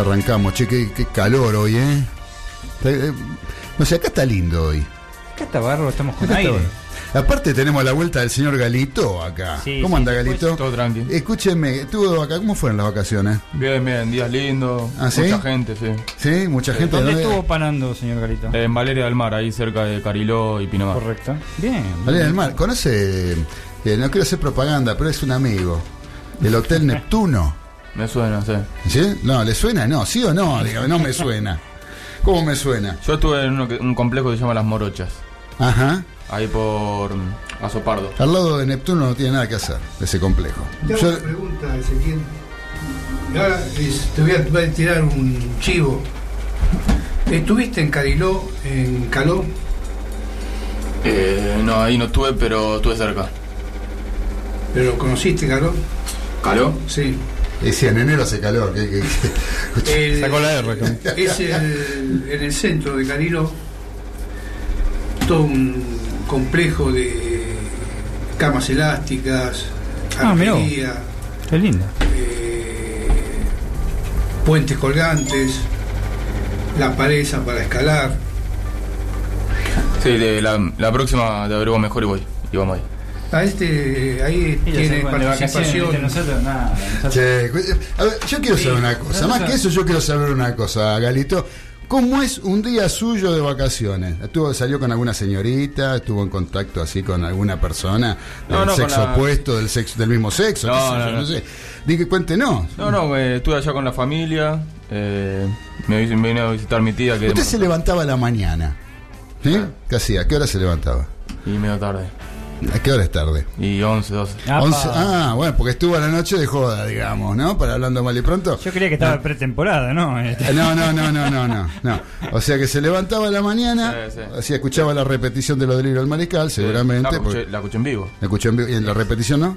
Arrancamos, che, qué, qué calor hoy, ¿eh? Está- eh, No sé, acá está lindo hoy. Acá está barro, estamos con Acá aire. Aparte tenemos la vuelta del señor Galito acá. Sí, ¿Cómo sí, anda Galito? Todo tranqui. Escúcheme, estuvo acá, ¿cómo fueron las vacaciones? Bien, bien, días lindos. ¿Ah, sí? Mucha gente, sí. ¿Sí? ¿Mucha gente? ¿Dónde ¿De estuvo parando, señor Galito? En Valeria del Mar, ahí cerca de Cariló y Pinamar. Correcto. Bien. Valeria del Mar. ¿Conoce? eh, no quiero hacer propaganda, pero es un amigo. El Hotel Neptuno. Me suena, sí. ¿Sí? No, ¿le suena? No, ¿sí o no? Dígame, no me suena. ¿Cómo me suena? Yo estuve en uno que- un complejo que se llama Las Morochas. Ajá. Ahí por mm, Azopardo. Al lado de Neptuno no tiene nada que hacer, ese complejo. Te hago Yo- una pregunta, Ezequiel. Y ahora es- te voy a, voy a tirar un chivo. ¿Estuviste en Cariló, en Caló? Eh, no, ahí no estuve, pero estuve cerca. ¿Pero conociste Caló? ¿Caló? Sí. Decía, en enero hace calor. que- que- que- El- Sacó la R, Es el- en el centro de Cariló todo un complejo de camas elásticas, Ah, arquería, Qué lindo. eh, puentes colgantes, la pared esa para escalar. Sí, de la, la próxima te averiguo mejor y voy. Y vamos ahí. A este ahí tiene de participación. ¿viste? nosotros nada. nosotros- Che, cu- a ver, yo quiero saber una cosa. Más que eso, yo quiero saber una cosa, Galito. ¿Cómo es un día suyo de vacaciones? ¿Estuvo, ¿Salió con alguna señorita? ¿Estuvo en contacto así con alguna persona del No, no, con sexo la- opuesto, del sexo del mismo sexo? No, no, yo, no. sé. Dije, cuéntenos. No, no, eh, estuve allá con la familia. eh, me vi- me vine a visitar mi tía que Usted se levantaba a la mañana. ¿Sí? ¿Qué hacía? ¿A qué hora se levantaba? y medio tarde. ¿A qué hora es tarde? Y 11, 12. Apa. 11 ah, bueno, porque estuvo a la noche de joda, digamos, ¿no? Para hablando mal y pronto. Yo creía que estaba pretemporada, ¿no? Eh, No, no, no, no, no, no, no. O sea que se levantaba a la mañana, Sí, sí. así escuchaba la repetición de lo del libro del mariscal, seguramente. La escuché, porque- la escuché en vivo. ¿La escuchó en vivo? ¿Y en la repetición no?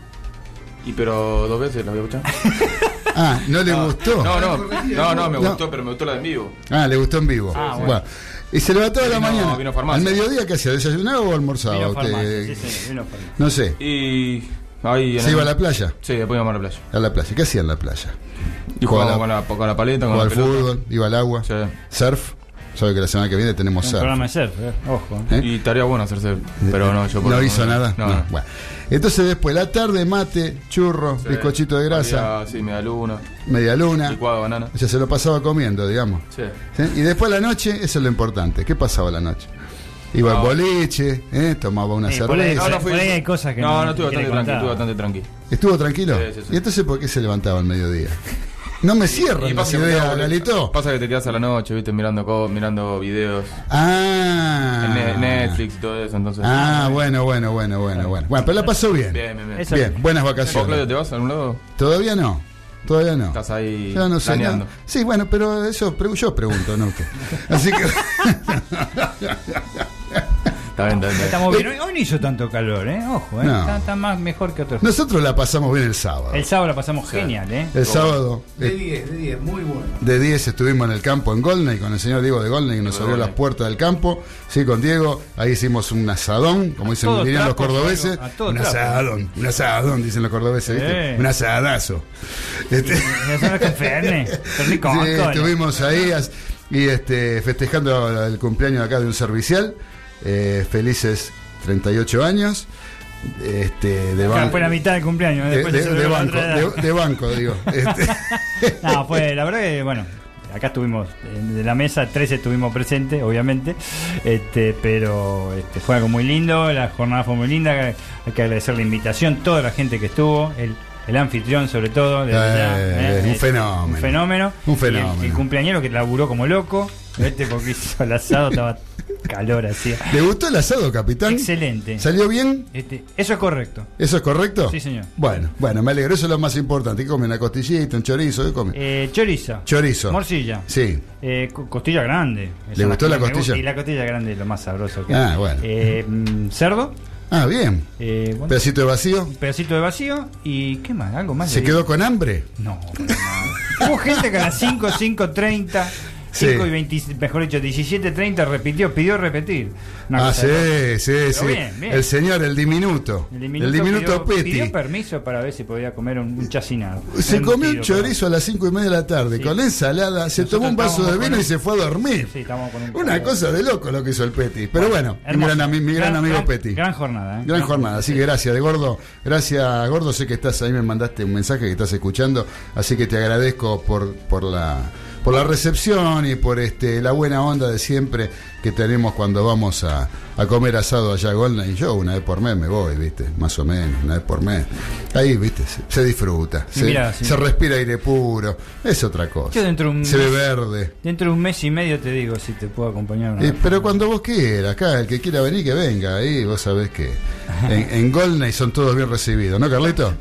Y pero dos veces la voy a escuchar. Ah, ¿no le gustó? No, no, no, no, me No. gustó, pero me gustó la de en vivo. Ah, le gustó en vivo. Ah, bueno. bueno. Y se levantaba a la mañana. vino farmacia. ¿Al mediodía qué hacía? ¿Desayunaba o almorzaba? vino usted? farmacia, sí, sí, vino farmacia. No sé. Y ahí en ¿Se el- iba a la playa? Sí, después íbamos a la playa. A la playa. ¿Qué hacía en la playa? Y Jugaba con la, con la paleta, con al pelota. fútbol, iba al agua. Sí. Surf. Sabe que la semana que viene tenemos Un surf. programa de surf, eh, ojo. ¿Eh? Y estaría bueno hacerse, pero no, yo por no hizo nada. No, No, no. Bueno. Entonces después la tarde mate, churro, Sí. bizcochito de grasa, Había, sí, media luna, media luna. licuado de banana. O sea, se lo pasaba comiendo, digamos. Sí. ¿Sí? Y después la noche, eso es lo importante. ¿Qué pasaba la noche? Iba al No. boliche, ¿eh? tomaba una Eh, cerveza. por no fui- hay cosas que no, no- no, le bastante tranqui, contaba. estuve bastante tranqui. ¿Estuvo tranquilo? Sí, sí, sí. ¿Y entonces por qué se levantaba al mediodía? No me cierran las pasa que ideas, te- Galito. Pasa que te quedas a la noche, viste, mirando co- mirando videos Ah. en Ne- Netflix y todo eso, entonces. Ah, bueno, bueno, bueno, bueno, bueno. Bueno, pero la pasó bien. Bien, bien, bien. Bien, buenas ¿Vos, Claudio, vacaciones. te vas a algún lado? Todavía no. Todavía no. Estás ahí Yo no sé. planeando. no. Sí, bueno, pero eso pre- yo pregunto, ¿no? usted. Así que. Está bien, está bien. está bien. Estamos bien. Hoy, hoy no hizo tanto calor, ¿eh? Ojo, ¿eh? No. Está, está más mejor que otros. Nosotros la pasamos bien el sábado. El sábado la pasamos genial, ¿eh? El sábado De eh, 10, de 10, muy bueno. de 10 estuvimos en el campo en Golney con el señor Diego de Golney que nos abrió las puertas del campo. Sí, con Diego. Ahí hicimos un asadón, como dicen dirían los cordobeses. Un asadón, un asadón, dicen los cordobeses, ¿viste? Un asadazo. Este, Sí, estuvimos ahí y este festejando el cumpleaños acá de un servicial. Eh, felices 38 años. Este, de banco. fue la mitad del cumpleaños. ¿eh? De, de- de banco, de, banco, digo. Este, No, fue, la verdad que, bueno, acá estuvimos de la mesa, tres estuvimos presentes, obviamente, este, pero este, fue algo muy lindo, la jornada fue muy linda, hay que agradecer la invitación, toda la gente que estuvo, el, el anfitrión sobre todo, allá, Eh, un fenómeno. Un fenómeno. Un Y el- fenómeno. El, cumpleañero que laburó como loco, este, porque hizo el asado, estaba calor hacía. ¿Le gustó el asado, capitán? Excelente. ¿Salió bien? Este, eso es correcto. ¿Eso es correcto? Sí, señor. Bueno, bueno, me alegro. Eso es lo más importante. ¿Qué come? ¿Una costillita, un chorizo? ¿Qué come? Eh, chorizo. Chorizo. Morcilla. Sí. Eh, co- costilla grande. ¿Le gustó la costilla? gusta. Y la costilla grande es lo más sabroso que Ah, bueno. Eh, mm, cerdo. Ah, bien. eh, bueno, Pedacito de vacío. un pedacito de vacío. ¿Y qué más? ¿Algo más? ¿Se quedó con hambre? No. Hubo gente que a las 5, 5.30 5 Sí. y 20, mejor dicho, 17.30 repitió, pidió repetir. Una Ah, sí, sí, Pero sí. bien, bien. El señor, el diminuto. El El diminuto, diminuto, pidió, Petty. pidió permiso para ver si podía comer un, un chacinado. Se comió un chorizo a las cinco y media de la tarde Sí. con la ensalada, se Nosotros tomó un vaso de vino y se fue a dormir. Sí, estamos con un Una cosa de loco lo que hizo el Petty. Pero bueno, mi gran, mi gran amigo gran- Petty. Gran jornada. ¿eh? Gran jornada, así que gracias de Gordo. Gracias Gordo, sé que estás ahí, me mandaste un mensaje que estás escuchando, así que te agradezco por, por la por la recepción y por este la buena onda de siempre que tenemos cuando vamos a, a comer asado allá a Golden. Y yo una vez por mes me voy, viste, más o menos, una vez por mes. Ahí, viste, se, se disfruta, se, mira, sí. se respira aire puro, es otra cosa. Yo dentro de un Se ve verde. Dentro de un mes y medio te digo si te puedo acompañar. una Eh, pero cuando vos quieras, acá el que quiera venir, que venga. Ahí vos sabés que en, en Golney son todos bien recibidos, ¿no, Carlito?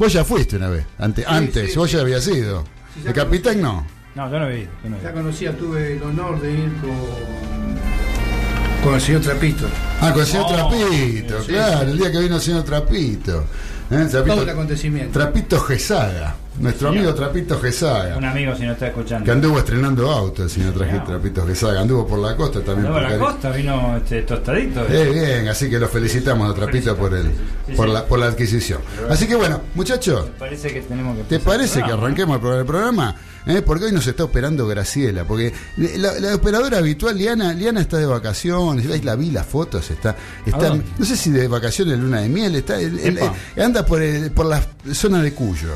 Vos ya fuiste una vez, ante, antes, sí, vos sí. ya habías ido. Sí, ya el capitán no. No, yo no he ido. yo no he Ya conocía, tuve el honor de ir con, con el señor Trapito. Ah, con el señor No, Trapito, sí, claro, sí. el día que vino el señor Trapito. ¿Eh? Trapito, Todo el acontecimiento. Trapito Gesaga, nuestro amigo Trapito Gesaga. Un amigo si no está escuchando. Que anduvo estrenando auto el señor Traje-. Trapito Gesaga, anduvo por la costa también. Luego por la costa vino este, tostadito. Eh, bien, así que lo felicitamos a Trapito por el por la, por la adquisición. Así que bueno, muchachos, Parece que tenemos que. ¿Te parece que arranquemos el pro- el programa? ¿Eh? Porque hoy nos está operando Graciela, porque la, la operadora habitual, Liana, Liana está de vacaciones, la vi las fotos, está, está dónde? no sé si de vacaciones, luna de miel, está, el- anda por, el- por la zona de Cuyo.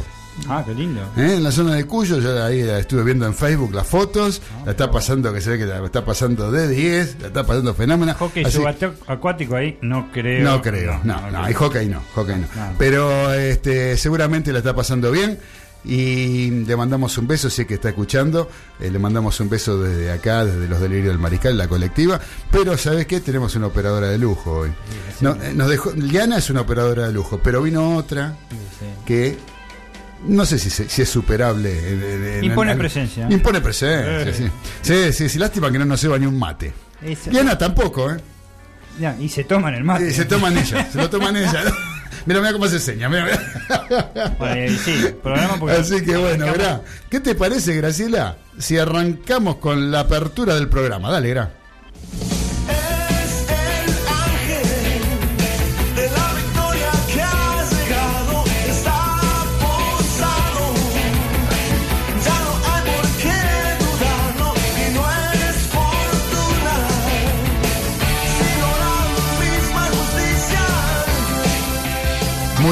¿No? Ah, qué lindo. ¿eh? En la zona de Cuyo, yo ahí la estuve viendo en Facebook las fotos, Ah, la está pasando, que se ve que la está pasando de 10, la está pasando fenómena. Hockey Así- subacuático ahí, no creo. no creo, no, no, creo. hay hockey no, hockey no. No. Pero este, seguramente la está pasando bien y le mandamos un beso, sé que está escuchando, eh, le mandamos un beso desde acá, desde los delirios del Mariscal, la colectiva, pero ¿sabes qué? Tenemos una operadora de lujo hoy. No, eh, nos dejó, Liana es una operadora de lujo, pero vino otra que no sé si, si es superable. en- en- Impone en- presencia. Impone presencia, Eh. sí. Sí, sí, sí, lástima que no nos lleva ni un mate. Esa- Liana tampoco, ¿eh? Ya, y se toman el mate. Sí, se toman ella, se lo toman ella. Mira, mira cómo se enseña. Mira, mira. Eh, sí, programa porque. Así que bueno, Gra, ¿qué te parece, Graciela, si arrancamos con la apertura del programa? Dale, Gra.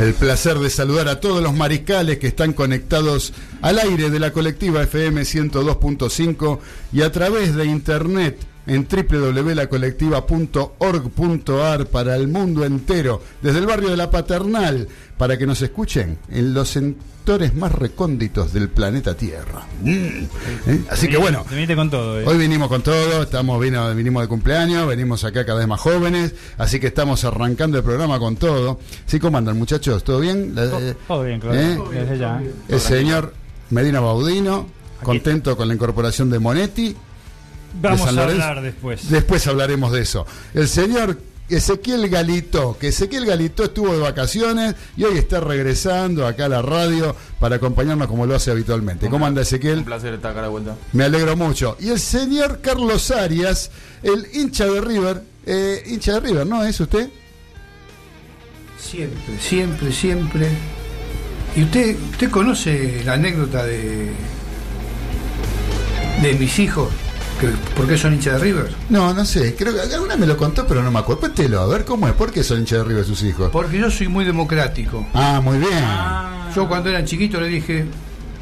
El placer de saludar a todos los mariscales que están conectados al aire de la colectiva FM 102.5 y a través de internet en www.lacolectiva.org.ar para el mundo entero, desde el barrio de la Paternal, para que nos escuchen en los sectores más recónditos del planeta Tierra. Mm. ¿Eh? Así que bueno, con todo, eh. Hoy vinimos con todo, estamos vino, vinimos de cumpleaños, venimos acá cada vez más jóvenes, así que estamos arrancando el programa con todo. ¿Sí cómo andan muchachos? ¿Todo bien? Eh, Todo bien, claro. ¿eh? Desde ya. El señor Medina Baudino, contento con la incorporación de Monetti. Vamos de San a Lorenzo. hablar después. Después hablaremos de eso. El señor Ezequiel Galito, que Ezequiel Galito estuvo de vacaciones y hoy está regresando acá a la radio para acompañarnos como lo hace habitualmente. ¿Cómo anda Ezequiel? Un placer estar acá de vuelta. Me alegro mucho. Y el señor Carlos Arias, el hincha de River, eh, hincha de River, ¿no es usted? Siempre, siempre, siempre. ¿Y usted, usted conoce la anécdota de de mis hijos? ¿Por qué son hinchas de River? No, no sé, creo que alguna me lo contó, pero no me acuerdo. Cuéntelo, a ver cómo es, ¿por qué son hincha de River sus hijos? Porque yo soy muy democrático. Ah, muy bien. Yo cuando eran chiquitos le dije,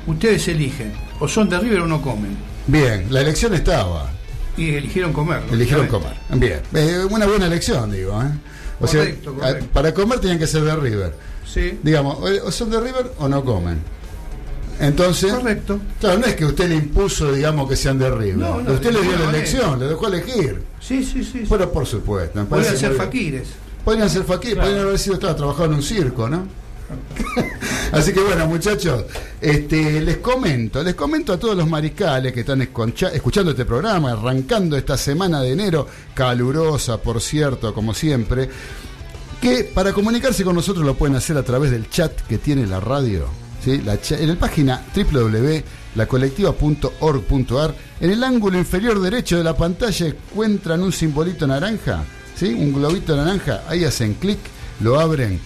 ustedes eligen, o son de River o no comen. Bien, la elección estaba. Y eligieron comer. Eligieron comer. Bien, Eh, una buena elección, digo. ¿eh? O Correcto, sea, correcto. a- para comer tenían que ser de River. Sí, Digamos, o son de River o no comen. Entonces, correcto. claro, no es que usted le impuso, digamos, que sean de River. No, no, usted le dio la elección, le dejó elegir. Sí, sí, sí. Bueno, por supuesto. Podrían ser faquires. Podrían ser faquir, Claro. podrían haber sido claro, trabajado en un circo, ¿no? Así que bueno, muchachos, este, les comento, les comento a todos los mariscales que están escuchando este programa, arrancando esta semana de enero, calurosa, por cierto, como siempre, que para comunicarse con nosotros lo pueden hacer a través del chat que tiene la radio. La en la página www.lacolectiva.org.ar, en el ángulo inferior derecho de la pantalla encuentran un simbolito naranja, ¿sí? un globito naranja, ahí hacen clic, lo abren,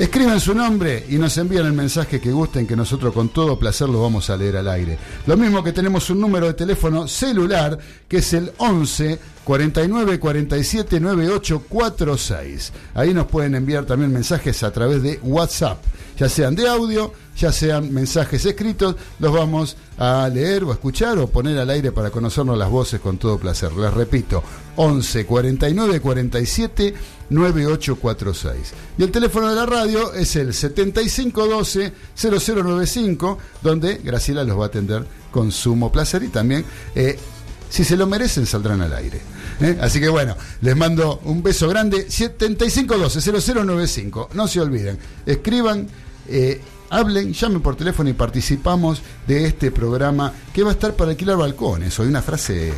Escriben su nombre y nos envían el mensaje que gusten, que nosotros con todo placer lo vamos a leer al aire. Lo mismo que tenemos un número de teléfono celular, que es el 11 49 47 98 46. Ahí nos pueden enviar también mensajes a través de WhatsApp, ya sean de audio, ya sean mensajes escritos, los vamos a leer o escuchar o poner al aire para conocernos las voces con todo placer. Les repito, 11 49 47 9846. Y el teléfono de la radio es el 7512 0095, donde Graciela los va a atender con sumo placer y también, eh, si se lo merecen, saldrán al aire. ¿eh? Así que bueno, les mando un beso grande. 7512 0095. No se olviden, escriban. eh, Hablen, llamen por teléfono y participamos de este programa que va a estar para alquilar balcones. Hoy una frase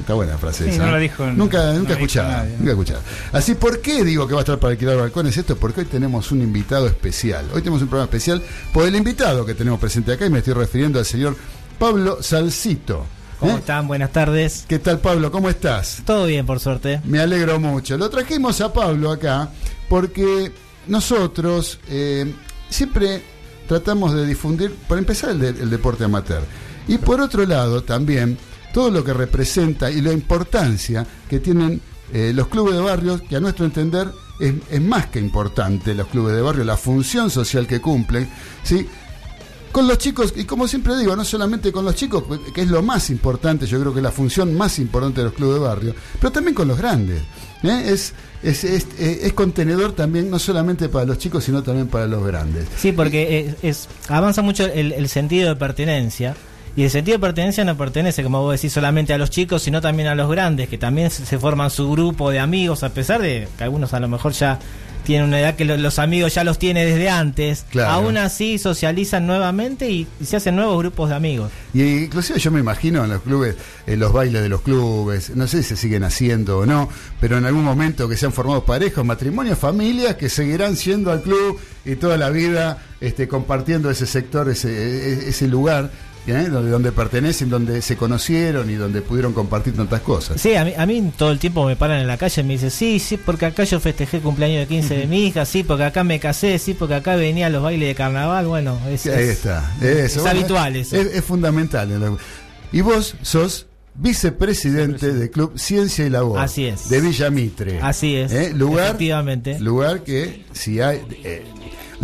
Está buena la frase Sí, esa. no ¿eh? la dijo- Nunca, no nunca escuchada. Nunca escuchada. Así, ¿por qué digo que va a estar para alquilar balcones esto? Porque hoy tenemos un invitado especial. Hoy tenemos un programa especial por el invitado que tenemos presente acá y me estoy refiriendo al señor Pablo Salcito. ¿Cómo ¿Eh? están? Buenas tardes. ¿Qué tal, Pablo? ¿Cómo estás? Todo bien, por suerte. Me alegro mucho. Lo trajimos a Pablo acá porque nosotros eh, siempre tratamos de difundir, por empezar, el, de- el deporte amateur. Y por otro lado, también todo lo que representa y la importancia que tienen eh, los clubes de barrios, que a nuestro entender es, es más que importante los clubes de barrio, la función social que cumplen, ¿sí? Con los chicos, y como siempre digo, no solamente con los chicos, que es lo más importante, yo creo que la función más importante de los clubes de barrio, pero también con los grandes. ¿eh? Es, es, es, contenedor también, no solamente para los chicos, sino también para los grandes. Sí, porque es- avanza mucho el, el sentido de pertenencia. Y el sentido de pertenencia no pertenece, como vos decís, solamente a los chicos, sino también a los grandes, que también se forman su grupo de amigos, a pesar de que algunos a lo mejor ya tienen una edad que lo- los amigos ya los tiene desde antes. Claro. Aún así socializan nuevamente y, y se hacen nuevos grupos de amigos. Y inclusive yo me imagino en los clubes, en los bailes de los clubes, no sé si se siguen haciendo o no, pero en algún momento que se han formado parejas, matrimonios, familias que seguirán siendo al club y toda la vida este, compartiendo ese sector, ese, e- ese lugar. ¿Eh? Donde, donde pertenecen, donde se conocieron y donde pudieron compartir tantas cosas. Sí, a mí, a mí todo el tiempo me paran en la calle y me dicen, sí, sí, porque acá yo festejé el cumpleaños de 15 de mi hija, sí, porque acá me casé, sí, porque acá venía a los bailes de carnaval, bueno, es, ahí es- está. Eso. es Bueno, habitual eso. Es, es fundamental. en la- Y vos sos vicepresidente del Club Ciencia y Labor. Así es. De Villa Mitre. Así es, ¿Eh? Lugar, efectivamente. lugar que si hay... eh,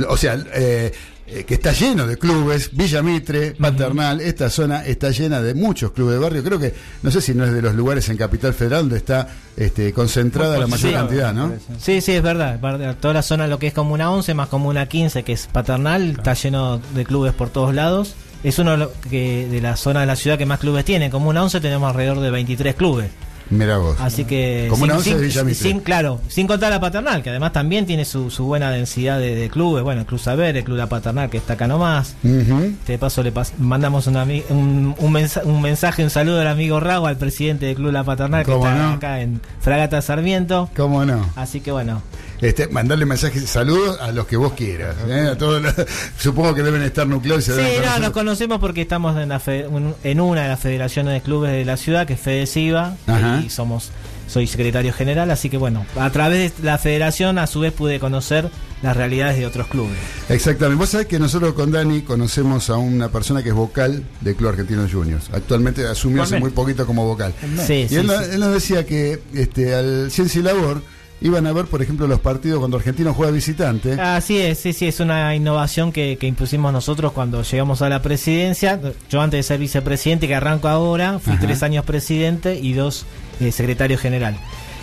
o sea, eh, eh, que está lleno de clubes, Villa Mitre, Paternal, esta zona está llena de muchos clubes de barrio. Creo que, no sé si no es de los lugares en Capital Federal donde está este, concentrada la mayor Sí, cantidad, ¿no? Sí, sí, es verdad. verdad. Toda la zona, lo que es Comuna 11 más Comuna 15, que es paternal, está lleno de clubes por todos lados. Es uno que, de la zona de la ciudad que más clubes tiene. Comuna 11 tenemos alrededor de 23 clubes. Mira vos. Así que. Comuna sin- 11 de sin- Villa Mitre. sin- claro, sin contar la paternal, que además también tiene su, su buena densidad de, de clubes. Bueno, el Club Saber, el Club La Paternal, que está acá nomás. Ujú. De paso le pas- mandamos un, un, un, mensa- un mensaje, un saludo al amigo Rago, al presidente del Club La Paternal, que ¿Cómo está no? acá en Fragata Sarmiento. ¿Cómo no? Así que bueno, Este, mandarle mensajes, saludos a los que vos quieras. ¿eh? A todos los- supongo que deben estar nucleados. Sí, no, nos conocemos porque estamos en, la fe- en una de las federaciones de clubes de la ciudad, que es FEDESIVA, Ajá. y somos, soy secretario general, así que bueno, a través de la federación a su vez pude conocer las realidades de otros clubes. Exactamente. Vos sabés que nosotros con Dani conocemos a una persona que es vocal del Club Argentino Juniors. Actualmente asumió hace muy poquito como vocal. Sí, Y sí, él, nos- sí. él nos decía que este, al Ciencia y Labor iban a ver, por ejemplo, los partidos cuando Argentino juega visitante. Así es, sí, sí, es una innovación que, que impusimos nosotros cuando llegamos a la presidencia. Yo antes de ser vicepresidente, que arranco ahora, fui Ajá. tres años presidente y dos eh, secretario general.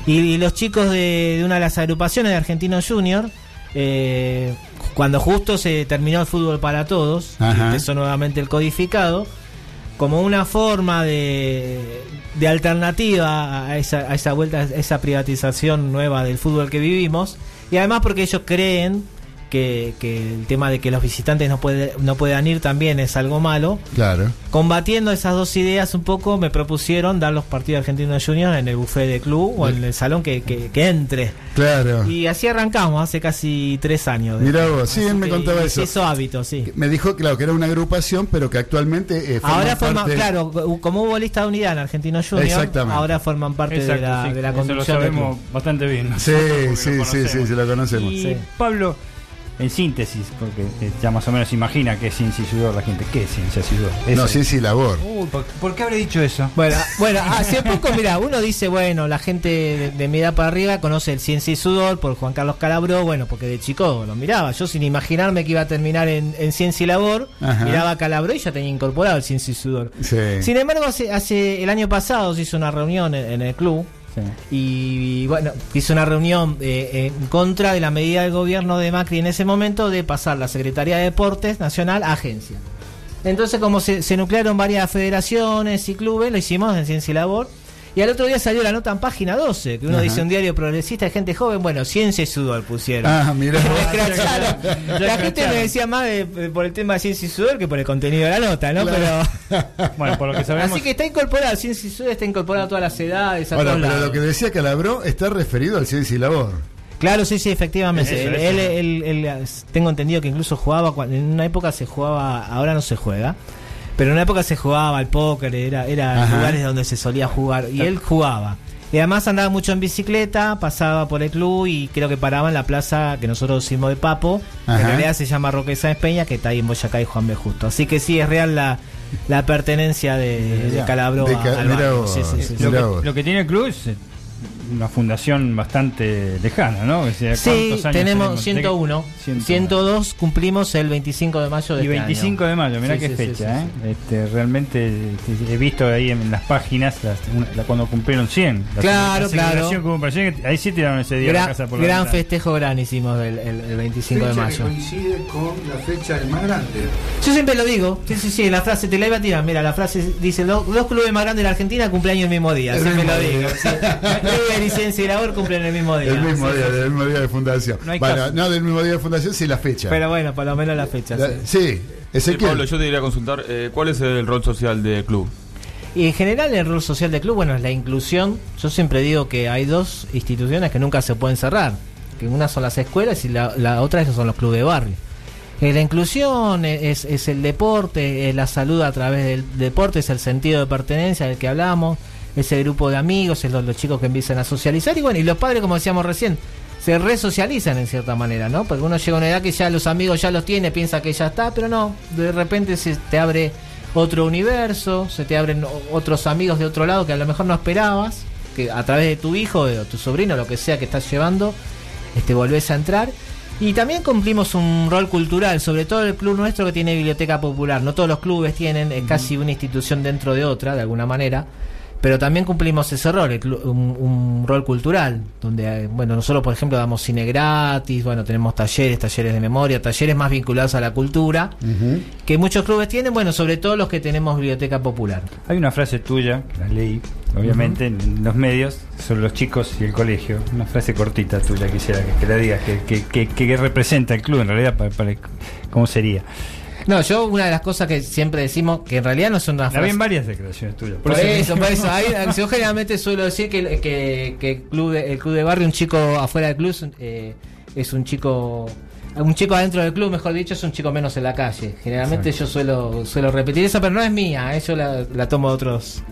Y, y los chicos de, de una de las agrupaciones de Argentino Junior, eh, cuando justo se terminó el fútbol para todos, empezó nuevamente el codificado, como una forma de, de alternativa a esa, vuelta, a esa privatización nueva del fútbol que vivimos, y además porque ellos creen que, que el tema de que los visitantes no, puede, no puedan ir también es algo malo. Claro. Combatiendo esas dos ideas un poco, me propusieron dar los partidos argentinos juniors en el buffet de club o en el salón que, que, que entre. Claro. Y así arrancamos hace casi tres años. Mirá vos, sí, él me contaba eso. Eso hábito, sí. Me dijo, claro, que era una agrupación, pero que actualmente eh, forman Ahora forman, parte- claro, como hubo lista de unidad en Argentino Junior, Exactamente. ahora forman parte Exacto, de la, sí, de la eso lo sabemos club. bastante bien. Sí, sí, sí, sí, se lo conocemos. Y Sí. Pablo, en síntesis, porque eh, ya más o menos imagina que es ciencia y sudor la gente. ¿Qué es ciencia y sudor? No. Ciencia y Labor. Uy, ¿por, por qué habré dicho eso? Bueno, bueno, hace poco, mira, uno dice, bueno, la gente de, de mi edad para arriba conoce el Ciencia y Sudor por Juan Carlos Calabró, bueno, porque de chico lo miraba. Yo sin imaginarme que iba a terminar en, en Ciencia y Labor, Ajá. miraba a Calabró y ya tenía incorporado el Ciencia y Sudor. Sí. Sin embargo, hace, hace el año pasado se hizo una reunión en, en el club Y, bueno, hizo una reunión eh, en contra de la medida del gobierno de Macri en ese momento de pasar la Secretaría de Deportes Nacional a agencia. Entonces, como se, se nuclearon varias federaciones y clubes, lo hicimos en Ciencia y Labor. Y al otro día salió la nota en página 12, que uno Ajá. dice un diario progresista de gente joven, bueno, ciencia y sudor pusieron. Ah, mirá. La gente me decía más de- por el tema de ciencia y sudor que por el contenido de la nota, ¿no? Claro. Pero Bueno, por lo que sabemos. Así que está incorporado, ciencia y sudor está incorporado a todas las edades, a Ahora, todos pero lados. lo que decía Calabró está referido al Ciencia y Labor. Claro, sí, sí, efectivamente. Eso, él, eso. él- él- él- tengo entendido que incluso jugaba, en una época se jugaba, ahora no se juega, pero en una época se jugaba al póker, era, era Ajá. lugares donde se solía jugar, y él jugaba. Y además andaba mucho en bicicleta, pasaba por el club y creo que paraba en la plaza que nosotros hicimos de Papo, que Ajá. en realidad se llama Roque Sáenz Peña, que está ahí en Boyacá y Juan B. Justo. Así que sí, es real la, la pertenencia de, de Calabro De a- Ca- al barrio. Sí, sí, sí, sí. lo, que, vos. lo que tiene el club es una fundación bastante lejana, ¿no? O sea, Sí, ¿cuántos años tenemos ¿De qué? 101. 101. 102 cumplimos el 25 de mayo de Y este 25 año. de mayo, mirá Sí, qué sí, fecha, sí, ¿eh? Este, realmente este, he visto ahí en las páginas las- una- la- cuando cumplieron 100. La Claro, la claro. ahí sí tiraron ese día a la Gran, casa por la gran ventana. festejo gran hicimos el, el- el 25 de fecha que mayo. coincide con la fecha del más grande. Yo siempre lo digo. Sí, sí, sí, la frase te la iba a tirar. Mira, la frase dice: Los dos clubes más grandes de la Argentina cumpleaños el mismo día. El siempre mismo lo día. digo. sí. Licencia y labor cumplen el mismo día. El mismo Sí, día, sí, sí. del mismo día de fundación. No hay bueno, caso. no del mismo día de fundación, sí la fecha. Pero bueno, por lo menos la fecha. La- sí. sí, Eh, Ezequiel. Pablo, yo te quería consultar, eh, ¿cuál es el rol social del club? Y en general el rol social del club, bueno, es la inclusión. Yo siempre digo que hay dos instituciones que nunca se pueden cerrar. Que una son las escuelas y la, la otra esos son los clubes de barrio. Eh, la inclusión es, es el deporte, es la salud a través del deporte, es el sentido de pertenencia del que hablamos, es el grupo de amigos, es los, los chicos que empiezan a socializar y bueno, y los padres, como decíamos recién, se resocializan en cierta manera, ¿no? Porque uno llega a una edad que ya los amigos ya los tiene, piensa que ya está, pero no, de repente se te abre otro universo, se te abren otros amigos de otro lado que a lo mejor no esperabas, que a través de tu hijo o tu sobrino, lo que sea que estás llevando, este volvés a entrar. Y también cumplimos un rol cultural, sobre todo el club nuestro que tiene biblioteca popular. No todos los clubes tienen, es casi una institución dentro de otra, de alguna manera. Pero también cumplimos ese rol, el clu- un, un rol cultural, donde, eh, bueno, nosotros, por ejemplo, damos cine gratis, bueno, tenemos talleres, talleres de memoria, talleres más vinculados a la cultura, que muchos clubes tienen, bueno, sobre todo los que tenemos biblioteca popular. Hay una frase tuya, la leí, obviamente, en los medios, sobre los chicos y el colegio. Una frase cortita tuya, quisiera que, que la digas, que, que, que- que representa el club, en realidad, para, para- ¿cómo sería? No, yo una de las cosas que siempre decimos, que en realidad no son una frase... varias declaraciones tuyas. Por eso, por eso. Ahí, yo generalmente suelo decir que, que, que el, club de, el club de barrio, un chico afuera del club, es un- eh, es un chico. Un chico adentro del club, mejor dicho, es un chico menos en la calle. Generalmente yo suelo suelo repetir eso, pero no es mía, eh, yo la, la tomo de otros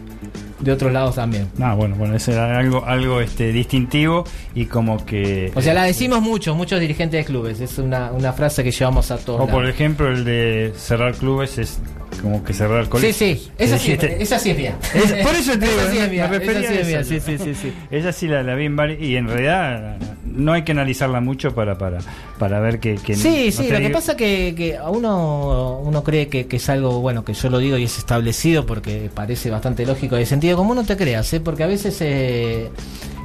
de otros lados también. No, bueno, bueno, eso era algo, algo este, distintivo y como que... O sea, la decimos muchos, muchos dirigentes de clubes. Es una, una frase que llevamos a todos. O por ejemplo el de cerrar clubes es como que cerrar Sí, colegios. sí, esa sí, Dijiste- esa sí es mía. Es- por eso te digo, esa sí es mía, esa sí es mía, sí, sí, sí, sí. Ella sí la, la vi en varias y en realidad no hay que analizarla mucho para para, para ver que, que Sí, no sí, lo que pasa que, que a uno, uno cree que, que es algo, bueno, que yo lo digo y es establecido porque parece bastante lógico de sentido común, no te creas, ¿eh? porque a veces eh,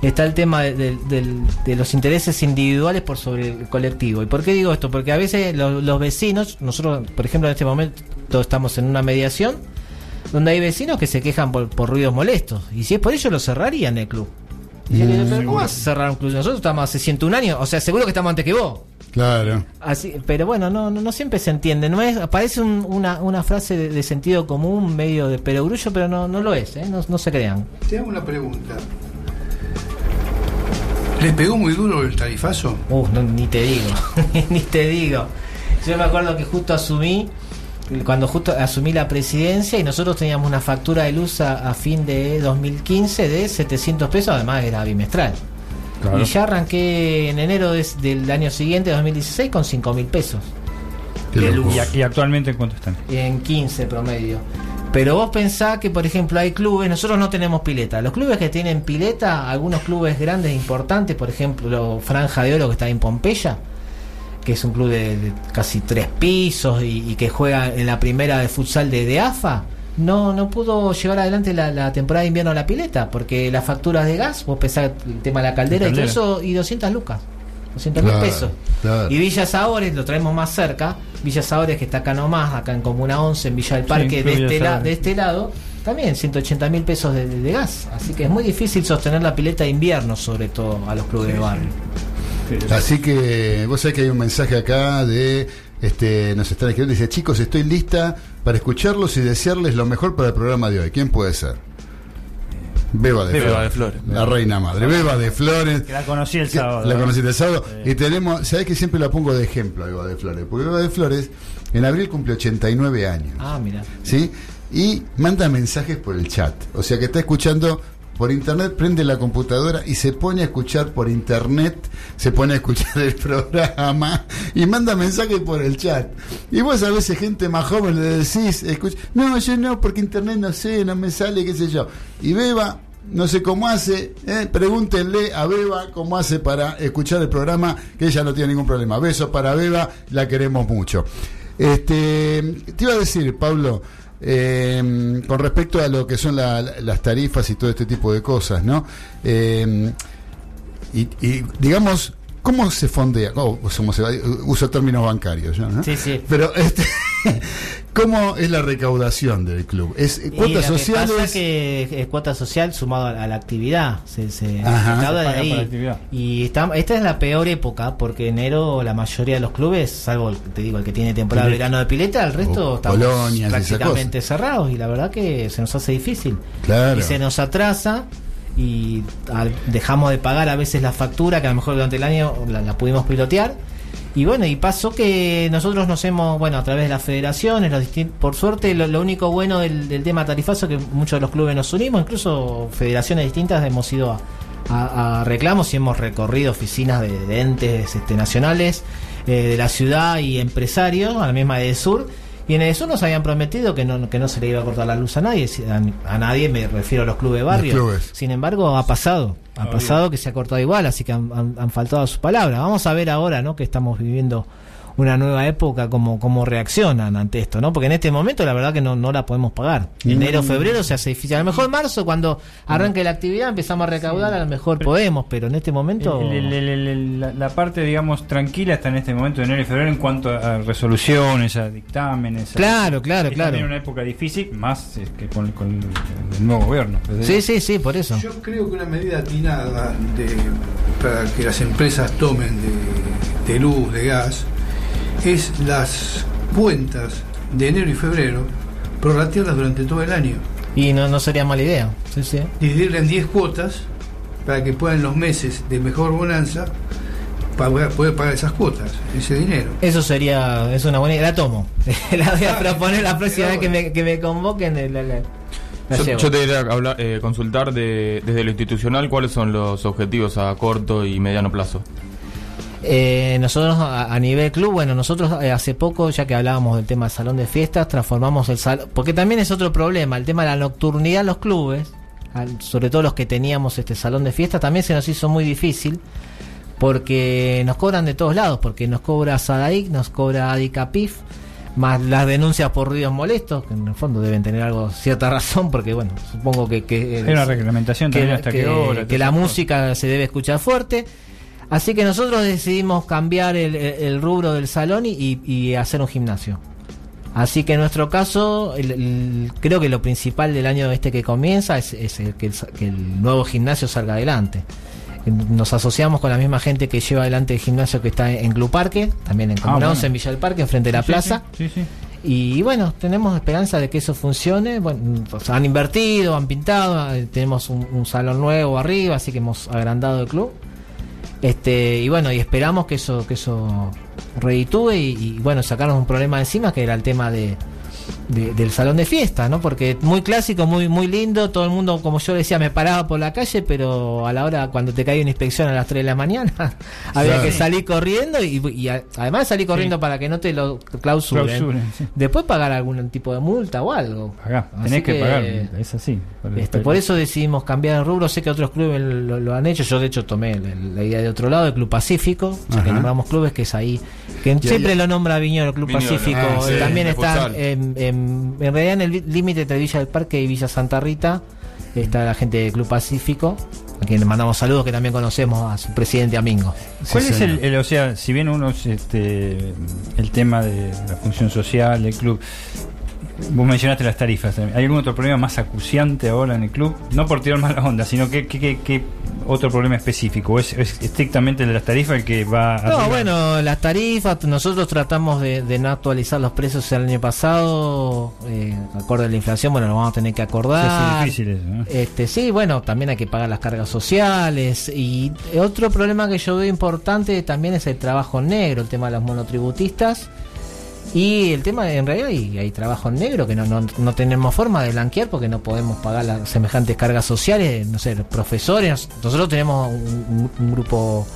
está el tema de, de- de los intereses individuales por sobre el colectivo. ¿Y por qué digo esto? Porque a veces lo- los vecinos, nosotros, por ejemplo, en este momento estamos en una mediación donde hay vecinos que se quejan por, por ruidos molestos, y si es por ello lo cerrarían el club. Y yo le digo, Mm, "¿Pero ¿Cómo vas a cerrar un club? Nosotros estamos hace 101 años, o sea, seguro que estamos antes que vos. Claro. Así, pero bueno, no, no, no siempre se entiende. No es, parece un- una, una frase de, de sentido común, medio de perogrullo, pero no, no lo es, ¿eh? no, no se crean. Te hago una pregunta. ¿Les pegó muy duro el tarifazo? Uh, no, ni te digo, ni te digo. Yo me acuerdo que justo asumí, cuando justo asumí la presidencia y nosotros teníamos una factura de luz a, a fin de 2015 de 700 pesos, además era bimestral. Claro. Y ya arranqué en enero del año siguiente, 2016, con 5 mil pesos. De y, ac- y actualmente en cuánto están. en 15 promedio. Pero vos pensás que, por ejemplo, hay clubes, nosotros no tenemos pileta. Los clubes que tienen pileta, algunos clubes grandes e importantes, por ejemplo, Franja de Oro que está en Pompeya, que es un club de, de casi tres pisos y, y que juega en la primera de futsal de, de AFA, no, no pudo llevar adelante la, la temporada de invierno a la pileta, porque las facturas de gas, vos pensás el tema de la caldera, La y todo eso, y 200 lucas. 200 mil Claro, pesos. claro. Y Villa Sabores, lo traemos más cerca. Villa Sabores, que está acá nomás, acá en Comuna 11, en Villa del Sí, Parque, de, este la- de este lado, también 180 mil pesos de, de- de gas. Así que es muy difícil sostener la pileta de invierno, sobre todo a los clubes de barrio. Así que vos sabés que hay un mensaje acá de este nos están escribiendo dice chicos estoy lista para escucharlos y desearles lo mejor para el programa de hoy. ¿Quién puede ser? Beba de, Beba Flores. de Flores. La reina madre. Beba de Flores. Que la conocí el sábado. La ¿no? conocí el sábado. Y tenemos, sabés que siempre la pongo de ejemplo a Beba de Flores. Porque Beba de Flores en abril cumple 89 años. Ah, mira. ¿sí? Y manda mensajes por el chat. O sea que está escuchando por internet, prende la computadora y se pone a escuchar por internet, se pone a escuchar el programa y manda mensajes por el chat. Y vos a veces gente más joven le decís, escucha, no, yo no, porque internet no sé, no me sale, qué sé yo. Y Beba, no sé cómo hace, eh, pregúntenle a Beba cómo hace para escuchar el programa, que ella no tiene ningún problema. Besos para Beba, la queremos mucho. Este, te iba a decir, Pablo, eh, con respecto a lo que son la- las tarifas y todo este tipo de cosas, ¿no? Eh, y, y, digamos, ¿cómo se fondea? Oh, ¿cómo se va? Uso términos bancarios, yo, ¿no? Sí, sí. Pero, este, ¿cómo es la recaudación del club? ¿Es cuotas sociales? pasa que es cuota social sumado a, a la actividad. Se, se Ajá. de ahí. actividad. Y está- esta es la peor época porque enero la mayoría de los clubes, salvo el, te digo el que tiene temporada de verano de pileta, el resto O estamos colonias prácticamente cerrados y la verdad que se nos hace difícil. Claro. Y se nos atrasa y al- dejamos de pagar a veces la factura que a lo mejor durante el año la, la pudimos pilotear. Y bueno, y pasó que nosotros nos hemos, bueno, a través de las federaciones, por suerte, lo, único bueno del, tema tarifazo es que muchos de los clubes nos unimos, incluso federaciones distintas hemos ido a reclamos y hemos recorrido oficinas de, de entes este, nacionales, eh, de la ciudad y empresarios, a la misma de Sur, Y en eso nos habían prometido que no, que no se le iba a cortar la luz a nadie, a, a nadie me refiero a los clubes de barrio. Sin embargo, ha pasado, ha pasado que se ha cortado igual, así que han, han- han faltado a sus palabras. Vamos a ver ahora, ¿no? Que estamos viviendo una nueva época, cómo, cómo reaccionan ante esto, ¿no? Porque en este momento la verdad que no, no la podemos pagar. Enero, febrero se hace difícil. A lo mejor marzo, cuando arranque la actividad, empezamos a recaudar, a lo mejor podemos, pero en este momento... El- el- el- la, la parte, digamos, tranquila está en este momento de enero y febrero en cuanto a resoluciones, a dictámenes. a- Claro, claro, es claro. también una época difícil, más que con, con el nuevo gobierno. Sí, sí, sí, por eso. Yo creo que una medida atinada de, para que las empresas tomen de, de luz, de gas, es las cuentas de enero y febrero prorratearlas durante todo el año. Y no, no sería mala idea. Sí, sí. Dividirla en 10 cuotas para que puedan los meses de mejor bonanza pagar- poder pagar esas cuotas, ese dinero. Eso sería, es una buena idea. La tomo. la voy a proponer la próxima vez que me, que me convoquen. La, la- la Yo, yo te quería hablar, eh, consultar de, desde lo institucional cuáles son los objetivos a corto y mediano plazo. Eh, nosotros a, a nivel club, bueno, nosotros eh, hace poco, ya que hablábamos del tema del salón de fiestas, transformamos el salón, porque también es otro problema, el tema de la nocturnidad en los clubes, al- sobre todo los que teníamos este salón de fiestas, también se nos hizo muy difícil, porque nos cobran de todos lados, porque nos cobra Sadaic, nos cobra Adicapif, más las denuncias por ruidos molestos, que en el fondo deben tener algo cierta razón, porque bueno, supongo que... que Hay una reglamentación que, también hasta que- hora. que la música se debe escuchar fuerte. Así que nosotros decidimos cambiar el, rubro del salón y, y- hacer un gimnasio. Así que en nuestro caso, el- el- creo que lo principal del año este que comienza es, que, que el nuevo gimnasio salga adelante. Nos asociamos con la misma gente que lleva adelante el gimnasio que está en Club Parque, también en Ah, Comuna bueno. 11, en Villa del Parque, enfrente de la Sí, plaza. Sí, sí. Y bueno, tenemos esperanza de que eso funcione. Bueno, han invertido, han pintado, eh, tenemos un, un salón nuevo arriba, así que hemos agrandado el club. Este, y bueno, y esperamos que eso, que eso reditúe y, bueno, sacarnos un problema encima que era el tema de, de- del salón de fiesta, ¿no? Porque muy clásico, muy, muy lindo, todo el mundo, como yo decía, me paraba por la calle, pero a la hora cuando te cae una inspección a las 3 de la mañana, había que salir corriendo y, y a- además salir corriendo Sí. para que no te lo clausuren. Clausuren, sí. Después pagar algún tipo de multa o algo. Pagá, Así tenés que, que, pagar, es así. Este, por eso decidimos cambiar el rubro. Sé que otros clubes lo, lo han hecho. Yo, de hecho, tomé la, la idea de otro lado, el Club Pacífico. Ya que nombramos clubes, que es ahí. Que Ya, siempre ya. lo nombra Viñolo, Club. Pacífico. Ah, sí, También está en, en realidad en el límite entre Villa del Parque y Villa Santa Rita. Está la gente del Club Pacífico, a quien le mandamos saludos, que también conocemos a su presidente Amingo. ¿Cuál Sí, es el, o sea, si bien uno es, este, el tema de la función social del club, vos mencionaste las tarifas. ¿hay algún otro problema más acuciante ahora en el club? No por tirar mala onda, sino que, que, que- que otro problema específico, ¿O es, es estrictamente el de las tarifas el que va No, arriba? bueno, las tarifas, nosotros tratamos de, de no actualizar los precios el año pasado, eh, acorde a la inflación, bueno, lo vamos a tener que acordar. hace difícil eso, ¿no? Este, sí, bueno, también hay que pagar las cargas sociales. Y otro problema que yo veo importante también es el trabajo negro, el tema de los monotributistas. Y el tema, en realidad, hay, hay trabajo en negro que no, no, no tenemos forma de blanquear porque no podemos pagar las semejantes cargas sociales. No sé, profesores, nosotros tenemos un, grupo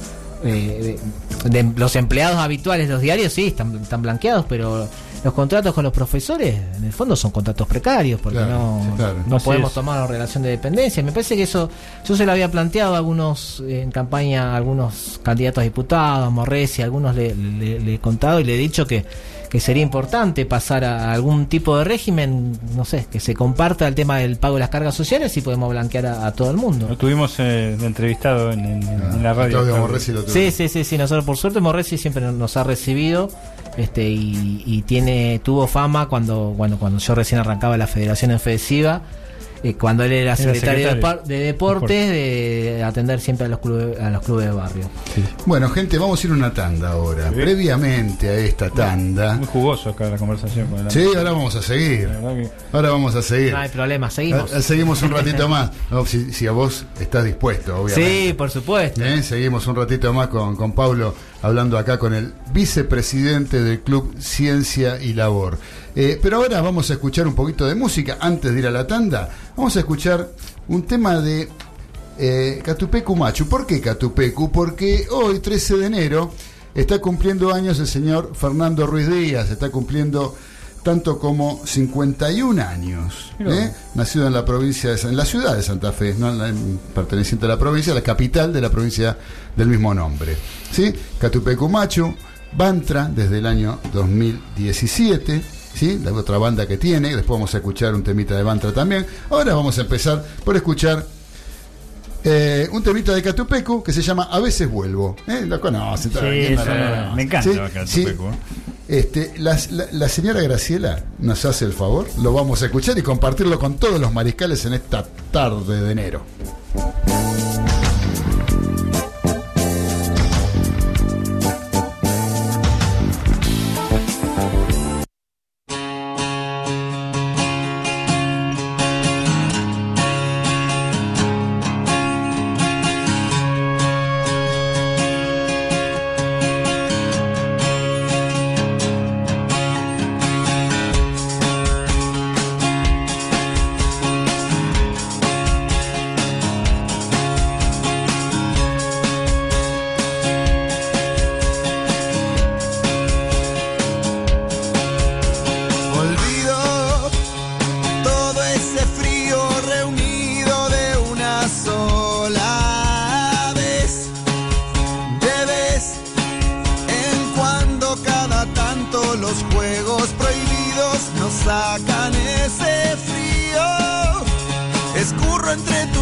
eh, de, de los empleados habituales, los diarios, sí, están, están blanqueados, pero los contratos con los profesores, en el fondo, son contratos precarios porque Claro, no, sí, claro. no Así podemos es. tomar una relación de dependencia. Me parece que eso, yo se lo había planteado a algunos eh, en campaña, a algunos candidatos a diputados, Morresi, a algunos le, le- le he contado y le he dicho que, que sería importante pasar a algún tipo de régimen, no sé, que se comparta el tema del pago de las cargas sociales y podemos blanquear a, a todo el mundo. Lo tuvimos eh, entrevistado en, en- en la radio. Claudio Morresi lo tuvo. Sí, sí, sí, sí, nosotros por suerte Morresi siempre nos ha recibido este y, y tiene tuvo fama cuando bueno cuando yo recién arrancaba la Federación Ofensiva eh, cuando él era secretario, de, secretario. par- de deportes de atender siempre a los clubes a los clubes de barrio. Bueno, gente, vamos a ir a una tanda ahora. Sí. Previamente a esta tanda. Muy jugoso acá la conversación con el Sí, ahora vamos a seguir. Ahora vamos a seguir. No hay problema, seguimos. Ah, Seguimos un ratito más. No, si, si a vos estás dispuesto, obviamente. Sí, por supuesto. ¿Eh? Seguimos un ratito más con, con Pablo hablando acá con el vicepresidente del Club Ciencia y Labor. Eh, pero ahora vamos a escuchar un poquito de música antes de ir a la tanda. Vamos a escuchar un tema de eh, Catupecu Machu. ¿Por qué Catupecu? Porque hoy, 13 de enero, está cumpliendo años el señor Fernando Ruiz Díaz, está cumpliendo tanto como 51 años. ¿eh? Nacido en la provincia de en la ciudad de Santa Fe, no perteneciente a la provincia, la capital de la provincia del mismo nombre. ¿Sí? Catupecu Machu, Bantra desde el año 2017. ¿Sí? La otra banda que tiene, después vamos a escuchar un temita de Bantra también. Ahora vamos a empezar por escuchar eh, un temita de Catupecu que se llama A veces vuelvo. ¿Eh? Lo me encanta Sí, Catupecu, sí. ¿eh? Este, la, la- la señora Graciela nos hace el favor, lo vamos a escuchar y compartirlo con todos los mariscales en esta tarde de enero. Entre tus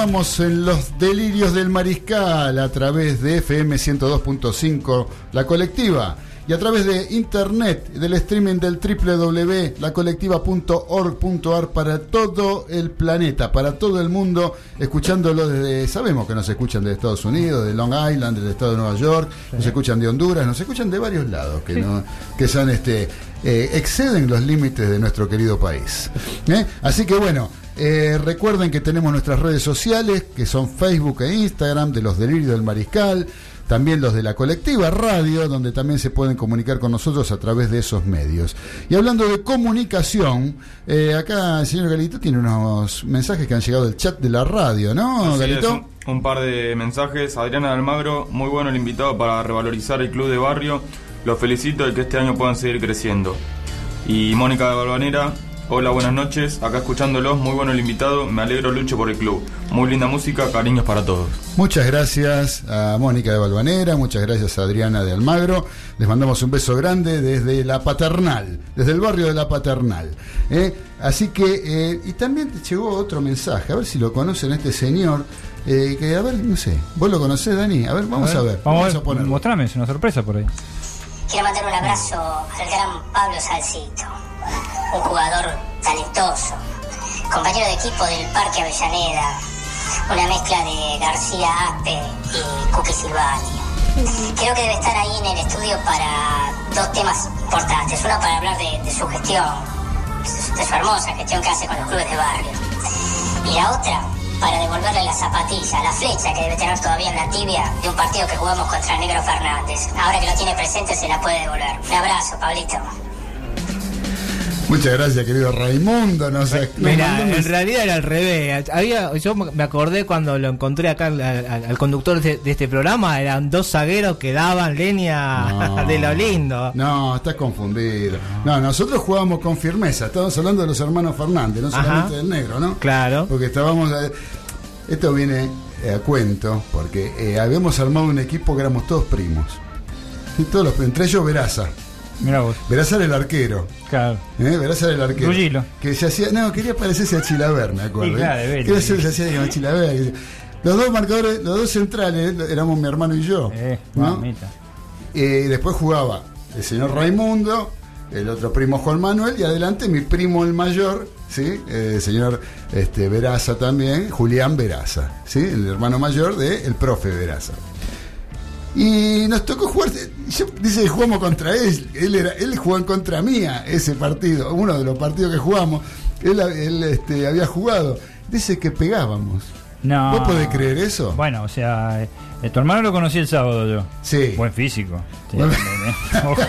Continuamos en los delirios del mariscal a través de FM 102.5, la colectiva, y a través de internet, del streaming del www.lacolectiva.org.ar para todo el planeta, para todo el mundo, escuchándolo desde, sabemos que nos escuchan de Estados Unidos, de Long Island, del estado de Nueva York, nos escuchan de Honduras, nos escuchan de varios lados, que, no, que son este, eh, exceden los límites de nuestro querido país. ¿eh? Así que bueno, Eh, recuerden que tenemos nuestras redes sociales, que son Facebook e Instagram, de los Delirios del Mariscal, también los de la colectiva radio, donde también se pueden comunicar con nosotros a través de esos medios. Y hablando de comunicación, eh, acá el señor Galito tiene unos mensajes que han llegado del chat de la radio, ¿no, Así es, Galito? un, un par de mensajes. Adriana de Almagro, muy bueno el invitado para revalorizar el club de barrio. Los felicito de que este año puedan seguir creciendo. Y Mónica de Balvanera, hola, buenas noches. Acá escuchándolos, muy bueno el invitado. Me alegro, lucho por el club. Muy linda música, cariños para todos. Muchas gracias a Mónica de Balvanera, muchas gracias a Adriana de Almagro. Les mandamos un beso grande desde la Paternal, desde el barrio de la Paternal. ¿eh? Así que, eh, y también te llegó otro mensaje, a ver si lo conocen a este señor. eh, que a ver, no sé, ¿vos lo conocés, Dani? A ver, vamos a ver. Vamos, a ver, mostrame, es una sorpresa por ahí. Quiero mandar un abrazo al gran Pablo Salcito, un jugador talentoso, compañero de equipo del Parque Avellaneda, una mezcla de García Aspe y Cookie Silvani. Creo que debe estar ahí en el estudio para dos temas importantes. Uno para hablar de, su gestión, de su hermosa gestión que hace con los clubes de barrio. Y la otra para devolverle la zapatilla, la flecha que debe tener todavía en la tibia de un partido que jugamos contra Negro Fernández. Ahora que lo tiene presente se la puede devolver. Un abrazo, Pablito. Muchas gracias, querido Raimundo. No sé, Mira, en realidad era al revés. Había, yo me acordé cuando lo encontré acá al, conductor de, de este programa, eran dos zagueros que daban leña No. de lo lindo. No, estás confundido. No, nosotros jugábamos con firmeza. Estamos hablando de los hermanos Fernández, no Ajá. solamente del negro, ¿no? Claro. Porque estábamos. eh, Esto viene eh, a cuento, porque eh, habíamos armado un equipo que éramos todos primos. Y todos los, entre ellos Veraza. Mira vos. El arquero. Claro. ¿eh? El arquero. Rugilo. Que se hacía. No, quería parecerse a Chilaver, me acuerdo. Sí, claro, ¿eh? Quería se hacía como Chilaver. Los dos marcadores, los dos centrales, éramos mi hermano y yo. Eh, ¿no? Eh, después jugaba el señor Raimundo, el otro primo Juan Manuel y adelante mi primo el mayor, ¿sí? El señor este, Veraza también, Julián Veraza, ¿sí? el hermano mayor del el profe Veraza. Y nos tocó jugar, yo, dice jugamos contra él, él, era, él jugó en contra mía ese partido, uno de los partidos que jugamos, él, él, este, había jugado, dice que pegábamos. No. ¿Vos podés creer eso? Bueno, o sea, eh, tu hermano lo conocí el sábado yo. Sí. Buen físico. Sí, Buen- eh, ojo.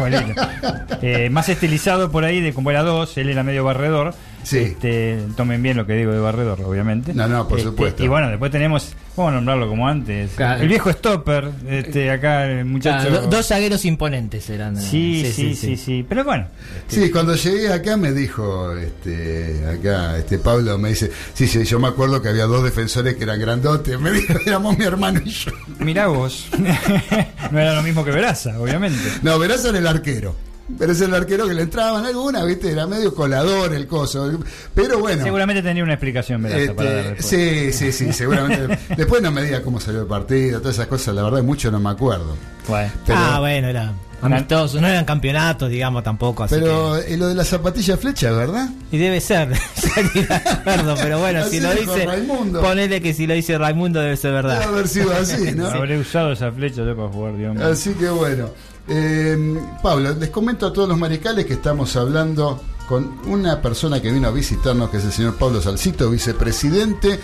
Eh, más estilizado por ahí de como era dos, él era medio barredor. Sí. Este, tomen bien lo que digo de barredor, obviamente. No, no, por Este, supuesto. Y bueno, después tenemos, vamos a nombrarlo como antes. Claro. El viejo stopper, este, acá el muchacho. Claro, do- dos zagueros imponentes eran. eh, Sí, sí, sí, sí, Pero bueno, Sí, cuando llegué acá me dijo, este, acá, este Pablo me dice, sí, sí, yo me acuerdo que había dos defensores que eran grandotes, me dijo, éramos mi hermano y yo. mirá vos. no era lo mismo que Veraza, obviamente. No, Veraza era el arquero. Pero es el arquero que le entraban alguna, viste, era medio colador el coso. Pero bueno. Seguramente tendría una explicación este, para sí, sí, sí, seguramente. después no me diga cómo salió el partido, todas esas cosas, la verdad, mucho no me acuerdo. Bueno. Pero, ah, bueno, era amistoso, no eran campeonatos, digamos, tampoco. Así pero eh, lo de la zapatilla flecha, ¿verdad? que- y debe ser, acuerdo, pero bueno, Así si lo dice, Raimundo. ponele que si lo dice Raimundo debe ser Debe verdad. haber sido así, ¿no? Habré usado esa flecha yo para jugar, Dios mío. Así que bueno. Eh, Pablo, les comento a todos los maricales que estamos hablando con una persona que vino a visitarnos, que es el señor Pablo Salcito, vicepresidente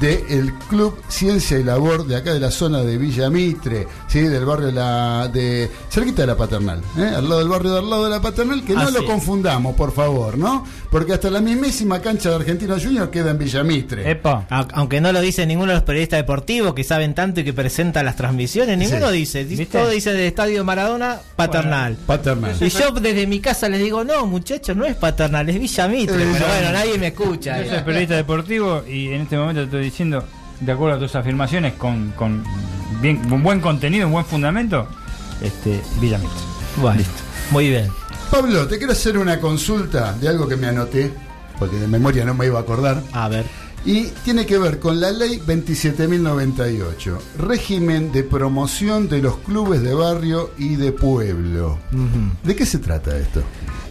del Club Ciencia y Labor de acá de la zona de Villa Mitre, ¿sí? del barrio de la, de cerquita de la Paternal, ¿eh? al lado del barrio de al lado de la Paternal, que no Así lo confundamos, por favor, ¿no? Porque hasta la mismísima cancha de Argentino Junior queda en Villa Mitre. Epa. Aunque no lo dice ninguno de los periodistas deportivos que saben tanto y que presentan las transmisiones, ninguno Sí. dice, todo dice de Estadio Maradona, paternal. Paternal. Y yo desde mi casa les digo, no, muchachos, no es paternal, es Villa Mitre. Es Villa Pero bueno, nadie me escucha. Yo soy periodista deportivo y en este momento te estoy diciendo, de acuerdo a tus afirmaciones, con, con bien, un buen contenido, un buen fundamento, este, Villa Mitre. Bueno, muy bien. Pablo, te quiero hacer una consulta de algo que me anoté, porque de memoria no me iba a acordar. A ver. Y tiene que ver con la ley 27.098, régimen de promoción de los clubes de barrio y de pueblo. ¿De qué se trata esto?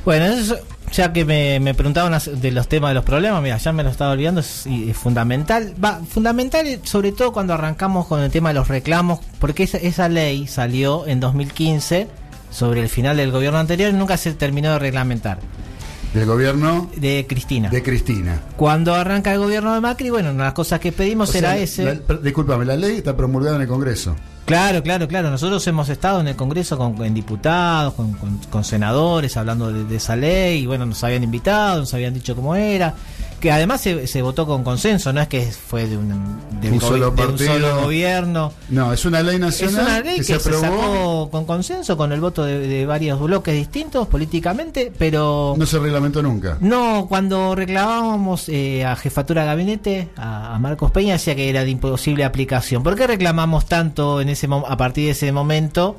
Bueno, eso, ya que me, me preguntaban de los temas de los problemas, mira, ya me lo estaba olvidando, es, es fundamental. Va, fundamental sobre todo cuando arrancamos con el tema de los reclamos, porque esa, esa ley salió en 2015 sobre el final del gobierno anterior y nunca se terminó de reglamentar. Del gobierno de Cristina. de Cristina. Cuando arranca el gobierno de Macri, bueno, una de las cosas que pedimos O era ese. la- discúlpame, la ley está promulgada en el Congreso. Claro, claro, claro. Nosotros hemos estado en el Congreso con, diputados, con, con- senadores, hablando de esa ley, y bueno, nos habían invitado, nos habían dicho cómo era. Que además se, se votó con consenso, no es que fue de un, solo de un solo gobierno. No, es una ley Es nacional una ley que, se, aprobó. sacó con consenso, con el voto de, de varios bloques distintos políticamente, pero No se reglamentó nunca. no, cuando reclamábamos eh, a jefatura de gabinete, a, a Marcos Peña, decía que era de imposible aplicación. ¿Por qué reclamamos tanto en ese a partir de ese momento?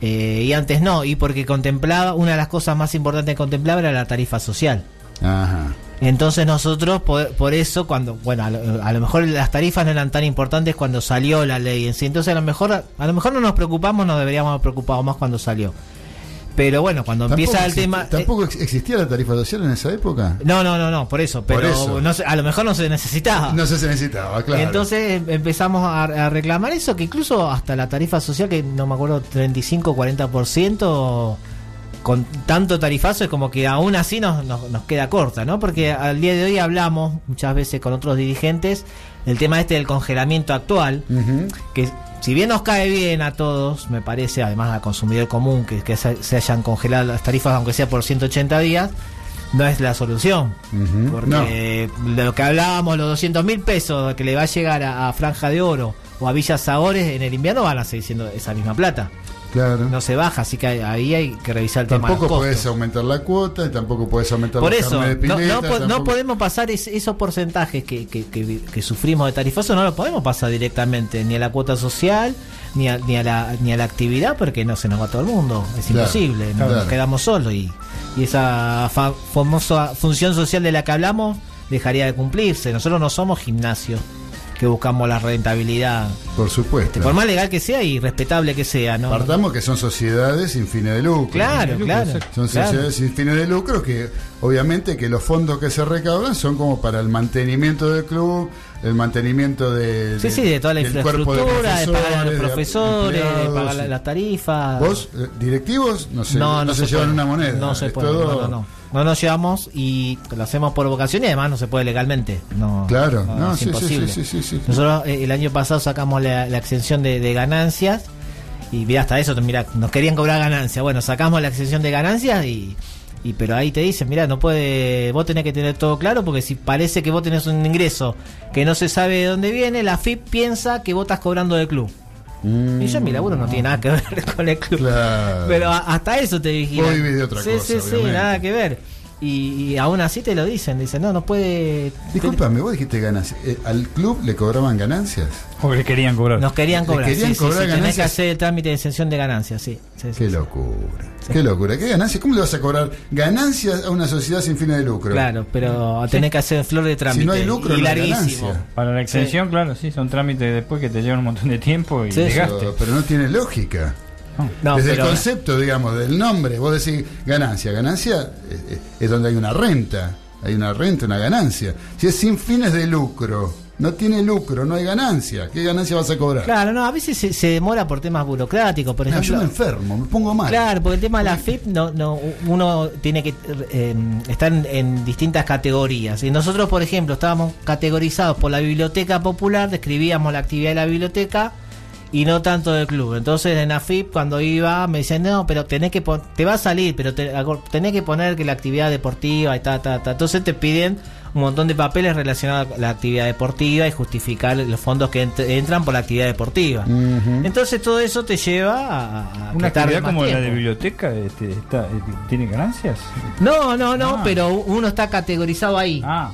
Eh, y antes no, y porque contemplaba, una de las cosas más importantes que contemplaba era la tarifa social. Ajá. Entonces nosotros, por, por eso, cuando, bueno, a lo, a lo mejor las tarifas no eran tan importantes cuando salió la ley en sí. Entonces a lo mejor, a lo mejor no nos preocupamos, nos deberíamos haber preocupado más cuando salió. Pero bueno, cuando empieza el tema... eh, ¿Tampoco ex- existía la tarifa social en esa época? no, no, no, no, por eso. Por Pero eso. No a lo mejor no se necesitaba. No se necesitaba, claro. Entonces em- empezamos a, a reclamar eso, que incluso hasta la tarifa social, que no me acuerdo, 35, 40%, con tanto tarifazo, es como que aún así nos, nos, nos queda corta, ¿no? Porque al día de hoy hablamos muchas veces con otros dirigentes del tema este del congelamiento actual, que si bien nos cae bien a todos, me parece, además al consumidor común, que, que se, se hayan congelado las tarifas, aunque sea por 180 días, no es la solución. Porque de lo que hablábamos, los 200 mil pesos que le va a llegar a, a Franja de Oro o a Villa Sagores en el invierno van a seguir siendo esa misma plata. Claro. No se baja, así que ahí hay que revisar el tema tampoco puedes aumentar la cuota y tampoco puedes aumentar Por los eso, de no, pileta, no no tampoco- podemos pasar es- esos porcentajes que, que, que- que sufrimos de tarifazo, no lo podemos pasar directamente ni a la cuota social ni a, ni a, la, ni a la actividad porque no se nos va todo el mundo, es Claro, imposible, no- claro. nos quedamos solos y, y esa fa- famosa función social de la que hablamos dejaría de cumplirse. Nosotros no somos gimnasios que buscamos la rentabilidad, Por supuesto. por más legal que sea y respetable que sea, ¿no? Partamos que son sociedades sin fines de lucro. Claro, claro. Son claro. sociedades sin fines de lucro que obviamente que los fondos que se recaudan son como para el mantenimiento del club, el mantenimiento de, Sí, sí, de toda la infraestructura, de, pagar a los de profesores, de empleados, pagar las tarifas. ¿Vos, eh, directivos? No, sé, no, se, llevan puede. una moneda. No se puede. todo- No, no, no. No nos llevamos y lo hacemos por vocación y además no se puede legalmente. No, Claro, no, no, es sí, sí, imposible. sí, sí, sí, sí. Nosotros eh, el año pasado sacamos la, la exención de, de ganancias y mira hasta eso, mira, nos querían cobrar ganancias. Bueno, sacamos la exención de ganancias y, y pero ahí te dicen, mira, no puede, vos tenés que tener todo claro porque si parece que vos tenés un ingreso que no se sabe de dónde viene, la FIP piensa que vos estás cobrando del club. Mm, Y yo mi laburo no tiene nada que ver con el club. Claro. Pero hasta eso te. Vos vivís de otra sí, cosa, Sí, sí, nada que ver. Y, y aún así te lo dicen. Dicen, no, no puede. Disculpame, vos dijiste ganancias. Eh, ¿Al club le cobraban ganancias? O le querían cobrar. Nos querían Le cobrar. querían sí, sí, cobrar sí, tenés que ganancias. hacer el trámite de exención de ganancias, sí. sí, sí, Qué sí. locura. Qué locura. ¿Qué ganancias? ¿Cómo le vas a cobrar ganancias a una sociedad sin fines de lucro? Claro, pero tenés que hacer flor de trámite. Si no hay lucro, y no hay ganancia. Para la extensión, claro, sí, son trámites después que te llevan un montón de tiempo y Sí, desgaste. Pero, pero no tiene lógica. No, Desde pero- el concepto, digamos, del nombre, vos decís ganancia. Ganancia es donde hay una renta. Hay una renta, una ganancia. Si es sin fines de lucro, no tiene lucro, no hay ganancia. ¿Qué ganancia vas a cobrar? Claro, no, a veces se, se demora por temas burocráticos, por No, ejemplo. yo me enfermo, me pongo mal. Claro, porque el tema de la FIP, no, no, uno tiene que eh, estar en, en distintas categorías. Y nosotros, por ejemplo, estábamos categorizados por la biblioteca popular, describíamos la actividad de la biblioteca y no tanto del club. Entonces en la FIP, cuando iba, me decían, no, pero tenés que te va a salir, pero te- tenés que poner que la actividad deportiva y ta, ta, ta. Entonces te piden un montón de papeles relacionados a la actividad deportiva y justificar los fondos que ent- entran por la actividad deportiva. Entonces todo eso te lleva a, a Una actividad más como la de biblioteca este, está, eh, tiene ganancias. No, no, no, Ah. pero uno está categorizado ahí. Ah,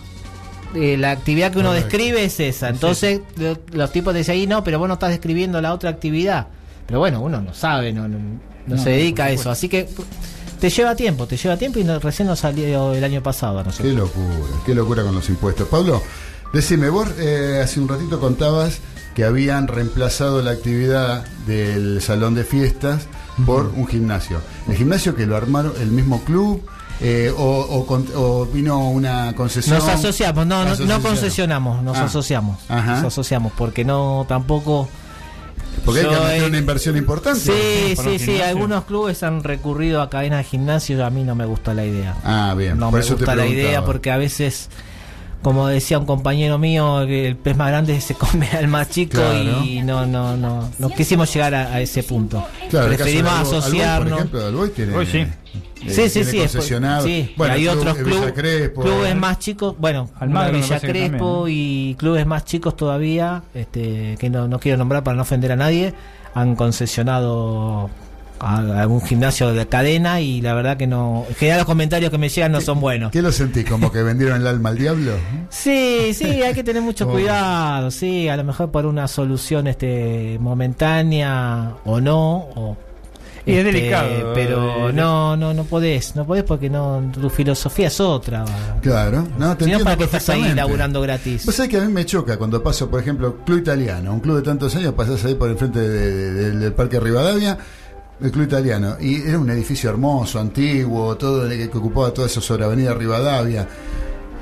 Eh, la actividad que uno Correcto. describe es esa. Entonces lo- los tipos te dicen ahí, no, pero vos no estás describiendo la otra actividad. Pero bueno, uno no sabe, no, no, no No, se dedica a eso. Así que te lleva tiempo, te lleva tiempo y no- recién nos salió el año pasado a Qué nosotros. locura, qué locura con los impuestos. Pablo, decime, vos eh, hace un ratito contabas que habían reemplazado la actividad del salón de fiestas por un gimnasio. ¿El gimnasio que lo armaron el mismo club? Eh, o, o con- o vino una concesión? Nos asociamos, no, no, concesionamos, nos Ah, asociamos. ajá. Nos asociamos porque no tampoco Porque hay que meter he- una inversión importante. Sí, sí, sí. Algunos clubes han recurrido a cadenas de gimnasio. A mí no me gusta la idea. Ah, bien. No por me eso te gusta la idea porque a veces, como decía un compañero mío, el pez más grande se come al más chico Claro. y no, no, no, no quisimos llegar a, a ese punto. Claro, Preferimos Alboy- asociarnos. por ejemplo, Alboy tiene. Hoy sí. Eh, Sí, sí, tiene sí. después- concesionado. sí, Bueno, hay club otros Villa clubes, Crespo, clubes eh, más chicos, bueno, Almagro Villa Crespo también, y clubes más chicos todavía, este, que no, no quiero nombrar para no ofender a nadie, han concesionado a algún gimnasio de cadena y la verdad que no, en general los comentarios que me llegan no son buenos. ¿Qué lo sentís? ¿Como que vendieron el alma al diablo? Sí, sí, hay que tener mucho Oh. cuidado, sí, a lo mejor por una solución este momentánea o no, o Y es este, delicado, pero eh, no, no, no podés, no podés porque no, tu filosofía es otra. Claro, no, te Si no, ¿para qué estás ahí laburando gratis? Vos sabés que a mí me choca cuando paso, por ejemplo, Club Italiano, un club de tantos años, pasás ahí por el frente de- de- de- del Parque Rivadavia, el Club Italiano, y era un edificio hermoso, antiguo, todo el que ocupaba todo eso sobre Avenida Rivadavia.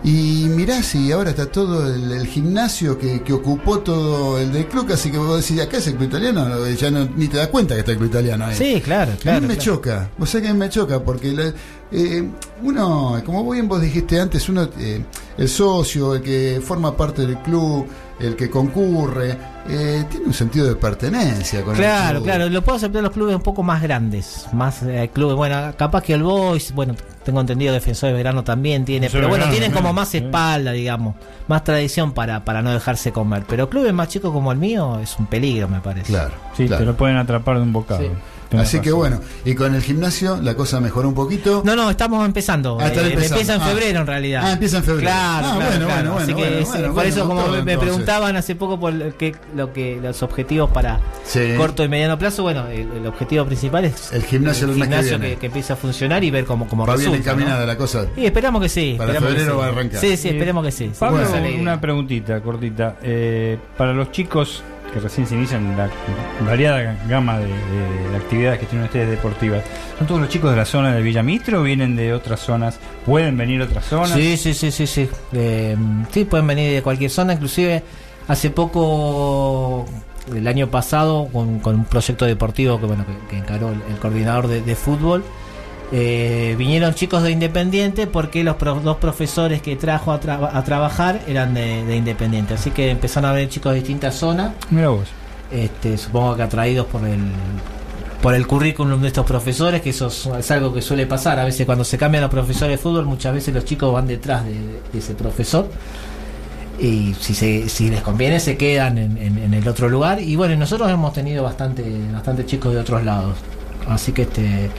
Y mirás y ahora está todo el, el gimnasio que, que ocupó todo el del club, así que vos decís, acá es el club italiano, ya no, ni te das cuenta que está el club italiano ahí. Sí, claro, claro. a mí me claro. choca, vos sabés que a mí me choca, porque la- eh, uno, como bien vos dijiste antes, uno, eh, el socio, el que forma parte del club, el que concurre, eh, tiene un sentido de pertenencia con el Claro, club. claro, lo puedo aceptar los clubes un poco más grandes, más eh, clubes, bueno, capaz que el Boys, bueno, tengo entendido Defensor de Verano también tiene, Defensor pero bueno, Verano tienen como más espalda, digamos, más tradición para, para no dejarse comer, pero clubes más chicos como el mío es un peligro, me parece. Claro, Sí, claro. te lo pueden atrapar de un bocado. Sí. Tenés Así que bueno, y con el gimnasio la cosa mejoró un poquito. No, no, estamos empezando. Ah, Eh, empezando. Empieza en Ah. febrero en realidad. Ah, empieza en febrero. Claro, Ah, claro, bueno, claro. bueno, Así bueno, que bueno, sí, bueno, por bueno, eso como todo, me entonces. preguntaban hace poco por el que, lo que los objetivos para Sí. corto y mediano plazo, bueno, el, el objetivo principal es El gimnasio el que gimnasio viene. que, que empiece a funcionar y ver cómo, cómo Va bien resulta. ¿no? encaminada la cosa. Y esperamos que sí. Para que febrero sí. va a arrancar. Sí, sí, esperemos que sí. Pablo, una preguntita cortita. Eh, para los chicos que recién se inician la variada gama de, de- de actividades que tienen ustedes deportivas, ¿son todos los chicos de la zona de Villamistro o vienen de otras zonas? ¿Pueden venir de otras zonas? Sí, sí, sí, sí, sí. Eh, sí, pueden venir de cualquier zona. Inclusive hace poco, el año pasado, con, con un proyecto deportivo que bueno que, encaró el, coordinador de fútbol, eh, vinieron chicos de Independiente porque los pro- dos profesores que trajo a, traba- a trabajar eran de, de Independiente. Así que empezaron a ver chicos de distintas zonas. Mira vos. este, supongo que atraídos por el por el currículum de estos profesores, que eso es, es algo que suele pasar. A veces cuando se cambian los profesores de fútbol, muchas veces los chicos van detrás de, de ese profesor. Y si, se, si les conviene, se quedan en, en- en el otro lugar. Y bueno, nosotros hemos tenido bastante, bastante chicos de otros lados. Así que este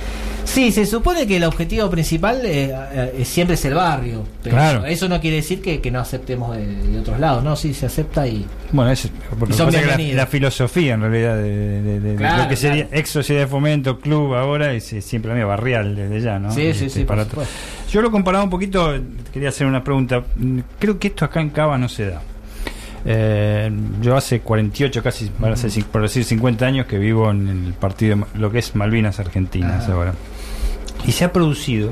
sí, se supone que el objetivo principal eh, eh, siempre es el barrio. Pero Claro. eso no quiere decir que, que no aceptemos de, de otros lados, ¿no? Sí, se acepta y, Bueno, es Y pasa que la, filosofía en realidad de, de- de- de Claro, lo que sería claro. ex sociedad de fomento, club ahora, es, es siempre la misma barrial desde ya, ¿no? Sí, sí, Este, sí, por para. Yo lo comparaba un poquito, quería hacer una pregunta. Creo que esto acá en Cava no se da. Eh, yo hace 48, casi, van a ser cin- por decir 50 años que vivo en el partido, lo que es Malvinas Argentinas Ah. ahora. Y se ha producido,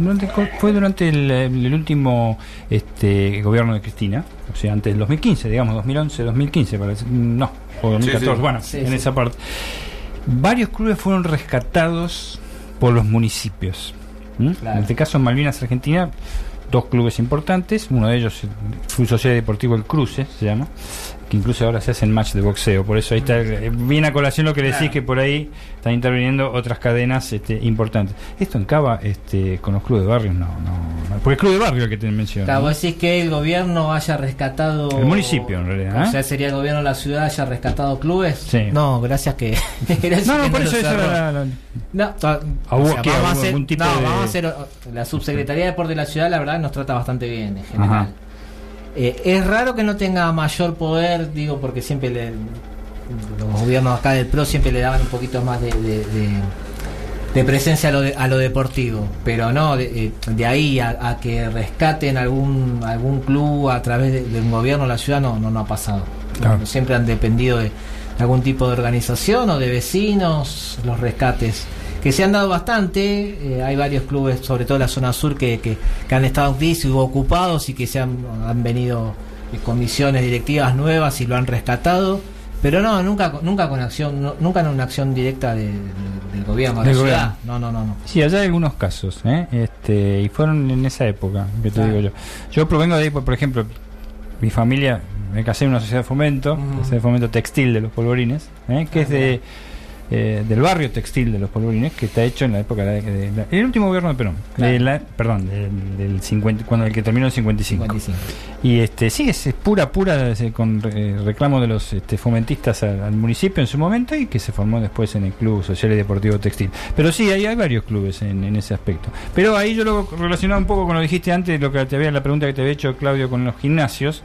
durante- fue durante el, el último este, gobierno de Cristina, o sea, antes del 2015, digamos, 2011, 2015, parece, no, o 2014, sí. bueno, Sí, en esa parte. Varios clubes fueron rescatados por los municipios. En este caso, Malvinas Argentina, dos clubes importantes. Uno de ellos fue Sociedad Deportivo El Cruce, se llama, que incluso ahora se hacen match de boxeo. Por eso ahí está, eh, viene a colación lo que decís, Claro. que por ahí están interviniendo otras cadenas este, importantes. Esto en Cava, este, con los clubes de barrios, no, no. Porque el club de barrio es el que te menciono. Claro, vos decís que el gobierno haya rescatado. El municipio, en realidad, ¿eh? O sea, sería el gobierno de la ciudad haya rescatado clubes. Sí. No, gracias que. gracias No, no, que por eso cerró. era la- No, ¿A o sea, qué? vamos a ¿Algún- hacer, algún tipo no, de- vamos a hacer. La subsecretaría de Deporte de la ciudad, la verdad, nos trata bastante bien en general. Ajá. Eh, es raro que no tenga mayor poder, digo, porque siempre le, los gobiernos acá del PRO siempre le daban un poquito más de, de- de- de presencia a lo, de- a lo deportivo, pero no, de, eh, de ahí a, a que rescaten algún algún club a través de, de un gobierno de la ciudad no, no, no ha pasado. Claro. Siempre han dependido de algún tipo de organización o de vecinos los rescates que se han dado bastante. eh, hay varios clubes, sobre todo en la zona sur, que, que, que han estado en crisis o ocupados y que se han, han venido eh, comisiones directivas nuevas y lo han rescatado. Pero no, nunca, nunca con acción, no- nunca en una acción directa de- de- del gobierno de la ciudad. No, no, no, no. Sí, allá hay algunos casos, ¿eh? este, y fueron en esa época, que te digo yo. Yo provengo de ahí, por ejemplo, mi familia, me casé en una sociedad de fomento, Mm. sociedad de fomento textil de los polvorines, ¿eh? que es de eh, del barrio textil de los polvorines, que está hecho en la época de, de- la- el último gobierno de Perón, Claro. de la- perdón, del, del 50, cuando el que terminó en 55. 55. Y este sí, es, es pura, pura, es, con eh, reclamo de los este, fomentistas al, al municipio en su momento y que se formó después en el Club Social y Deportivo Textil. Pero sí, hay, hay varios clubes en, en ese aspecto. Pero ahí yo lo relacionaba un poco con lo que dijiste antes, lo que te había, la pregunta que te había hecho Claudio con los gimnasios,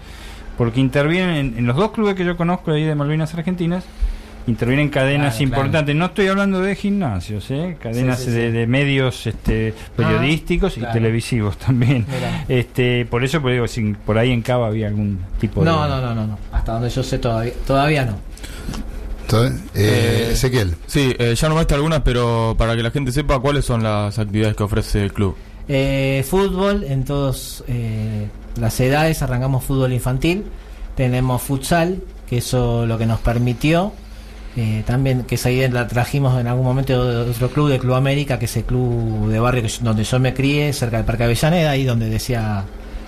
porque intervienen en, en los dos clubes que yo conozco ahí de Malvinas Argentinas. Intervienen cadenas Claro, claro. importantes. No estoy hablando de gimnasios, ¿eh? cadenas Sí, sí, de, sí. de medios este, periodísticos y claro. televisivos también. Este, por eso pues, digo, si por ahí en Cava había algún tipo No, de. no, no, no, no. Hasta donde yo sé todavía, todavía no. Eh, Eh, Ezequiel. Sí, eh, ya nombraste algunas, pero para que la gente sepa cuáles son las actividades que ofrece el club. Eh, fútbol en todas las edades, arrancamos fútbol infantil, tenemos futsal, que eso lo que nos permitió, eh, también que esa idea la trajimos en algún momento de otro club, de Club América, que es el club de barrio que yo- donde yo me crié, cerca del Parque Avellaneda, ahí donde decía,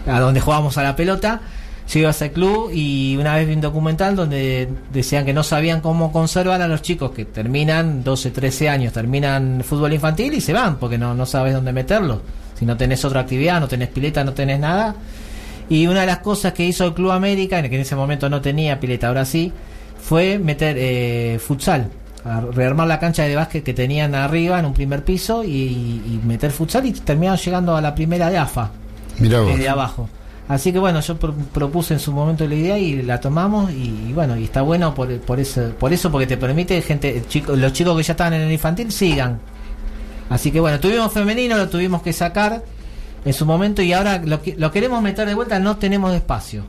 a donde jugábamos a la pelota. Yo iba a ese club y una vez vi un documental donde decían que no sabían cómo conservar a los chicos que terminan 12, 13 años, terminan fútbol infantil y se van porque no, no sabes dónde meterlos. Si no tenés otra actividad, no tenés pileta, no tenés nada. Y una de las cosas que hizo el Club América, en que en ese momento no tenía pileta, ahora sí, fue meter eh, futsal. a rearmar la cancha de básquet que tenían arriba en un primer piso y, y meter futsal y terminaron llegando a la primera de AFA vos. desde abajo. Así que bueno, yo pro- propuse en su momento la idea y la tomamos y, y bueno, y está bueno por, por eso, por eso porque te permite gente, chico, los chicos que ya estaban en el infantil sigan. Así que bueno, tuvimos femenino, lo tuvimos que sacar en su momento y ahora lo, lo queremos meter de vuelta, no tenemos espacio.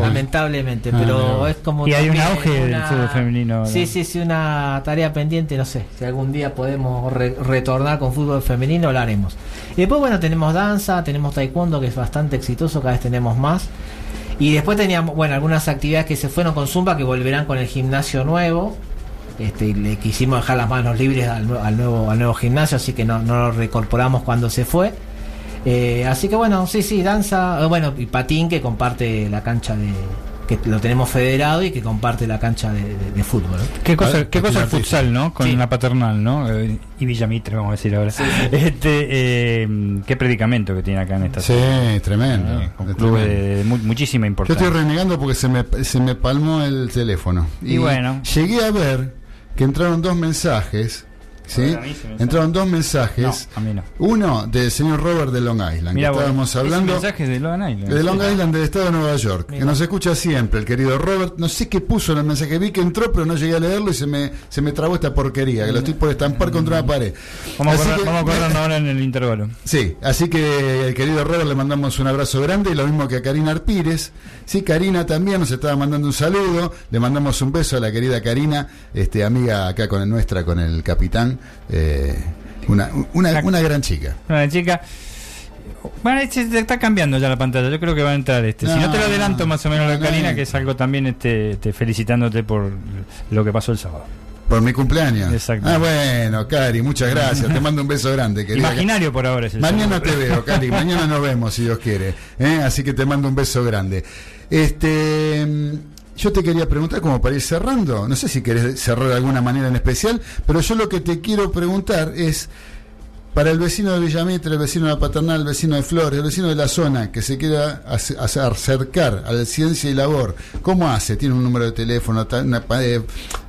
Lamentablemente, Ah, pero es como Y hay un auge del fútbol femenino. Sí, sí, sí, una tarea pendiente, no sé, si algún día podemos re- retornar con fútbol femenino, lo haremos. Y después, bueno, tenemos danza, tenemos taekwondo, que es bastante exitoso, cada vez tenemos más. Y después teníamos, bueno, algunas actividades que se fueron con Zumba, que volverán con el gimnasio nuevo. Este, y le quisimos dejar las manos libres al, al nuevo, al nuevo gimnasio, así que no, no lo recorporamos cuando se fue. Eh, así que bueno, sí, sí, danza, eh, bueno, y patín que comparte la cancha de que lo tenemos federado y que comparte la cancha de, de- de fútbol. ¿no? ¿Qué cosa, Ah, qué cosa el futsal, ¿no? Con Sí. la paternal, ¿no? Eh, y Villamitre, vamos a decir ahora. Este, eh, qué predicamento que tiene acá en esta Sí, ciudad. tremendo. Eh, con es clubes tremendo. de mu- muchísima Yo importancia. estoy renegando porque se me, se me palmó el teléfono. Y bueno. Llegué a ver que entraron dos mensajes. Entraron dos mensajes. No, a mí no. Uno del señor Robert de Long Island. Mira, que vos, estábamos hablando. mensaje de Long Island. De Long Sí. Island del estado de Nueva York, que nos escucha siempre, el querido Robert. No sé qué puso en el mensaje, vi que entró, pero no llegué a leerlo y se me, se me trabó esta porquería, que lo estoy por estampar contra una pared. Así vamos a acordarnos ahora en el intervalo. Sí, así que el querido Robert le mandamos un abrazo grande y lo mismo que a Karina Arpírez. Sí, Karina también nos estaba mandando un saludo. Le mandamos un beso a la querida Karina, este, amiga acá con el nuestra, con el capitán. Eh, una, una, una gran chica. Una chica. Bueno, este está cambiando ya la pantalla. Yo creo que va a entrar este. si No, te lo adelanto más o menos no, la Karina, no. que es algo también este, este, felicitándote por lo que pasó el sábado. Por mi cumpleaños. Exacto. Ah, bueno, Cari, muchas gracias. Te mando un beso grande, querida. Imaginario por ahora es el Mañana sábado. te veo, Cari. Mañana nos vemos, si Dios quiere. ¿eh? Así que te mando un beso grande. Este, yo te quería preguntar, como para ir cerrando, no sé si querés cerrar de alguna manera en especial, pero yo lo que te quiero preguntar es, para el vecino de Villamitre, el vecino de la Paternal, el vecino de Flores, el vecino de la zona que se quiera ace- ace- acercar a la ciencia y labor, ¿cómo hace? ¿Tiene un número de teléfono, una eh,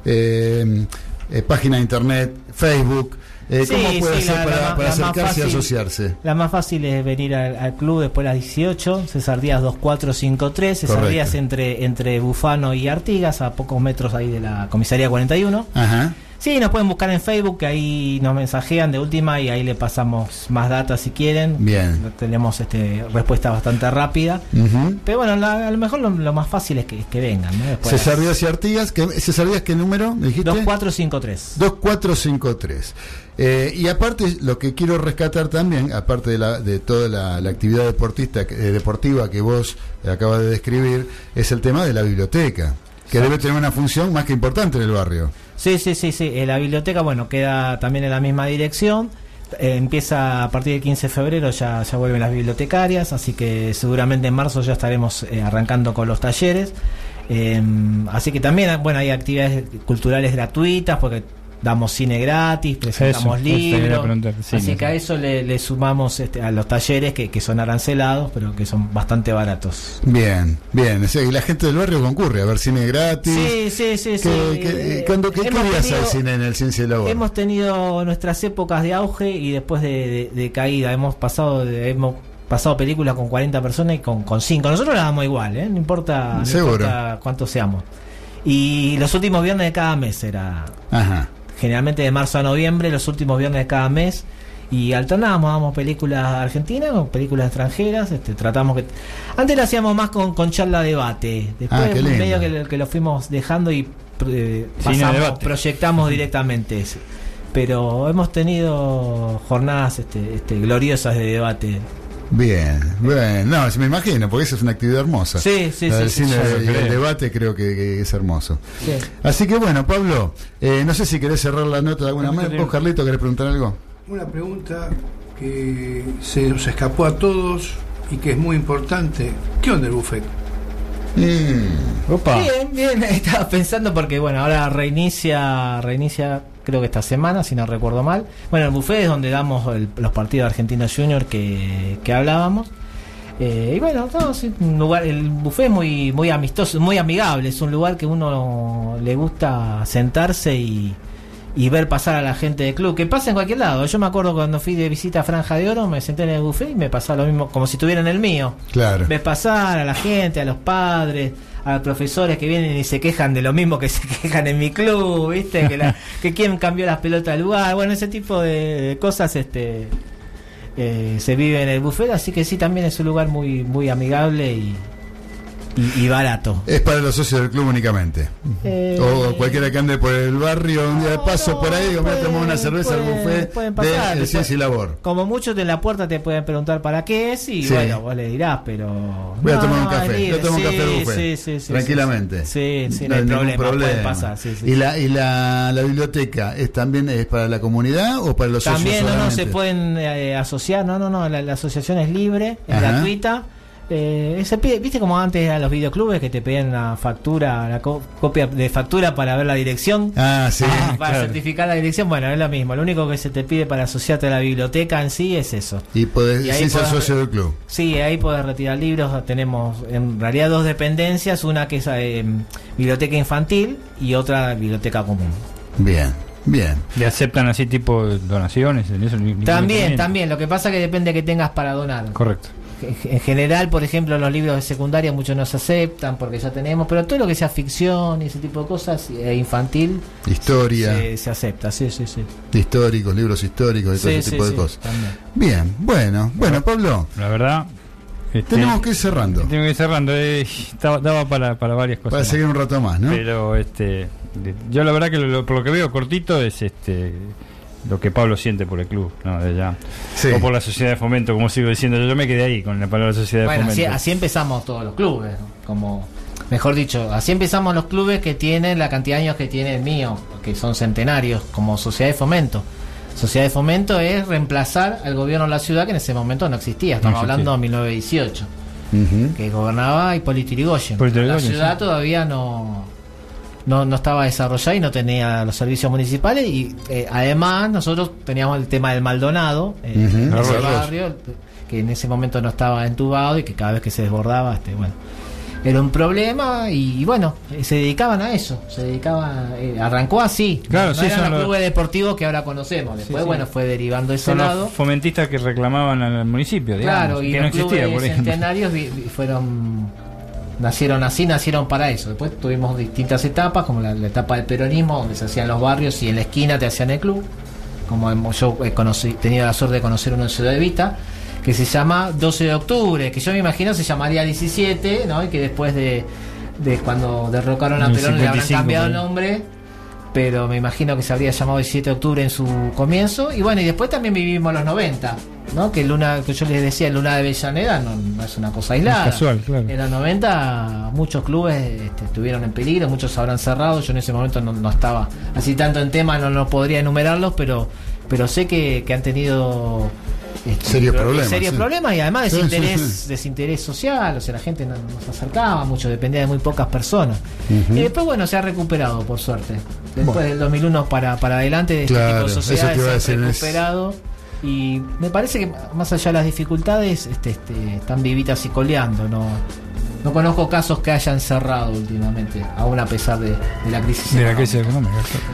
eh, eh, página de internet, Facebook? Eh, Sí, ¿Cómo puede sí, hacer la- para, la para la acercarse y fácil. asociarse? La más fácil es venir al, al club después de las 18, César Díaz 2453, César Correcto. Díaz entre, entre Bufano y Artigas, a pocos metros ahí de la comisaría 41. Ajá. Sí, nos pueden buscar en Facebook, que ahí nos mensajean de última y ahí le pasamos más datos si quieren. Bien. Tenemos este, respuesta bastante rápida. Ujú. Pero bueno, la- a lo mejor lo, lo más fácil es que, que vengan. ¿no? Después César las- Díaz y Artigas, ¿qué, César Díaz, ¿qué número me dijiste? 2453. 2453. Eh, y aparte, lo que quiero rescatar también, aparte de, la, de toda la, la actividad deportista, eh, deportiva que vos acabas de describir, es el tema de la biblioteca. que debe tener una función más que importante en el barrio. Sí, sí, sí, sí. Eh, la biblioteca, bueno, queda también en la misma dirección. Eh, empieza a partir del 15 de febrero, ya, ya vuelven las bibliotecarias, así que seguramente en marzo ya estaremos eh, arrancando con los talleres. Eh, así que también, bueno, hay actividades culturales gratuitas porque damos cine gratis, presentamos Eso, libros. así que a eso le, le sumamos este, a los talleres que, que son arancelados, pero que son bastante baratos. Bien, bien. O sea, y la gente del barrio concurre a ver cine gratis. Sí, sí, sí, sí. ¿Qué, qué- Eh, cuándo- qué- qué tenido- hay cine en el Ciencia y Labor? Hemos tenido nuestras épocas de auge y después de, de- de caída. Hemos pasado de- hemos pasado películas con 40 personas y con, con 5. Nosotros la damos igual, ¿eh? no importa, no importa cuántos seamos. Y los últimos viernes de cada mes era Ajá. Generalmente de marzo a noviembre, los últimos viernes de cada mes. Y alternábamos, damos películas argentinas o películas extranjeras. Este, tratamos que. Antes lo hacíamos más con, con charla debate. Después Ah, medio que, lo- que lo fuimos dejando y eh, pasamos, proyectamos directamente ese. Pero hemos tenido jornadas este, este, gloriosas de debate. Bien, bueno, no, me imagino, porque esa es una actividad hermosa. Sí, sí, La sí, del sí, cine sí, y el creo. debate creo que, que es hermoso. Sí. Así que bueno, Pablo, eh, no sé si querés cerrar la nota de alguna manera. ¿Vos, Carlito, querés preguntar algo? Una pregunta que se nos escapó a todos y que es muy importante. ¿Qué onda el buffet? Mm, Opa. Bien, bien, estaba pensando porque bueno, ahora reinicia, reinicia creo que esta semana, si no recuerdo mal. Bueno, el buffet es donde damos el- los partidos de Argentina Junior que, que hablábamos. Eh, y bueno, no, sí, un lugar, el buffet es muy, muy amistoso, muy amigable, es un lugar que uno le gusta sentarse y, y ver pasar a la gente del club, que pasa en cualquier lado. Yo me acuerdo cuando fui de visita a Franja de Oro, me senté en el buffet y me pasaba lo mismo, como si estuviera en el mío claro. ves pasar a la gente, a los padres, a profesores que vienen y se quejan de lo mismo que se quejan en mi club, ¿viste? Que, la, que quién cambió las pelotas del lugar, bueno, ese tipo de cosas este eh, se vive en el buffet, así que sí, también es un lugar muy muy amigable y, y, y barato. Es para los socios del club únicamente. Eh, O cualquiera que ande por el barrio, un día de no, paso no, por ahí, o me tomar una cerveza al buffet pueden pasar, de después- Ciencia y Labor. Como muchos de la puerta te pueden preguntar para qué es y Sí. bueno, vos le dirás, pero... Voy a No, tomar un no, café, libre. yo tomo un café al buffet. sí, sí, sí, tranquilamente. Sí, sí, no, hay ningún problema, puede pasar. sí, sí. ¿Y, la, y la, la biblioteca es también es para la comunidad o para los También socios no, no solamente? se pueden eh, asociar, no, no, no, la, la asociación es libre, es Ajá. gratuita. Eh, se pide, viste como antes a los videoclubes que te pedían la factura, la co- copia de factura para ver la dirección. Ah, sí. para claro. certificar la dirección, bueno, es lo mismo. Lo único que se te pide para asociarte a la biblioteca en sí es eso. Y podés, Y ahí sin ser podés- socio del club. Sí, ahí podés retirar libros. Tenemos en realidad dos dependencias, una que es eh, biblioteca infantil y otra biblioteca común. Bien, bien. ¿Le aceptan así tipo donaciones? ¿En eso ni- ni- También, también. Lo que pasa que depende que tengas para donar. Correcto. En general, por ejemplo, los libros de secundaria muchos no se aceptan porque ya tenemos, pero todo lo que sea ficción y ese tipo de cosas, eh, infantil, Historia, se, se acepta, sí, sí, sí. históricos, libros históricos y todo Sí, ese sí, tipo de sí, cosas. también. Bien, bueno, bueno, Pablo, La verdad. este, tenemos que ir cerrando Tengo que ir cerrando. eh, daba, daba para, para varias cosas. para seguir un rato más, ¿no? Pero este, yo la verdad que lo- por lo que veo cortito es este lo que Pablo siente por el club, ¿no? De ya. Sí. O por la sociedad de fomento, como sigo diciendo. Yo me quedé ahí con la palabra sociedad de Bueno, fomento. así empezamos todos los clubes, como mejor dicho, así empezamos los clubes que tienen la cantidad de años que tiene el mío, que son centenarios, como sociedad de fomento. Sociedad de fomento es reemplazar al gobierno de la ciudad que en ese momento no existía, estamos existía. hablando de 1918. Ujú. que gobernaba Hipólito Yrigoyen. La ciudad sí. todavía no, no, no estaba desarrollada y no tenía los servicios municipales y eh, además nosotros teníamos el tema del Maldonado eh, en ese barrio que en ese momento no estaba entubado y que cada vez que se desbordaba este bueno era un problema y, bueno eh, se dedicaban a eso se dedicaban eh, arrancó así Claro, no sí, eran son los clubes deportivos que ahora conocemos después sí. bueno fue derivando ese Son lado los fomentistas que reclamaban al municipio, digamos, Claro, y que los no existía, clubes por ejemplo. centenarios fueron nacieron así, nacieron para eso. Después tuvimos distintas etapas, como la, la etapa del peronismo, donde se hacían los barrios y en la esquina te hacían el club. Como hemos- yo he conocí, tenido la suerte de conocer uno en Ciudad Evita, que se llama 12 de octubre, que yo me imagino se llamaría 17, ¿no? Y que después de, de cuando derrocaron a Perón le habrán 55, cambiado el nombre pero me imagino que se habría llamado 17 de octubre en su comienzo. Y bueno, y después también vivimos los 90, ¿no? Que Luna, que yo les decía, Luna de Avellaneda no, no es una cosa aislada. Es casual, claro. En los 90 muchos clubes este, estuvieron en peligro, muchos habrán cerrado. Yo en ese momento no, no estaba así tanto en tema, no, no podría enumerarlos, pero, pero sé que, que han tenido Serios pro- problemas, serios sí. problemas y además sí, desinterés, sí. desinterés social, o sea, la gente no, no se acercaba mucho, dependía de muy pocas personas. Y después, bueno, se ha recuperado, por suerte. Después Bueno. del 2001 para, para adelante, de este Claro, tipo de sociedades se es- recuperado. Y me parece que más allá de las dificultades, este, este, están vivitas y coleando. No, no conozco casos que hayan cerrado últimamente, aún a pesar de, de la crisis. De la económica. crisis económica.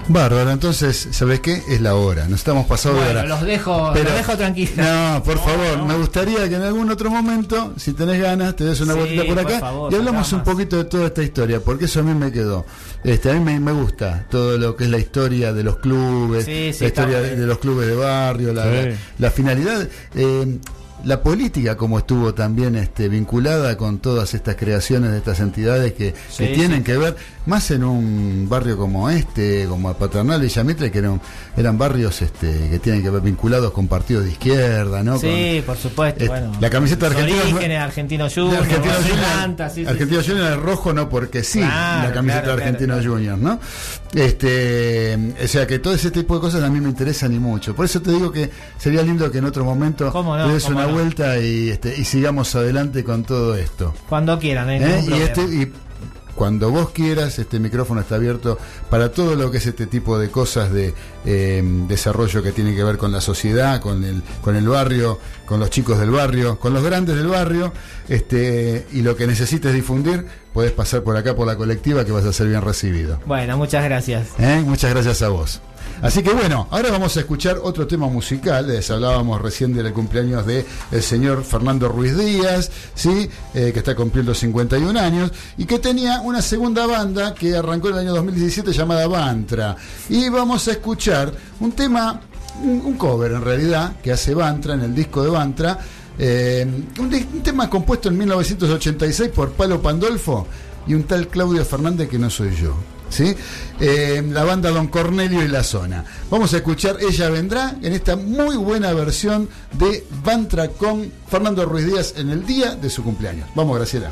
Bárbaro, entonces, ¿sabes qué? Es la hora. Nos estamos pasando de Bueno, hora. los dejo, Pero- los dejo tranquilos. No, por favor, me gustaría que en algún otro momento, si tenés ganas, te des una Sí, vueltita por por acá favor, y hablamos un poquito de toda esta historia, porque eso a mí me quedó. Este, a mí me, me gusta todo lo que es la historia de los clubes, Sí, sí, la historia de, los clubes de barrio, la, Sí. la- la finalidad. eh, la política como estuvo también este, vinculada con todas estas creaciones de estas entidades que, Sí, que tienen sí. que ver más en un barrio como este, como Paternal y Mitre, que eran, eran barrios este, que tienen que ver vinculados con partidos de izquierda, ¿no? Sí, Con- por supuesto. Eh, bueno, la camiseta argentina- orígenes, Argentino Junior, Argentino Junior, Atlanta, sí, Argentino. Junior es rojo no porque sí, Claro, la camiseta claro, de Argentino claro. Junior, ¿no? Este, o sea que todo ese tipo de cosas a mí me interesan y mucho. Por eso te digo que sería lindo que en otro momento ¿Cómo no? Vuelta y, este, y sigamos adelante con todo esto. Cuando quieran, ¿eh? ¿Eh? Y, este, y cuando vos quieras, este micrófono está abierto para todo lo que es este tipo de cosas de eh, desarrollo que tiene que ver con la sociedad, con el, con el barrio, con los chicos del barrio, con los grandes del barrio, este, y lo que necesites difundir, podés pasar por acá por la colectiva que vas a ser bien recibido. Bueno, muchas gracias. ¿Eh? Muchas gracias a vos. Así que bueno, ahora vamos a escuchar otro tema musical. Les hablábamos recién del cumpleaños de el señor Fernando Ruiz Díaz, ¿sí? Eh, que está cumpliendo 51 años y que tenía una segunda banda que arrancó en el año 2017 llamada Bantra. Y vamos a escuchar un tema, un, cover en realidad, que hace Bantra en el disco de Bantra. eh, un, un tema compuesto en 1986 por Palo Pandolfo y un tal Claudio Fernández que no soy yo. ¿Sí? Eh, la banda Don Cornelio y la zona. Vamos a escuchar Ella Vendrá en esta muy buena versión de Bantra con Fernando Ruiz Díaz en el día de su cumpleaños. Vamos, Graciela.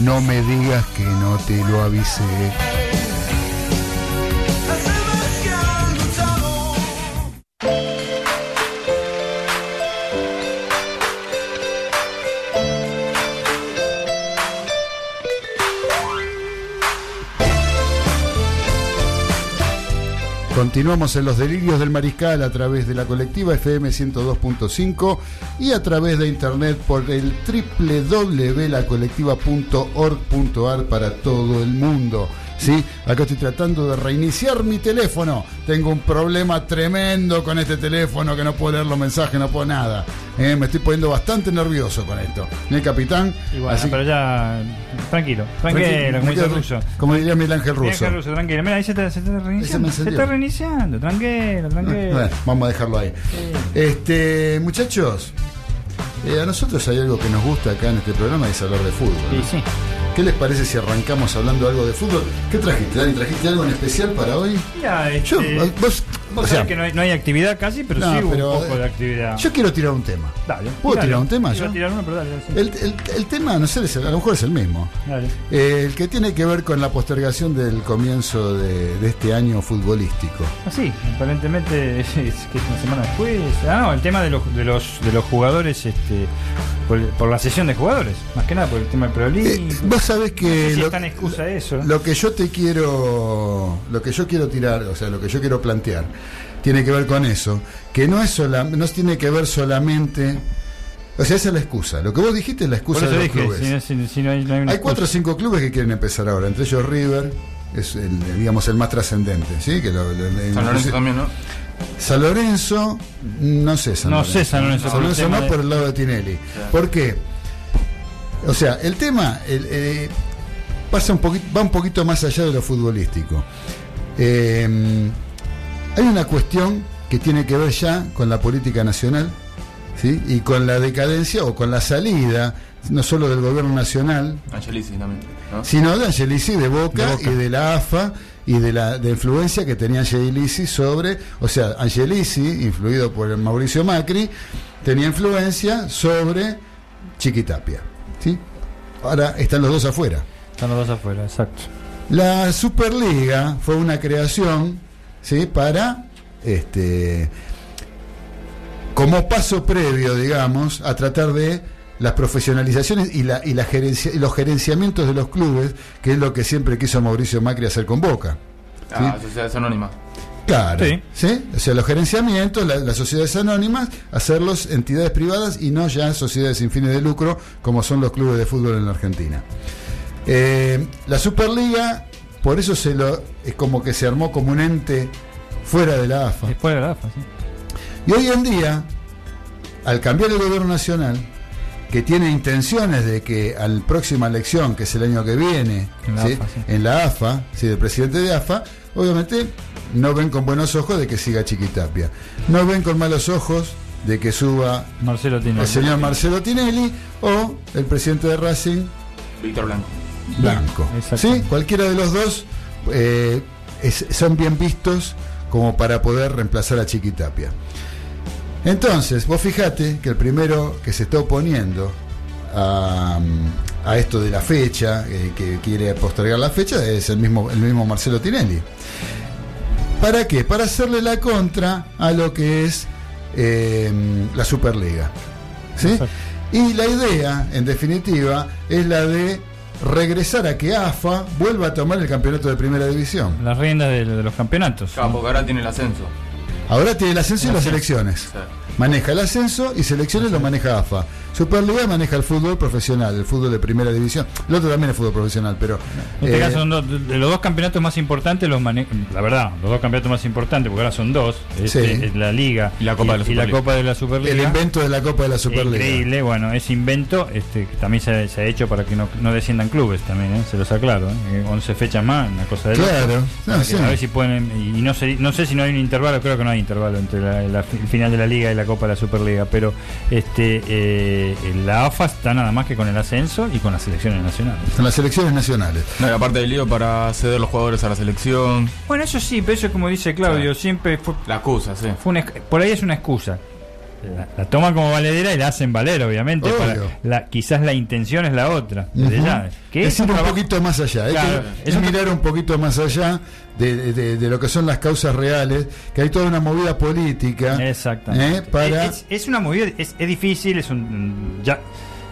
No me digas que no te lo avisé. Continuamos en los delirios del mariscal a través de la colectiva FM 102.5 y a través de internet por el www.lacolectiva.org.ar para todo el mundo. ¿Sí? Acá estoy tratando de reiniciar mi teléfono. Tengo un problema tremendo con este teléfono que no puedo leer los mensajes, no puedo nada. Eh, me estoy poniendo bastante nervioso con esto. ¿Eh, capitán? Así- pero ya. Tranquilo, tranquilo, como dice ruso. Como diría Miguel Ángel Russo. ruso, tranquilo. Mira, ahí se está, se está reiniciando. Se está reiniciando, tranquilo, tranquilo. Bueno, vamos a dejarlo ahí. Este, muchachos, eh, a nosotros hay algo que nos gusta acá en este programa y es hablar de fútbol. Sí, ¿no? sí. ¿Qué les parece si arrancamos hablando algo de fútbol? ¿Qué trajiste, Dani? ¿Trajiste algo en especial para hoy? Yo, este, vos, vos o sabés sea, que no hay, no hay actividad casi, pero no, sí hubo pero, un poco eh, de actividad. yo quiero tirar un tema. Dale. ¿Puedo dale. tirar un tema yo? tirar uno, pero dale, dale, sí. El, el- el tema, no sé, a lo mejor es el mismo. Dale. Eh, el que tiene que ver con la postergación del comienzo de, de este año futbolístico. Ah, sí, aparentemente es, que es una semana después. Ah, no, el tema de los, de los, de los jugadores, este, por, por la sesión de jugadores, más que nada por el tema del League. Eh, vos sabés que No sé si lo- es tan excusa eso. Lo que yo te quiero, lo que yo quiero tirar, o sea, lo que yo quiero plantear, tiene que ver con eso, que no es sola, no tiene que ver solamente, o sea, esa es la excusa. Lo que vos dijiste es la excusa de los dije, clubes. si, no- si- si no hay, no hay una Hay cuatro o cinco clubes que quieren empezar ahora, entre ellos River, es el, digamos el más trascendente, ¿sí? Que lo- lo- San Lorenzo también, ¿no? San Lorenzo, no sé San No Lorenzo. sé San Lorenzo, San no de- por el lado de Tinelli. ¿Por qué? O sea, el tema el, eh, pasa un poquito, va un poquito más allá de lo futbolístico. Eh, hay una cuestión que tiene que ver ya con la política nacional, ¿sí? Y con la decadencia o con la salida, no solo del gobierno nacional, Angelici también, ¿no? sino de Angelici de Boca, De Boca. y de la AFA y de la de influencia que tenía Angelici sobre, o sea, Angelici, influido por el Mauricio Macri, tenía influencia sobre Chiquitapia. ¿sí? Ahora están los dos afuera. Están los dos afuera, exacto. La Superliga fue una creación ¿sí? para este como paso previo, digamos, a tratar de las profesionalizaciones y, la, y, la gerencia, y los gerenciamientos de los clubes, que es lo que siempre quiso Mauricio Macri hacer con Boca. Ah, sociedades anónimas. Claro. Sí. ¿sí? O sea, los gerenciamientos, la- las sociedades anónimas, hacerlos entidades privadas y no ya sociedades sin fines de lucro, como son los clubes de fútbol en la Argentina. Eh, la Superliga, por eso se lo, es como que se armó como un ente fuera de la AFA. Después de la AFA, sí. Y hoy en día, al cambiar el gobierno nacional, que tiene intenciones de que a la próxima elección, que es el año que viene, En la ¿sí? AFA, sí. en la AFA, ¿sí? del presidente de AFA, obviamente no ven con buenos ojos de que siga Chiquitapia. No ven con malos ojos de que suba Marcelo tiene. el señor Marcelo Tinelli o el presidente de Racing Víctor Blanco. Blanco. ¿Sí? Cualquiera de los dos eh, es- son bien vistos como para poder reemplazar a Chiquitapia. Entonces, vos fijate que el primero que se está oponiendo a, a esto de la fecha, eh, que quiere postergar la fecha, es el mismo, el mismo Marcelo Tinelli. ¿Para qué? Para hacerle la contra a lo que es eh, la Superliga. ¿Sí? Y la idea, en definitiva, es la de regresar a que AFA vuelva a tomar el campeonato de primera división. Las riendas de, de los campeonatos. Claro, porque ahora tiene el ascenso. Ahora tiene el ascenso y las elecciones. Sí. Maneja el ascenso y selecciones lo maneja AFA. Superliga maneja el fútbol profesional, el fútbol de primera división. El otro también es fútbol profesional, pero. En este eh, caso son dos, de los dos campeonatos más importantes, los mane- la verdad, los dos campeonatos más importantes, porque ahora son dos, es, Sí. es la Liga Y la Copa de la y la Superliga. Copa de la Superliga. el invento de la Copa de la Superliga. Increíble, bueno, ese invento este, que también se, se ha hecho para que no, no desciendan clubes también, ¿eh? se los aclaro. ¿eh? 11 fechas más, una cosa de. Claro, no, sí. A ver si pueden, y no sé, no sé si no hay un intervalo, creo que no hay intervalo entre la- la- el final de la Liga y la Copa de la Superliga, pero este eh, la AFA está nada más que con el ascenso y con las selecciones nacionales. Con las selecciones nacionales. No, y aparte del lío para ceder los jugadores a la selección. Bueno, eso sí, pero eso como dice Claudio, Sí. siempre fue, La excusa, sí. fue una, por ahí es una excusa. La, la toman como valedera y la hacen valer, obviamente. Para- la, quizás la intención es la otra. desde ya. Que es ir un poquito más allá, Claro, es mirar un poquito más allá de, de- de lo que son las causas reales, que hay toda una movida política Exactamente. ¿eh? para Es, es una movida, es, es difícil, es un ya,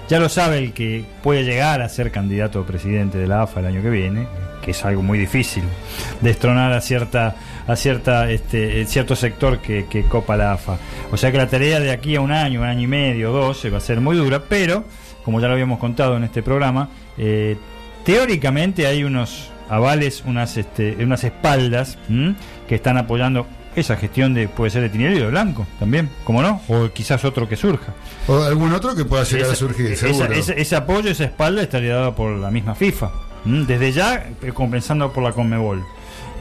ya lo sabe el que puede llegar a ser candidato a presidente de la AFA el año que viene, que es algo muy difícil, destronar a cierta a cierta este, eh, cierto sector que, que copa la AFA. O sea que la tarea de aquí a un año, un año y medio, dos, eh, va a ser muy dura, pero, como ya lo habíamos contado en este programa, eh, teóricamente hay unos avales, unas, este, unas espaldas ¿m? que están apoyando esa gestión de puede ser de Tinelli o de Blanco también, como no, o quizás otro que surja. O algún otro que pueda llegar Esa- a surgir, esa- seguro. ese, ese apoyo, esa espalda estaría dada por la misma FIFA. ¿M? Desde ya, eh, compensando por la Conmebol.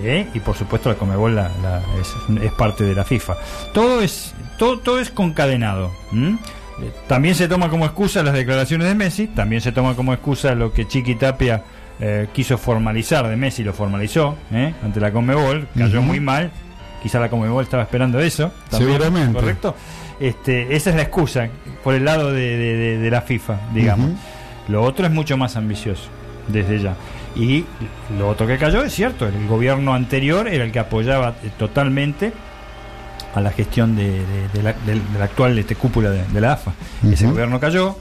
¿eh? Y por supuesto la Conmebol la- la- es, es parte de la FIFA. Todo es, todo, todo es concadenado. ¿m? Eh, También se toma como excusa las declaraciones de Messi, también se toma como excusa lo que Chiqui Tapia eh, quiso formalizar de Messi, lo formalizó ¿eh? ante la Conmebol, cayó muy mal, quizá la Conmebol estaba esperando eso. también, Seguramente. ¿Correcto? Este, esa es la excusa por el lado de, de- de- de la FIFA, digamos. Lo otro es mucho más ambicioso, desde ya. Y lo otro que cayó es cierto, el gobierno anterior era el que apoyaba eh, totalmente a la gestión de, de- de la, de la actual este, cúpula de, de la AFA. Ese gobierno cayó,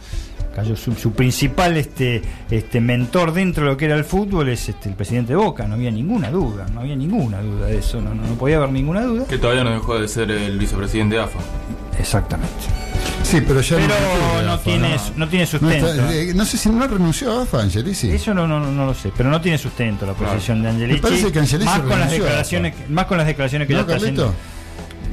cayó su, su principal este, este mentor dentro de lo que era el fútbol es este, el presidente de Boca, no había ninguna duda, no había ninguna duda de eso, no, no, no podía haber ninguna duda. Que todavía no dejó de ser el vicepresidente de AFA. Exactamente. Sí, pero ya Pero no AFA, tiene, ¿no? no tiene No, sustento. está- eh, no sé si no renunció a AFA, Angelici. Eso no, no, no, no lo sé, pero no tiene sustento la posición de Angelici. Me parece que Angelici más con las declaraciones, más con las declaraciones que ¿No, ya está haciendo.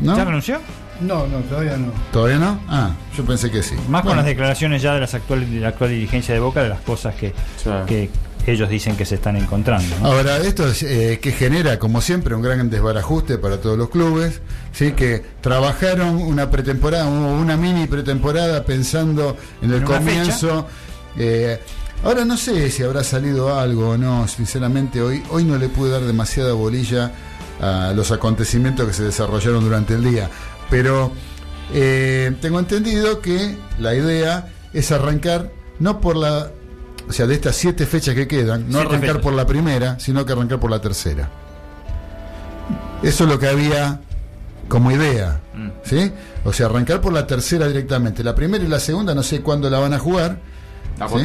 ¿No? ¿Ya renunció? No, no, todavía no. ¿Todavía no? Ah, yo pensé que sí. Más con las declaraciones ya de las actuales de la actual dirigencia de Boca de las cosas que, Sí. que ellos dicen que se están encontrando. ¿no? Ahora, esto es, eh, que genera, como siempre, un gran desbarajuste para todos los clubes, ¿sí? que trabajaron una pretemporada, una mini pretemporada pensando en el comienzo. eh, ahora no sé si habrá salido algo o no, sinceramente, hoy, hoy no le pude dar demasiada bolilla a los acontecimientos que se desarrollaron durante el día, pero eh, tengo entendido que la idea es arrancar no por la o sea, de estas siete fechas que quedan, no Siete arrancar fechas. por la primera, sino que arrancar por la tercera. Eso es lo que había como idea, Mm. ¿sí? O sea, arrancar por la tercera directamente. La primera y la segunda no sé cuándo la van a jugar. La ¿sí?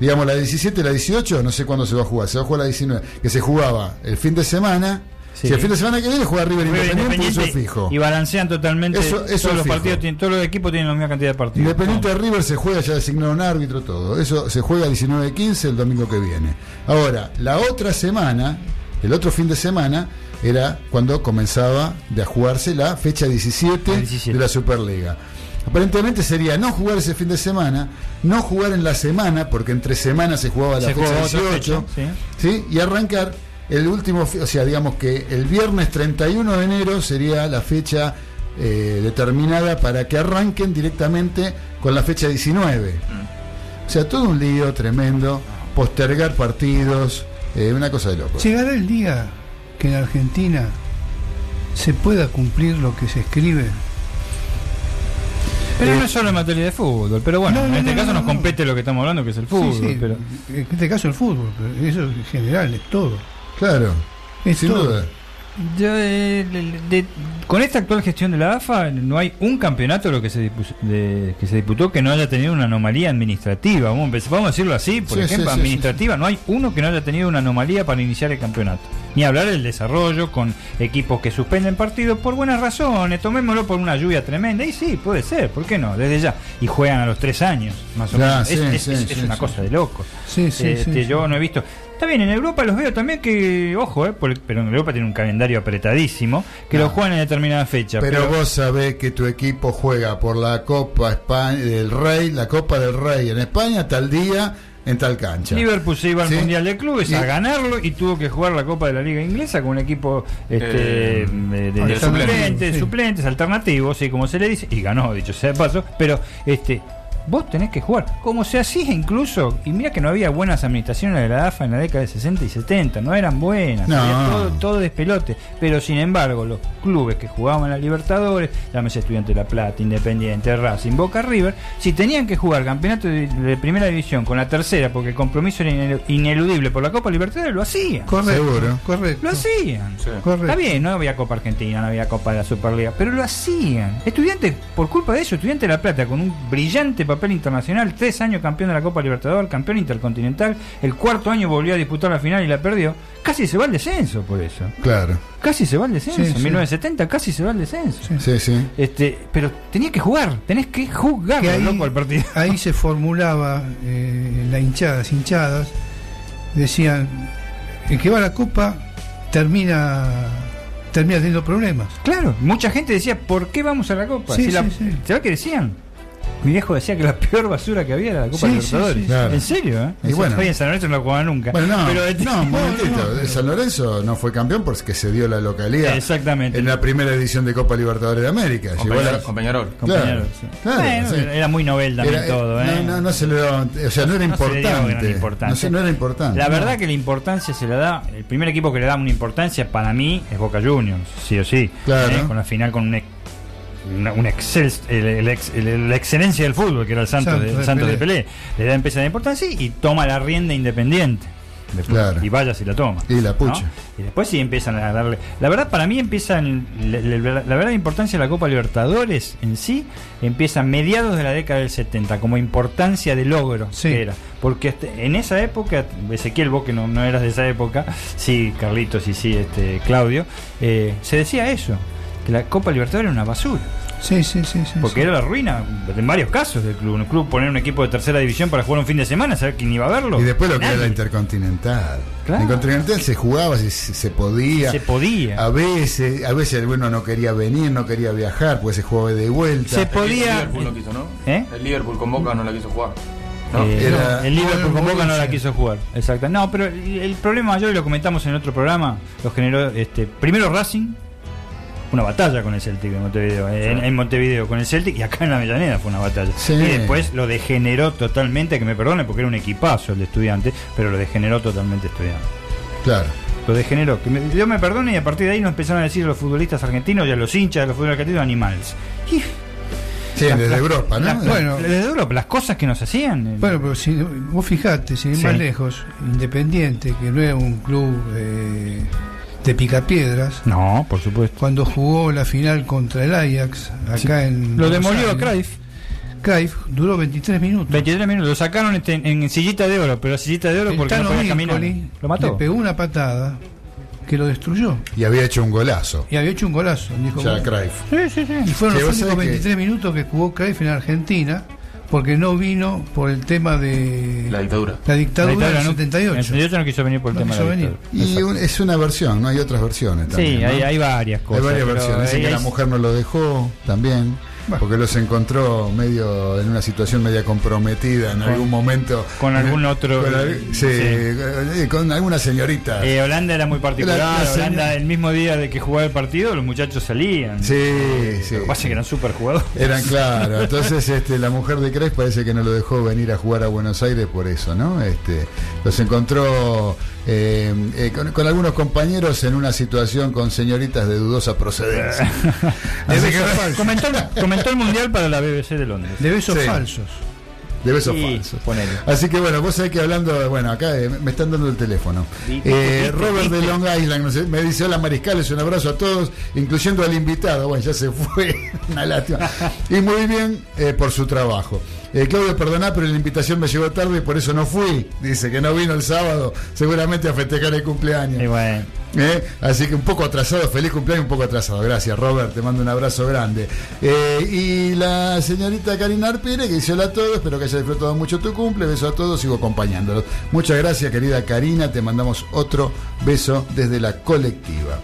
Digamos, la 17 y la 18 no sé cuándo se va a jugar. Se va a jugar la 19, que se jugaba el fin de semana. Sí. Si el fin de semana que viene juega River, River Independiente, eso Independiente fijo. Y balancean totalmente Eso- eso es todos los fijo. partidos, tienen- todos los equipos tienen la misma cantidad de partidos. Independiente de River se juega, ya designaron árbitro, todo. Eso se juega 19-15 el domingo que viene. Ahora, la otra semana, el otro fin de semana, era cuando comenzaba de a jugarse la fecha 17, La 17. de la Superliga. Aparentemente sería no jugar ese fin de semana, no jugar en la semana, porque entre semanas se jugaba la Se fecha jugaba otra 18, fecha, ¿sí? y arrancar el último, o sea, digamos que el viernes 31 de enero sería la fecha eh, determinada para que arranquen directamente con la fecha 19. O sea, todo un lío tremendo, postergar partidos, eh, una cosa de loco. ¿Llegará el día que en Argentina se pueda cumplir lo que se escribe? Pero no es solo en materia de fútbol. Pero bueno, No, no, en este no, caso no, nos no. compete lo que estamos hablando, que es el fútbol. Sí, sí, Pero En este caso el fútbol, pero eso en general es todo. Claro, Es sin todo. duda. Yo, eh, de- de- con esta actual gestión de la AFA no hay un campeonato lo que se, de- que se disputó que no haya tenido una anomalía administrativa. Vamos a, empezar- vamos a decirlo así, por Sí, ejemplo, sí, sí, administrativa. No hay uno que no haya tenido una anomalía para iniciar el campeonato. Ni hablar del desarrollo con equipos que suspenden partidos por buenas razones. Tomémoslo por una lluvia tremenda. Y sí, puede ser, ¿por qué no? Desde ya. Y juegan a los tres años, más o Ya, menos. es es- una cosa de loco. Este, yo no he visto. Está bien, en Europa los veo también que, ojo, eh, por- pero en Europa tiene un calendario apretadísimo, que No. lo juegan en determinada fecha. Pero vos sabés que tu equipo juega por la Copa España, del Rey, la Copa del Rey en España tal día en tal cancha. Liverpool se iba al Sí. Mundial de Clubes Y- a ganarlo y tuvo que jugar la Copa de la Liga Inglesa con un equipo este, Eh, de, de suplentes, sí. suplentes, alternativos, sí, como se le dice, y ganó, dicho sea de paso, pero este vos tenés que jugar, como se hacía incluso, y mira que no había buenas administraciones de la AFA en la década de 60 y 70, no eran buenas, No. había todo, todo despelote, pero sin embargo los clubes que jugaban en la Libertadores, llámese Estudiante de La Plata, Independiente, Racing, Boca River, si tenían que jugar campeonato de, de primera división con la tercera, porque el compromiso era inelu- ineludible por la Copa Libertadores, lo hacían. Correcto. Seguro. Correcto. Lo hacían. Sí. Correcto. Está bien, no había Copa Argentina, no había Copa de la Superliga, pero lo hacían. Estudiantes, por culpa de eso, Estudiante de La Plata, con un brillante papel papel internacional, tres años campeón de la Copa Libertadores, campeón intercontinental, el cuarto año volvió a disputar la final y la perdió. Casi se va al descenso por eso. Claro. Casi se va al descenso. En sí. 1970 casi se va al descenso. Sí, sí. Este, pero tenía que jugar, tenés que jugar que ahí, loco al partido. ahí se formulaba eh, la hinchada, las hinchadas decían el que va a la copa termina termina teniendo problemas. Claro, mucha gente decía, ¿por qué vamos a la Copa? Sí, Si la- sí, sí. ¿Sabés qué decían? Mi viejo decía que la peor basura que había era la Copa Sí, Libertadores. sí, sí, claro. ¿En serio? ¿eh? Y bueno. Oye, en San Lorenzo no lo jugaba nunca. Bueno, no, Pero, este- no, un momentito. El San Lorenzo no fue campeón porque se dio la localidad Exactamente. en la primera edición de Copa Libertadores de América. Llegó la- Peñarol. con Peñarol. Compañero, Claro, Bueno. Era muy novel también Era- todo, ¿eh? No, no, no se le daba, o sea, no era No importante. No, sé, no era importante. La No. verdad que la importancia se la da, el primer equipo que le da una importancia para mí es Boca Juniors, sí o sí. Claro. ¿eh? Con la final con un, una, un excel, el- el ex- el- la excelencia del fútbol, que era el Santos, Santos de, de Santos de Pelé. Pelé. Le da empieza la importancia y toma la rienda independiente. Después- Claro. Y vaya si la toma. Y la pucha. ¿no? Y después sí empiezan a darle. La verdad, para mí empiezan. La, la- la verdad, importancia de la Copa Libertadores en sí empieza a mediados de la década del 70, como importancia de logro Sí. que era. Porque este- en esa época, Ezequiel, vos que no, no eras de esa época, sí, Carlitos y sí, este, Claudio, eh, se decía eso, que la Copa Libertadores era una basura. Sí, sí, sí, sí. Porque sí. era la ruina en varios casos del club. Un club poner un equipo de tercera división para jugar un fin de semana, saber quién iba a verlo. Y después lo que era la Intercontinental. Claro. La Intercontinental se jugaba, se, se podía. Se podía. A veces, a veces el bueno no quería venir, no quería viajar, pues se jugaba de vuelta. Se El podía. Liverpool no quiso, ¿no? ¿Eh? El Liverpool con Boca no la quiso jugar. ¿no? Eh, Era- no, el Liverpool con Boca no la quiso jugar. Exacto. No, pero el, el problema mayor, y lo comentamos en otro programa, lo generó este primero Racing, una batalla con el Celtic en Montevideo, en, en Montevideo con el Celtic y acá en la Avellaneda fue una batalla. Sí. Y después lo degeneró totalmente, que me perdone porque era un equipazo el de estudiante, pero lo degeneró totalmente estudiante. Claro. Lo degeneró. Que me, Dios me perdone y a partir de ahí nos empezaron a decir a los futbolistas argentinos y a los hinchas de los futbolistas argentinos animales. Y Sí, desde Europa, ¿no? la- Bueno. desde Europa, las cosas que nos hacían. eh, Bueno, pero si vos fijate, sin ir Sí. más lejos, Independiente, que no era un club eh, de picapiedras, No, por supuesto. cuando jugó la final contra el Ajax, acá Sí. en. Lo demolió Cruyff. Cruyff duró 23 minutos. 23 minutos. Lo sacaron este, en, en sillita de oro, pero sillita de oro El porque no podía caminar. Lo mató. Le pegó una patada que lo destruyó. Y había hecho un golazo. Y había hecho un golazo. Dijo, Ya Cruyff. Sí, sí, sí. Y fueron Sí, los únicos sabés que- 23 minutos que jugó Cruyff en Argentina, porque no vino por el tema de La dictadura. la La dictadura dictadura del no- 78. En el 78 no quiso venir por el No tema de la quiso venir. dictadura. Y un- es una versión, ¿no? Hay otras versiones también. Sí, ¿no? hay, hay varias Hay cosas. varias pero versiones. Dicen ahí que la hay- mujer no lo dejó también. Bueno. Porque los encontró medio en una situación media comprometida en Con- algún momento. con algún otro- Con, al- sí, sí. eh, con alguna señorita. Eh, Holanda era muy particular. La- la Holanda, el mismo día de que jugaba el partido, los muchachos salían. sí, sí. Lo que pasa es que eran super jugadores. Eran claro, entonces este, la mujer de Cres parece que no lo dejó venir a jugar a Buenos Aires por eso, ¿no? Este, los encontró eh, eh, con, con algunos compañeros en una situación con señoritas de dudosa procedencia. Comentó, comentó el mundial para la BBC de Londres. De besos Sí. falsos. de besos Sí, falsos. ponele. Así que bueno, vos sabés que hablando, bueno, acá eh, me están dando el teléfono. Eh, Robert de. Long Island no sé, me dice, hola mariscales, un abrazo a todos, incluyendo al invitado. Bueno, ya se fue, una lástima. Y muy bien eh, por su trabajo. Eh, Claudio, perdoná, pero la invitación me llegó tarde y por eso no fui. Dice que no vino el sábado, seguramente a festejar el cumpleaños. Y bueno, ¿Eh? Así que un poco atrasado, feliz cumpleaños, un poco atrasado. Gracias, Robert, te mando un abrazo grande. Eh, y la señorita Karina Arpire, que dice hola a todos, espero que haya disfrutado mucho tu cumple, beso a todos, sigo acompañándolos. Muchas gracias, querida Karina, te mandamos otro beso desde la colectiva.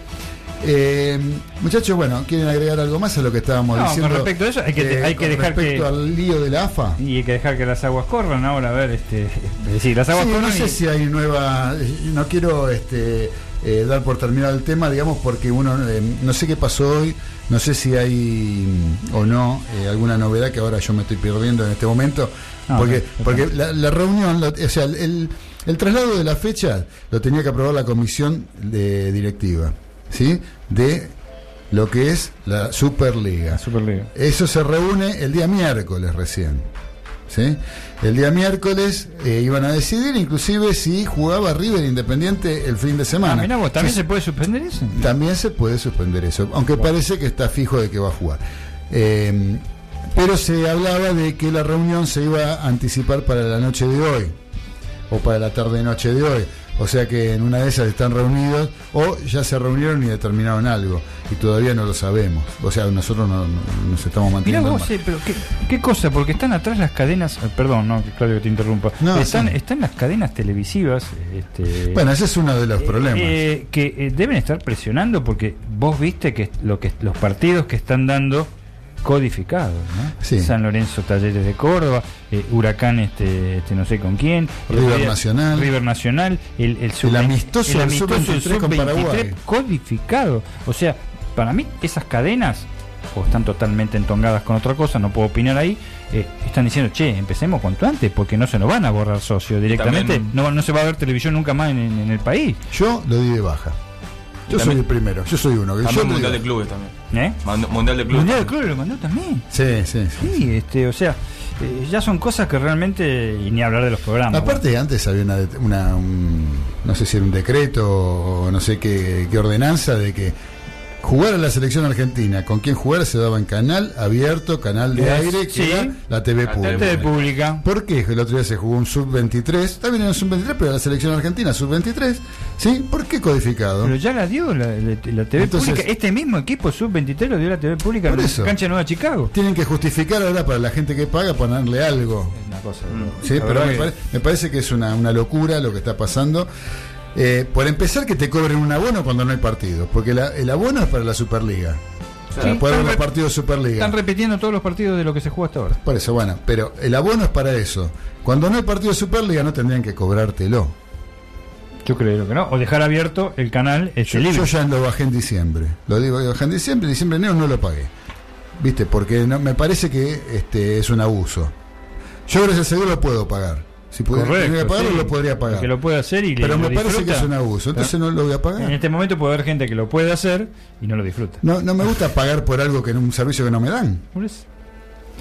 Eh, muchachos, bueno, ¿quieren agregar algo más a lo que estábamos No, diciendo? con respecto a eso, hay que- Eh, hay que dejar respecto que- al lío de la AFA. y hay que dejar que las aguas corran ahora, a ver, este. Es decir, las aguas Sí, corran. no sé y- si hay nueva. No quiero este, eh, dar por terminado el tema, digamos, porque uno. eh, no sé qué pasó hoy, no sé si hay mm, o no eh, alguna novedad que ahora yo me estoy perdiendo en este momento. Porque porque la, la reunión, la- o sea, el, el traslado de la fecha lo tenía que aprobar la comisión de directiva, ¿sí? De lo que es la Superliga. Superliga. Eso se reúne el día miércoles recién. ¿sí? El día miércoles eh, iban a decidir inclusive si jugaba River Independiente el fin de Ah, semana. mirá vos, ¿también Sí, se puede suspender eso? también se puede suspender eso, aunque parece que está fijo de que va a jugar. Eh, Pero se hablaba de que la reunión se iba a anticipar para la noche de hoy, o para la tarde-noche de hoy. O sea que en una de esas están reunidos, o ya se reunieron y determinaron algo, y todavía no lo sabemos. O sea, nosotros no, no- nos estamos Mirá manteniendo. vos, al eh, pero qué, qué cosa, porque están atrás las cadenas, eh, perdón, no, que Claudio que te interrumpa, No, están, sí. están las cadenas televisivas, este, Bueno, ese es uno de los problemas. eh, que eh, deben estar presionando porque vos viste que lo que los partidos que están dando codificados, ¿no? Sí. San Lorenzo Talleres de Córdoba, eh, Huracán este, este no sé con quién, el River día- Nacional. River Nacional, el, el, sub- amistoso el amistoso del sub-23 con sub-23 Paraguay. codificado. O sea, para mí esas cadenas o están totalmente entongadas con otra cosa, no puedo opinar ahí, eh, están diciendo, che, empecemos cuanto antes, porque no se nos van a borrar socios directamente, también- no, no se va a ver televisión nunca más en, el país. Yo lo di de baja. Yo soy el primero, yo soy uno. que También yo Mundial de. Clubes también. ¿Eh? Mand- Mundial de Clubes. Mundial de Clubes lo mandó también. Sí, sí, sí. Sí, este, o sea, eh, ya son cosas que realmente, y ni hablar de los programas. Aparte, antes había una, una- un- no sé si era un decreto o no sé qué, qué ordenanza de que jugar a la selección argentina, con quien jugar se daba en canal abierto, canal de Es- aire, que sí. era la TV La pública. Pública. ¿Por qué? El otro día se jugó un sub-23, también era un sub-23, pero la selección argentina sub-23, ¿sí? ¿Por qué codificado? Pero ya la dio la, la- la TV Entonces- pública. Este mismo equipo sub-23 lo dio la TV pública Por en eso. cancha Nueva Chicago. Tienen que justificar ahora para la gente que paga ponerle algo. Una cosa. Sí, la pero me, pare- me parece que es una, una locura lo que está pasando. Eh, por empezar, que te cobren un abono cuando no hay partido, porque la- el abono es para la Superliga. Para Sí, poder ver están los re- partidos de Superliga. Están repitiendo todos los partidos de lo que se juega hasta ahora. Por eso, bueno, pero el abono es para eso. Cuando no hay partido de Superliga no tendrían que cobrártelo. Yo creo que no. O dejar abierto el canal este Yo, libre. yo ya lo bajé en diciembre. Lo digo, lo bajé en diciembre, diciembre, enero no lo pagué. ¿Viste? Porque no, me parece que este es un abuso. Yo gracias a Dios lo puedo pagar. Si pudiera Correcto, pagarlo, sí. lo podría pagar. Que lo puede hacer y le- Pero lo me parece que es un abuso, entonces no lo voy a En pagar. este momento puede haber gente que lo puede hacer y no lo disfruta. No, no me gusta pagar por algo que en un servicio que no me dan. Por eso.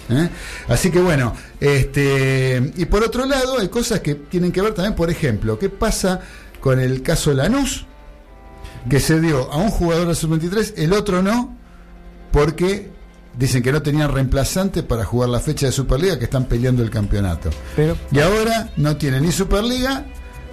¿eh? Así que bueno, este y por otro lado hay cosas que tienen que ver también, por ejemplo, ¿qué pasa con el caso Lanús? Que se dio a un jugador de sub-23, el otro no, porque dicen que no tenían reemplazante para jugar la fecha de Superliga, que están peleando el campeonato. Pero Y ahora no tiene ni Superliga,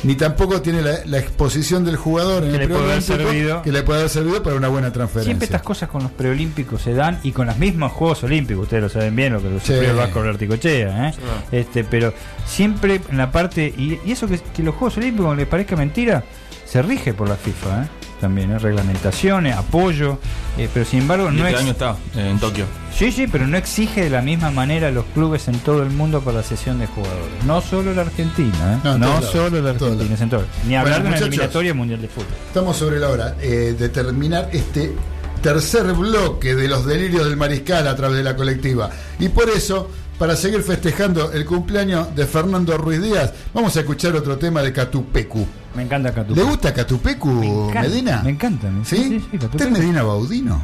ni tampoco tiene la, la exposición del jugador en Que el le puede haber servido. que le puede haber servido para una buena transferencia. siempre estas cosas con los preolímpicos se dan y con los mismos Juegos Olímpicos. Ustedes lo saben bien, lo que lo Sí. sufrió el Vasco Articochea. ¿eh? Sí. Este, pero siempre en la parte. Y, y eso que, que los Juegos Olímpicos, aunque les parezca mentira, se rige por la FIFA. ¿eh? También, ¿eh? reglamentaciones, apoyo. eh, pero sin embargo, no este año está eh, en Tokio. Sí, sí, pero no exige de la misma manera a los clubes en todo el mundo para la sesión de jugadores. No solo la Argentina, ¿eh? No, solo la Argentina, lados. es en todo. Ni hablar Bueno, de una eliminatoria mundial de fútbol. Estamos sobre la hora eh, de terminar este tercer bloque de los delirios del mariscal a través de la colectiva. Y por eso, para seguir festejando el cumpleaños de Fernando Ruiz Díaz, vamos a escuchar otro tema de Catupecu. Me encanta Catupecu. ¿Le gusta Catupecu, Me encanta, Medina? Me encanta. me- ¿Sí? sí, sí, ¿Usted es Medina Baudino?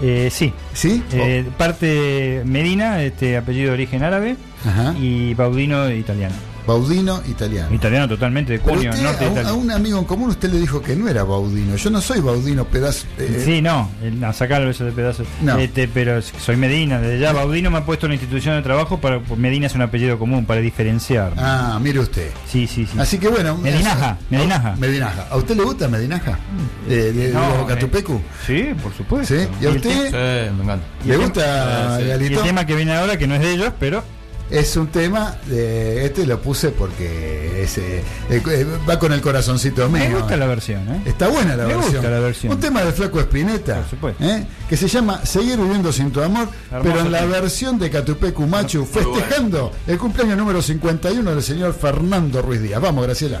Eh, sí. ¿Sí? Eh, parte Medina, este apellido de origen árabe, Ajá. y Baudino italiano. Baudino italiano. Italiano totalmente de cuño, usted, norte a, un, a un amigo en común usted le dijo que no era Baudino. Yo no soy Baudino, pedazo. eh, Sí, no, a sacar el beso de pedazos. No. Este, pero soy Medina, desde ya Baudino me ha puesto en la institución de trabajo para Medina es un apellido común para diferenciar. Ah, mire usted. Sí, sí, sí. Así que bueno. Medinaja, Medinaja. Medinaja. ¿A usted le gusta Medinaja? De, de, No, Catupecu. Sí, por supuesto. ¿Sí? ¿Y a usted? Sí, me encanta. ¿Le gusta, sí. Y Galito? el tema que viene ahora, que no es de ellos, pero Es un tema, de, este lo puse porque es, eh, eh, va con el corazoncito mío. me gusta la versión, ¿eh? Está buena la Me versión. gusta la versión. Un tema de Flaco Espineta, Por supuesto. ¿eh? que se llama Seguir viviendo sin tu amor, Hermoso pero en la versión de Catupecu Machu, Muy bueno. festejando el cumpleaños número 51 del señor Fernando Ruiz Díaz. Vamos, Graciela.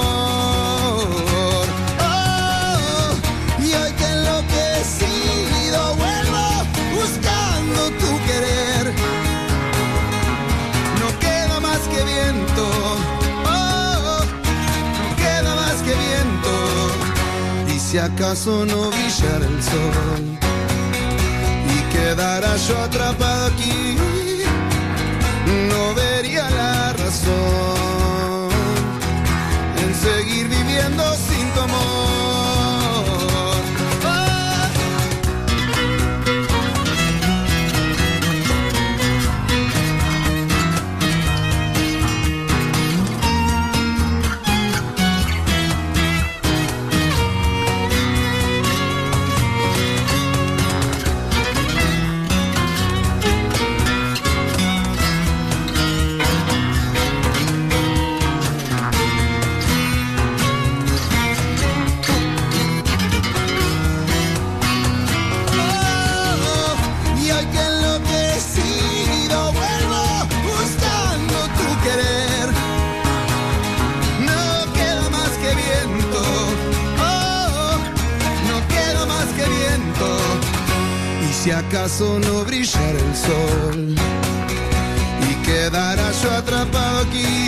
Si acaso no brillara el sol. Y quedara yo atrapado aquí, no vería la razón acaso no brillara el sol y quedara yo atrapado aquí,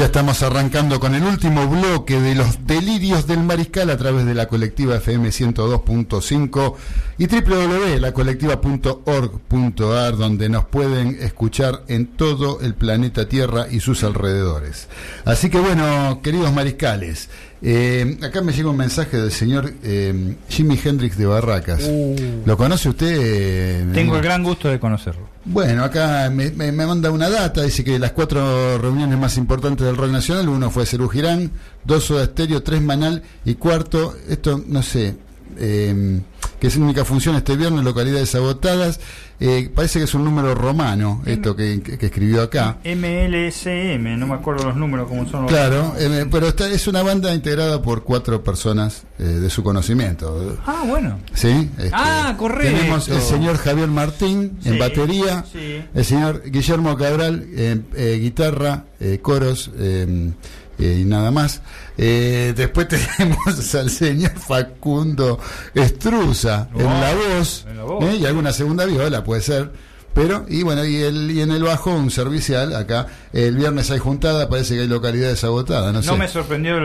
Ya estamos arrancando con el último bloque de los delirios del mariscal a través de la colectiva FM 102.5 y www.lacolectiva.org.ar donde nos pueden escuchar en todo el planeta Tierra y sus alrededores. Así que bueno, queridos mariscales, eh, acá me llega un mensaje del señor eh, Jimi Hendrix de Barracas. ¿Lo conoce usted? eh, Tengo el gran gusto de conocerlo. bueno, acá me, me- me manda una data, dice que las cuatro reuniones más importantes del rock nacional, uno fue Cerú Girán, dos Soda Stereo, tres Manal y cuarto, esto no sé, eh, que es única función este viernes, localidades agotadas, eh, parece que es un número romano, esto que, que- escribió acá. MLSM, no me acuerdo los números como son los Claro, eh, pero esta es una banda integrada por cuatro personas eh, de su conocimiento. Ah, bueno. ¿Sí? Este, Ah, correcto. Tenemos el señor Javier Martín en Sí, batería, sí. el señor Guillermo Cabral en eh, guitarra, eh, coros y nada más. Eh, después tenemos al señor Facundo Estruza en la voz, en la voz. ¿eh? y alguna segunda viola puede ser. Pero, y bueno, y, el, y en el bajo un servicial, acá el viernes hay juntada, parece que hay localidades agotadas, no, No sé. me sorprendió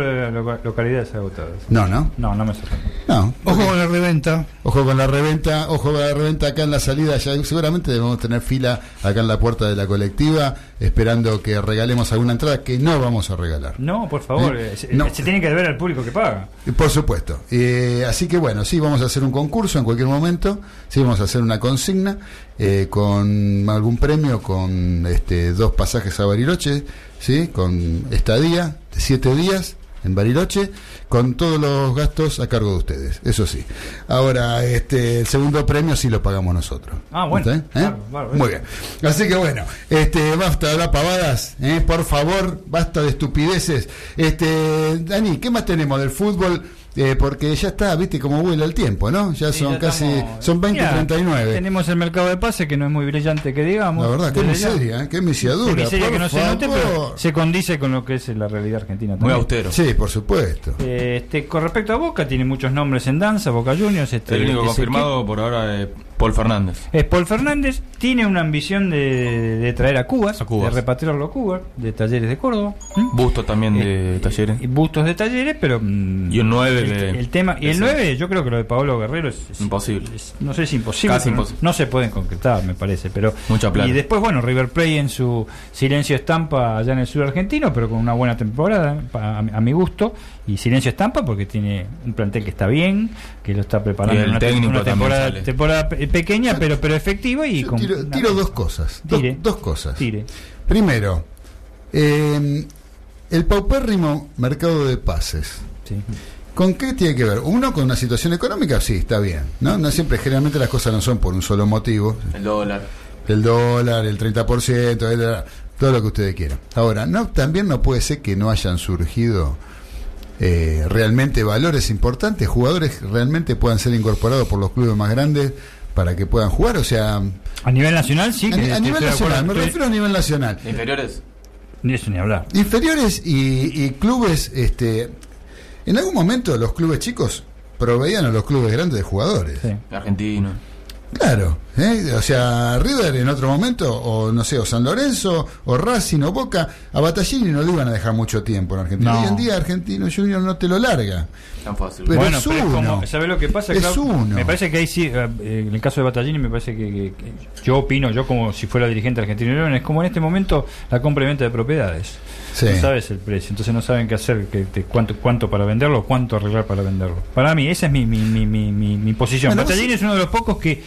localidades agotadas. No, no, No, no me sorprendió. no. Ojo con la reventa. Ojo con la reventa, ojo con la reventa acá en la salida, ya seguramente debemos tener fila acá en la puerta de la colectiva, esperando que regalemos alguna entrada que no vamos a regalar. No, por favor, ¿Eh? eh, se, No. se tiene que deber al público que paga. Y Por supuesto. Eh, así que bueno, sí, vamos a hacer un concurso en cualquier momento, sí, vamos a hacer una consigna eh, con algún premio, con este, dos pasajes a Bariloche, sí, con estadía de siete días, en Bariloche, con todos los gastos a cargo de ustedes, eso sí. Ahora, este, el segundo premio sí lo pagamos nosotros. Ah, bueno. ¿Eh? Claro. Muy bien. Así que bueno, este, basta de hablar pavadas, ¿eh? por favor, basta de estupideces. Este, Dani, ¿qué más tenemos del fútbol? Eh, porque ya está, viste cómo vuela el tiempo, ¿no? Ya Sí, son ya casi, estamos- son 20 y Mirá, 39. Tenemos el mercado de pase que no es muy brillante que digamos. La verdad, qué miseria, ¿eh? qué misiadura. Qué miseria que no se note, favor. pero se condice con lo que es la realidad argentina Muy también. austero. Sí, por supuesto. Eh, Este, con respecto a Boca, tiene muchos nombres en danza, Boca Juniors. Este, El único confirmado por ahora es Paul Fernández. Es Paul Fernández, tiene una ambición de, de traer a Cubas, A Cubas. de repatriarlo a Cuba, de Talleres de Córdoba. ¿Mm? Busto también de Eh, Talleres. y bustos de Talleres, pero. mm, Y un nueve El, que- el tema. Y el ese. 9, yo creo que lo de Paolo Guerrero es. es- Imposible. es- no sé si imposible. Casi no- imposible. No, se pueden concretar, me parece. pero Mucha plata. Y después, bueno, River Plate en su silencio estampa allá en el sur argentino, pero con una buena temporada, a mi gusto. Y silencio estampa porque tiene un plantel que está bien, que lo está preparando en una, temporada, temporada pe- pequeña, pero, pero efectiva. y con tiro, tiro dos cosas. Dos, Tire. dos cosas. Tire. Primero, eh, el paupérrimo mercado de pases. Sí. ¿Con qué tiene que ver? Uno, con una situación económica, sí, está bien. ¿no? no siempre, generalmente las cosas no son por un solo motivo. El dólar. El dólar, el 30%, el- todo lo que ustedes quieran. Ahora, no, también no puede ser que no hayan surgido eh, realmente valores importantes, jugadores que realmente puedan ser incorporados por los clubes más grandes para que puedan jugar. O sea, A nivel nacional, sí. a, que nivel nacional, me refiero a nivel nacional. Inferiores. Ni eso ni hablar. Inferiores y, y clubes, este, en algún momento los clubes chicos proveían a los clubes grandes de jugadores. Sí. Argentino. Claro, ¿eh? o sea, River en otro momento, o no sé, o San Lorenzo, o Racing, o Boca, a Battaglini no le iban a dejar mucho tiempo en Argentina. No. Hoy en día Argentino Junior no te lo larga. Tan fácil. Pero bueno, es pero es uno. como, ¿sabes lo que pasa? Es Clau? uno. Me parece que ahí sí, eh, en el caso de Battaglini, me parece que, que- que yo opino, yo como si fuera dirigente argentino, es como en este momento la compra y venta de propiedades. Sí. No sabes el precio, entonces no saben qué hacer, que, te- cuánto, cuánto para venderlo, cuánto arreglar para venderlo. Para mí, esa es mi, mi, mi, mi, mi, mi posición. Bueno, Battaglini vos- es uno de los pocos que,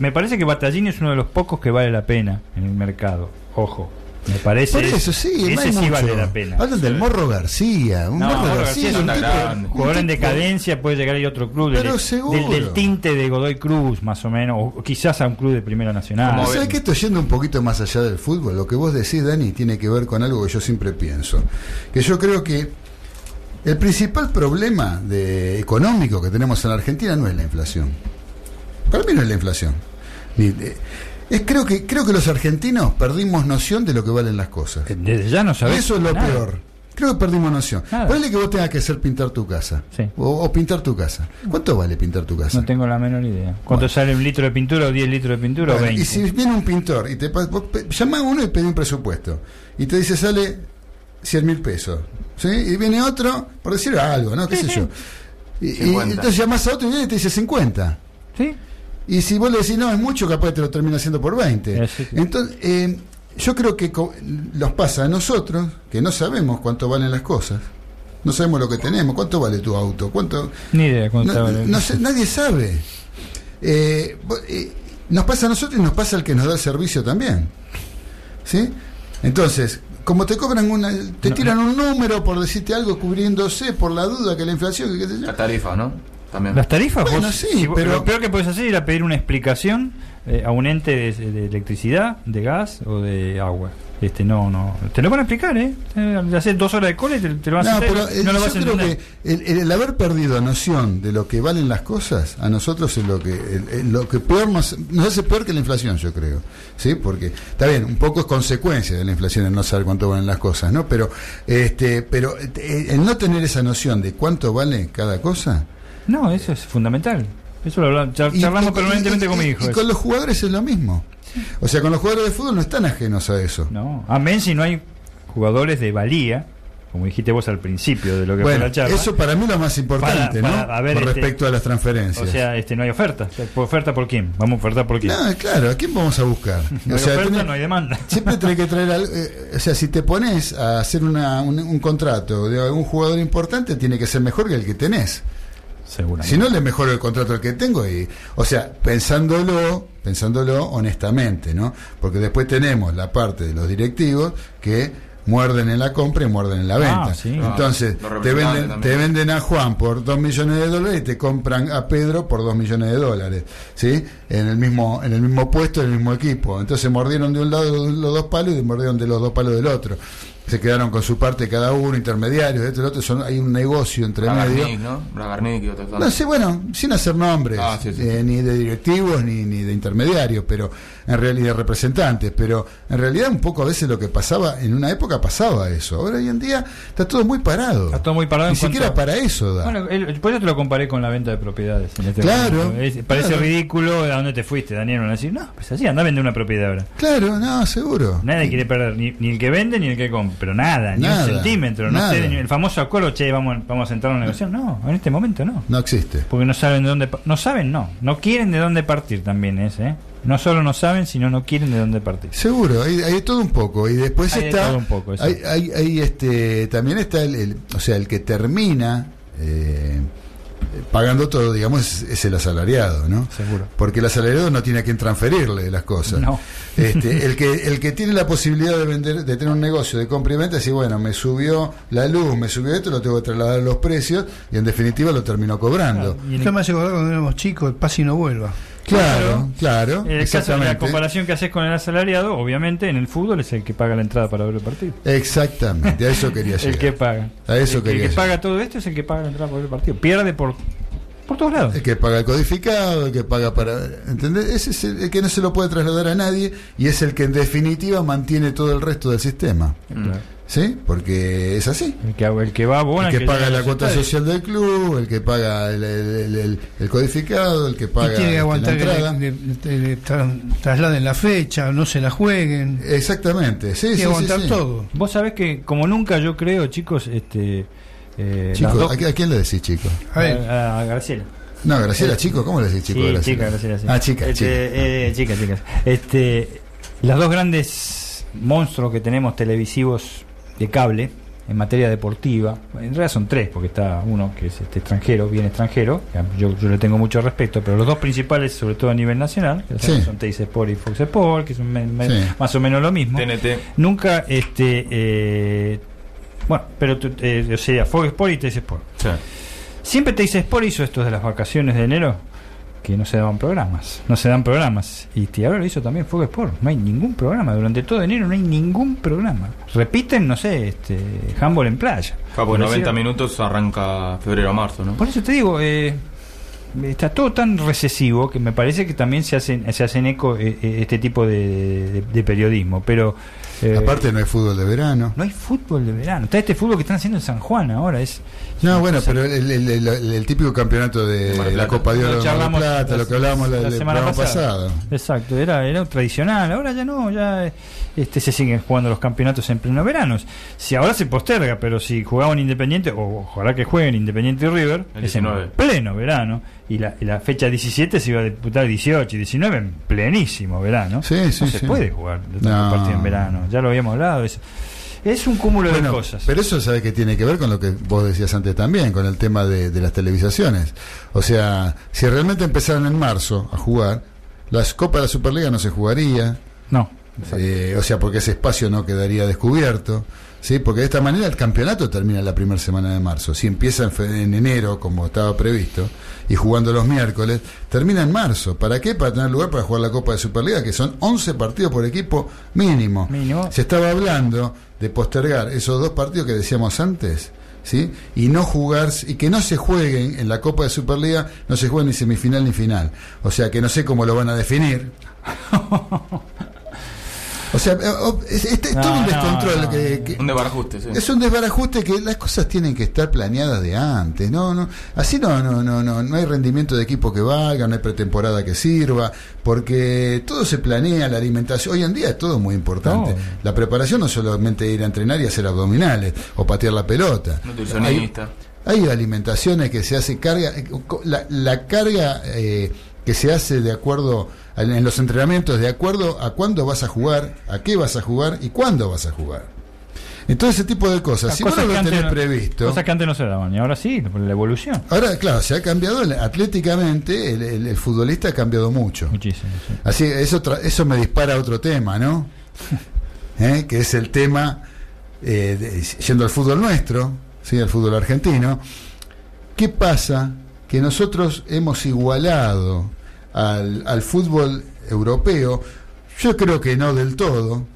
me parece que Battaglini es uno de los pocos que vale la pena en el mercado. Ojo, me parece. Por eso sí, ese sí mucho. vale la pena. Hablan del Morro García, un No, Morro Morro García, García es un grande. Jugador en decadencia puede llegar a otro club del, Pero del- seguro. del tinte de Godoy Cruz, más o menos, o quizás a un club de Primera Nacional. Como ¿Sabes que esto yendo un poquito más allá del fútbol? Lo que vos decís, Dani, tiene que ver con algo que yo siempre pienso. Que yo creo que el principal problema de, económico que tenemos en la Argentina no es la inflación. Para mí no es la inflación. Ni- eh, es, creo, que, creo que los argentinos perdimos noción de lo que valen las cosas. Eh, Desde ya no Y sabes. eso es lo nada. peor. Creo que perdimos noción. Nada. Ponele que vos tengas que hacer pintar tu casa. Sí. O, o pintar tu casa. ¿Cuánto vale pintar tu casa? No tengo la menor idea. ¿Cuánto sale un litro de pintura o 10 litros de pintura o Bueno, 20? y si viene un pintor y te llama a uno y pide un presupuesto y te dice sale 100 mil pesos ¿sí? y viene otro por decir algo ¿no? qué sé yo y, y 50. entonces llamas a otro y viene y te dice 50 ¿Sí? Y si vos le decís no es mucho capaz te lo termina haciendo por 20 Eh, sí, sí. entonces eh, yo creo que nos pasa a nosotros que no sabemos cuánto valen las cosas no sabemos lo que tenemos cuánto vale tu auto cuánto Ni idea cuánto no, vale. no sé, nadie sabe. Eh, eh, nos pasa a nosotros y nos pasa al que nos da el servicio también. ¿Sí? Entonces, como te cobran una, te No, tiran un número por decirte algo cubriéndose por la duda que la inflación, que yo. La tarifa, ¿no? También. Las tarifas, Bueno, vos- sí, si pero- lo peor que puedes hacer era pedir una explicación eh, a un ente de, de electricidad, de gas o de agua. Este, no, no. Te lo van a explicar, ¿eh? Eh, Haces dos horas de cola y te, te lo van a No, hacer. pero eh, no lo yo vas a creo entender. que el, el- el haber perdido noción de lo que valen las cosas, a nosotros es lo que el- el- lo que peor nos, nos hace peor que la inflación, yo creo. ¿Sí? Porque está bien, un poco es consecuencia de la inflación el no saber cuánto valen las cosas, ¿no? Pero este pero eh, el no tener esa noción de cuánto vale cada cosa No, eso es fundamental. Eso lo hablamos, charlamos y- permanentemente y- con mi hijo. Y con los jugadores es lo mismo. O sea, con los jugadores de fútbol no están ajenos a eso. No, amén si no hay jugadores de valía, como dijiste vos al principio de lo que Bueno, fue la charla. eso para mí es lo más importante, Para- ¿no? a ver, Con este, respecto a las transferencias. o sea, este, no hay oferta. ¿Por ¿Oferta por quién? Vamos a ofertar por quién. no, claro, ¿a quién vamos a buscar? No o hay oferta, tenés- no hay demanda. siempre tenés que traer algo. eh, o sea, si te pones a hacer una, un, un contrato de algún jugador importante, tiene que ser mejor que el que tenés. Seguramente. Si no, le mejoro el contrato al que tengo. y O sea, pensándolo, pensándolo honestamente, ¿no? Porque después tenemos la parte de los directivos que muerden en la compra y muerden en la venta. Ah, sí. Entonces, Los te venden, también. te venden a Juan por 2 millones de dólares y te compran a Pedro por 2 millones de dólares, ¿sí? En el mismo en el mismo puesto, en el mismo equipo. Entonces mordieron de un lado los dos palos y mordieron de los dos palos del otro. Se quedaron con su parte cada uno, intermediarios, esto y lo otro. Son, hay un negocio entre medio. Bragarnik, ¿no? Bragarnik y otros No sé, bueno, sin hacer nombres, Ah, sí, sí. eh, ni de directivos ni, ni de intermediarios, pero en realidad de representantes, pero en realidad un poco a veces lo que pasaba, en una época pasaba eso, ahora hoy en día está todo muy parado. Está todo muy parado Ni en cuanto- siquiera para eso da. Bueno, el- por eso te lo comparé con la venta de propiedades. en este Claro. Es- parece claro. ridículo a dónde te fuiste, Daniel. Van a decir, no, pues así, anda a vender una propiedad ahora. claro, no, seguro. Nadie quiere perder, ni, ni el que vende ni el que compra, pero nada, ni un centímetro. No sé, el famoso acuerdo, che, vamos, vamos a entrar a una negociación. No, en este momento no. No existe. Porque no saben de dónde. No saben, no. No quieren de dónde partir también es, ¿eh? No solo no saben, sino no quieren de dónde partir. Seguro, hay, hay de todo un poco. Y después Hay de está. todo un poco, eso. hay, hay, hay, este, también está el, el- O sea, el que termina. eh, pagando todo, digamos, es, es el asalariado, ¿no? Seguro. Porque el asalariado no tiene a quien transferirle las cosas. No. Este, el que el que tiene la posibilidad de vender, de tener un negocio de compra y venta, dice, bueno, me subió la luz, me subió esto, lo tengo que trasladar a los precios y en definitiva lo terminó cobrando. Y en Esto el, me hace acordar cuando éramos chicos, el pase y no vuelva. Claro, claro, en el caso de la exactamente. comparación que haces con el asalariado, obviamente en el fútbol es el que paga la entrada para ver el partido. Exactamente, a eso quería llegar. El que paga. A eso el, quería el que llegar. paga todo esto es el que paga la entrada para ver el partido. Pierde por, por todos lados. El que paga el codificado, el que paga para... ¿Entendés? Ese es el, el que no se lo puede trasladar a nadie y es el que en definitiva mantiene todo el resto del sistema. Claro. ¿Sí? Porque es así. El que, el que va a Bona, El que paga la cuota social del club, el que paga el, el- el- el- el codificado, el que paga y tiene que este, aguantar la que entrada. le, le- le tra- trasladen la fecha, no se la jueguen. Exactamente, sí, Tiene sí, que aguantar sí, sí. todo. Vos sabés que, como nunca, yo creo, chicos, este. eh, Chicos, dos- ¿a, qui- a quién le decís chico? A ver, a, a Graciela. No, Graciela, chico, ¿cómo le decís chico? sí, Graciela? chica, Graciela, sí. Ah, chica, Este, chica. eh, chicas, chicas. Este, las dos grandes monstruos que tenemos televisivos de cable en materia deportiva, en realidad son tres, porque está uno que es este extranjero, bien extranjero, que yo, yo le tengo mucho respeto, pero los dos principales, sobre todo a nivel nacional, que Sí. son Teis Sport y Fox Sport, que son me- me- Sí. más o menos lo mismo. TNT. Nunca, este, eh, bueno, pero eh, o sea, Fox Sport y Teis Sport. Sí. Siempre te dice Sport hizo esto de las vacaciones de enero, que no se daban programas, no se dan programas. Y ahora lo hizo también Fox Sport, no hay ningún programa, durante todo enero no hay ningún programa. Repiten, no sé, este, handball en playa. Claro, Por porque 90 decir- minutos arranca febrero a marzo, ¿no? Por eso te digo, eh, está todo tan recesivo que me parece que también se hacen, se hacen eco eh, eh, este tipo de, de- de periodismo, pero... eh, Aparte no hay fútbol de verano. no hay fútbol de verano. Está este fútbol que están haciendo en San Juan ahora. Es, No, bueno, pero el, el- el- el- el típico campeonato de Mar la. Copa de Lo Oro de Mar del charlamos Plata, la- lo que hablábamos la, semana pasada. Exacto, era, era un tradicional. Ahora ya no, ya este se siguen jugando los campeonatos en pleno verano. Si ahora se posterga, pero si jugaban Independiente, o ojalá que jueguen Independiente y River, El es en 19. pleno verano. Y la, y la fecha 17 se iba a disputar 18 y 19 en plenísimo verano. Sí, sí, no se sí. puede jugar No. partido en verano. Ya lo habíamos hablado. Es, es un cúmulo de cosas. pero eso sabe que tiene que ver con lo que vos decías antes también, con el tema de, de las televisaciones. O sea, si realmente empezaran en marzo a jugar, las Copas de la Superliga no se jugaría, no. eh, o sea, porque ese espacio no quedaría descubierto. ¿sí? Porque de esta manera el campeonato termina la primera semana de marzo. Si empieza en enero, como estaba previsto, y jugando los miércoles, termina en marzo. ¿Para qué? Para tener lugar para jugar la Copa de Superliga, que son 11 partidos por equipo mínimo. Mínimo. Se estaba hablando de postergar esos dos partidos que decíamos antes. ¿Sí? Y no jugar, y que no se jueguen en la Copa de Superliga, no se jueguen ni semifinal ni final. O sea que no sé cómo lo van a definir. O sea, eh, oh, es, es- es No, todo un descontrol. no. que- que- Un desbarajuste, sí. es un desbarajuste que las cosas tienen que estar planeadas de antes, no, no, así no, no, no, no, no hay rendimiento de equipo que valga, no hay pretemporada que sirva, porque todo se planea, la alimentación, hoy en día es todo muy importante. No. La preparación no es solamente ir a entrenar y hacer abdominales o patear la pelota. Nutricionista. Hay, hay alimentaciones que se hace carga, eh, co- la, la carga eh, que se hace de acuerdo a- en los entrenamientos, de acuerdo a cuándo vas a jugar, a qué vas a jugar y cuándo vas a jugar. Entonces ese tipo de cosas, Las si vos cosas no que lo tenés no- previsto, Cosas que antes no se daban y ahora sí, por la evolución. ahora claro, se ha cambiado, atléticamente el, el- el futbolista ha cambiado mucho. Muchísimo. sí. Así, eso, eso me dispara a otro tema, ¿no? ¿Eh? Que es el tema eh, de- yendo al fútbol nuestro, ¿sí? al fútbol argentino, ¿qué pasa? Que nosotros hemos igualado al, al fútbol europeo, yo creo que no del todo,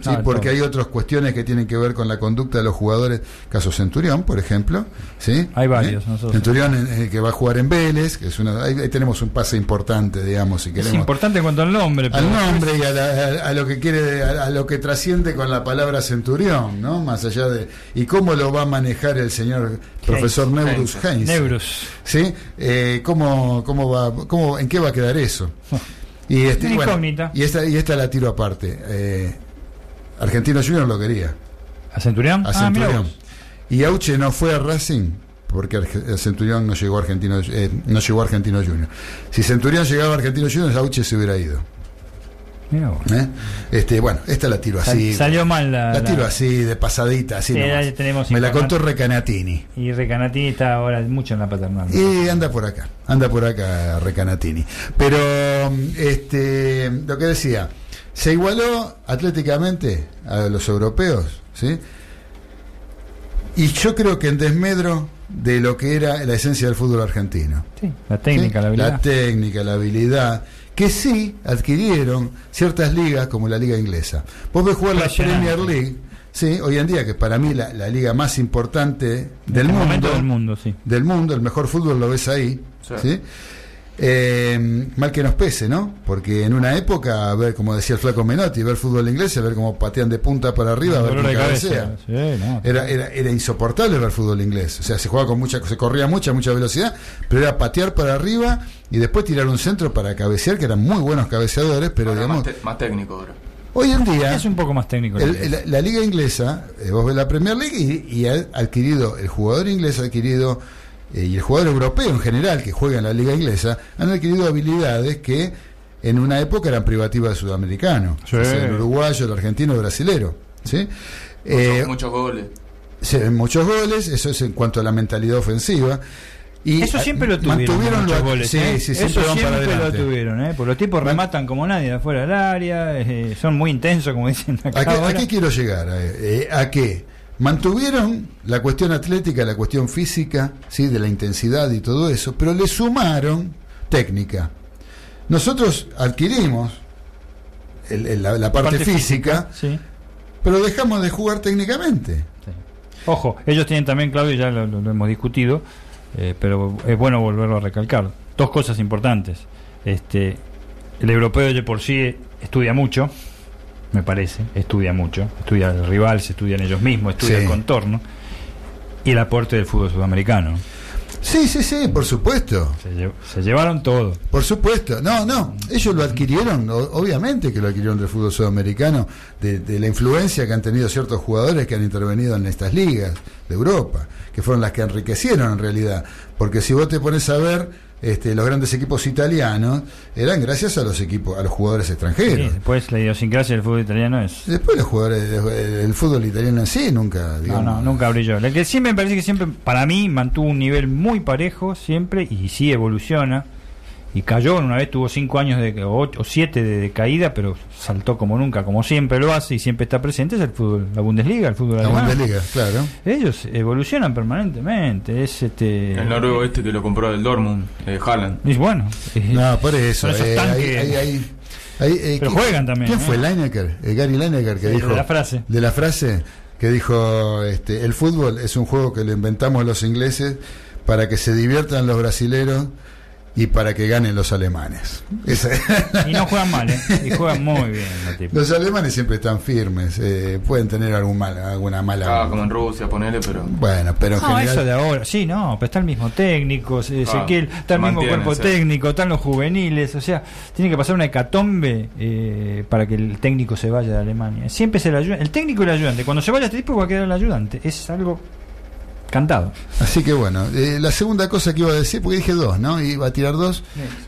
¿sí? Porque hay otras cuestiones que tienen que ver con la conducta de los jugadores, caso Centurión, por ejemplo. ¿sí? Hay varios, ¿Eh? nosotros. Centurión eh, que va a jugar en Vélez, que es una, ahí, ahí tenemos un pase importante, digamos, si Es queremos. importante en cuanto al nombre. pero Al nombre y a, la- a- a lo que quiere, a, a lo que trasciende con la palabra centurión, ¿no? Más allá de y cómo lo va a manejar el señor profesor Neurus Heinz. Neurus. ¿Sí? Eh, ¿cómo, cómo va, cómo, ¿En qué va a quedar eso? Y, este, bueno, y, esta, y esta la tiro aparte. Eh, Argentino Junior lo quería, ¿A Centurión? a Ah, Centurión. y Auche no fue a Racing porque el Centurión no llegó a Argentino, eh, no llegó a Argentino Junior. Si Centurión llegaba a Argentino Junior, Auche se hubiera ido. Mirá vos. ¿eh? Este, bueno, esta la tiro Sal- así. salió mal la. La tiro la- así, de pasadita, así Sí, nomás. tenemos Me la contó Recanatini. Y Recanati está ahora mucho en la paternal. Y anda por acá, anda por acá Recanatini. Pero, este, lo que decía, se igualó atléticamente a los europeos, ¿sí? Y yo creo que en desmedro de lo que era la esencia del fútbol argentino. Sí, la técnica, ¿sí? la habilidad. La técnica, la habilidad, que sí adquirieron ciertas ligas como la liga inglesa. Vos ves jugar la. Premier League, sí, hoy en día, que para mí la, la liga más importante del mundo, del mundo, sí. del mundo, el mejor fútbol lo ves ahí, Sí. ¿sí? Eh, mal que nos pese, ¿no? Porque en una época, a ver, como decía el flaco Menotti, ver fútbol inglés, a ver cómo patean de punta para arriba, a ver cabeza. cabecea. Sí, no. Era, era, era insoportable ver fútbol inglés. O sea, se jugaba con mucha, se corría mucha, mucha velocidad, pero era patear para arriba y después tirar un centro para cabecear, que eran muy buenos cabeceadores, pero Ahora digamos, más, técnico ahora. hoy en día, Es un poco más técnico. el- el inglés. el- la, liga inglesa, eh, vos ves la Premier League y, y ha adquirido, el jugador inglés ha adquirido, eh, y el jugador europeo en general que juega en la liga inglesa, han adquirido habilidades que en una época eran privativas del sudamericano. Sí. O sea, el uruguayo, el argentino, el brasilero. ¿sí? Eh, Muchos, muchos goles. se ven muchos goles, eso es en cuanto a la mentalidad ofensiva. Y Eso siempre lo tuvieron. mantuvieron muchos lo- goles, sí, ¿eh? sí, siempre Eso van para siempre lo tuvieron, ¿eh? Porque los tipos rematan como nadie de afuera del área, eh, son muy intensos, como dicen acá ¿A qué, a qué quiero llegar? ¿A qué? Mantuvieron la cuestión atlética, la cuestión física, ¿sí? de la intensidad y todo eso, pero le sumaron técnica. Nosotros adquirimos el- el- la, la parte, física, Sí. pero dejamos de jugar técnicamente. Sí. Ojo, ellos tienen también, Claudio, ya lo, lo- lo hemos discutido, eh, pero es bueno volverlo a recalcar. Dos cosas importantes. Este, el europeo de por sí estudia mucho, me parece, estudia mucho, estudia al rival, se estudian ellos mismos, estudia Sí. el contorno y el aporte del fútbol sudamericano. Sí, sí, sí, por supuesto. Se, lle- se llevaron todo. Por supuesto, no, no, ellos lo adquirieron, obviamente que lo adquirieron del fútbol sudamericano, de, de la influencia que han tenido ciertos jugadores que han intervenido en estas ligas de Europa, que fueron las que enriquecieron en realidad, porque si vos te pones a ver, este, los grandes equipos italianos eran gracias a los equipos, a los jugadores Sí, extranjeros. después la idiosincrasia del fútbol italiano es... Después los jugadores, el fútbol italiano en sí nunca, No, digamos, no, nunca brilló. El que siempre me parece que siempre, para mí, mantuvo un nivel muy parejo siempre y sí evoluciona. Y cayó, una vez tuvo cinco años de, o, ocho- o siete de, de caída, pero saltó como nunca, como siempre lo hace y siempre está presente, es el fútbol, la Bundesliga, el fútbol la alemán. Bundesliga, claro. Ellos evolucionan permanentemente. Es este. El noruego este que lo compró del Dortmund, eh, Haaland. Y bueno, eh, No, por eso. Esos eh, ahí- ahí- ahí, eh, Pero ¿quién- juegan también, ¿Quién ¿eh? fue Lineker? Eh, Gary Lineker que Sí, dijo. de la frase. de la frase que dijo: este, el fútbol es un juego que lo inventamos los ingleses para que se diviertan los brasileros y para que ganen los alemanes. Esa- y no juegan mal, ¿eh? Y juegan muy bien los tipos. los alemanes siempre están firmes. eh, pueden tener algún mal, alguna mala. Ah, como en Rusia, ponele, pero. Bueno, pero en No, general. eso de ahora, sí, no, pero está el mismo técnico, se- Ezequiel, está el mismo mantiene, cuerpo sí. técnico, están los juveniles, o sea, tiene que pasar una hecatombe eh, para que el técnico se vaya de Alemania. Siempre se el ayudante, el técnico y el ayudante. Cuando se vaya este tipo va a quedar el ayudante, es algo cantado. Así que bueno, eh, la segunda cosa que iba a decir, porque dije dos, ¿no? Iba a tirar dos.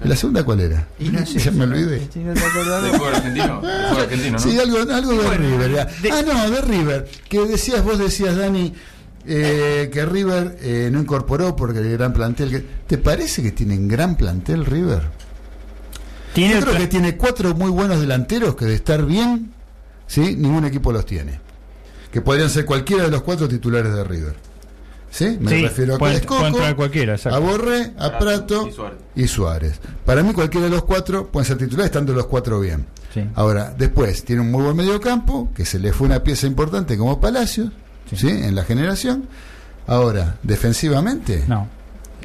¿La segunda cuál era? ya me olvidé. ¿Del fútbol argentino? ¿Del fútbol argentino, no? Sí, algo, algo de Bueno, River. ya. de- Ah, no, de River. Que decías, vos decías, Dani, eh, que River eh, no incorporó porque el gran plantel. que- ¿Te parece que tienen gran plantel River? Tiene Yo creo que tiene cuatro muy buenos delanteros que de estar bien, ¿sí? ningún equipo los tiene. que podrían ser cualquiera de los cuatro titulares de River. ¿Sí? Me Sí, refiero a puede- entrar cualquiera, exacto. a Borré, a Prato y Suárez. y Suárez. Para mí cualquiera de los cuatro pueden ser titulares estando los cuatro bien. Sí. Ahora, después tiene un muy buen mediocampo, que se le fue una pieza importante como Palacios, ¿sí? En la generación. Ahora, defensivamente. No,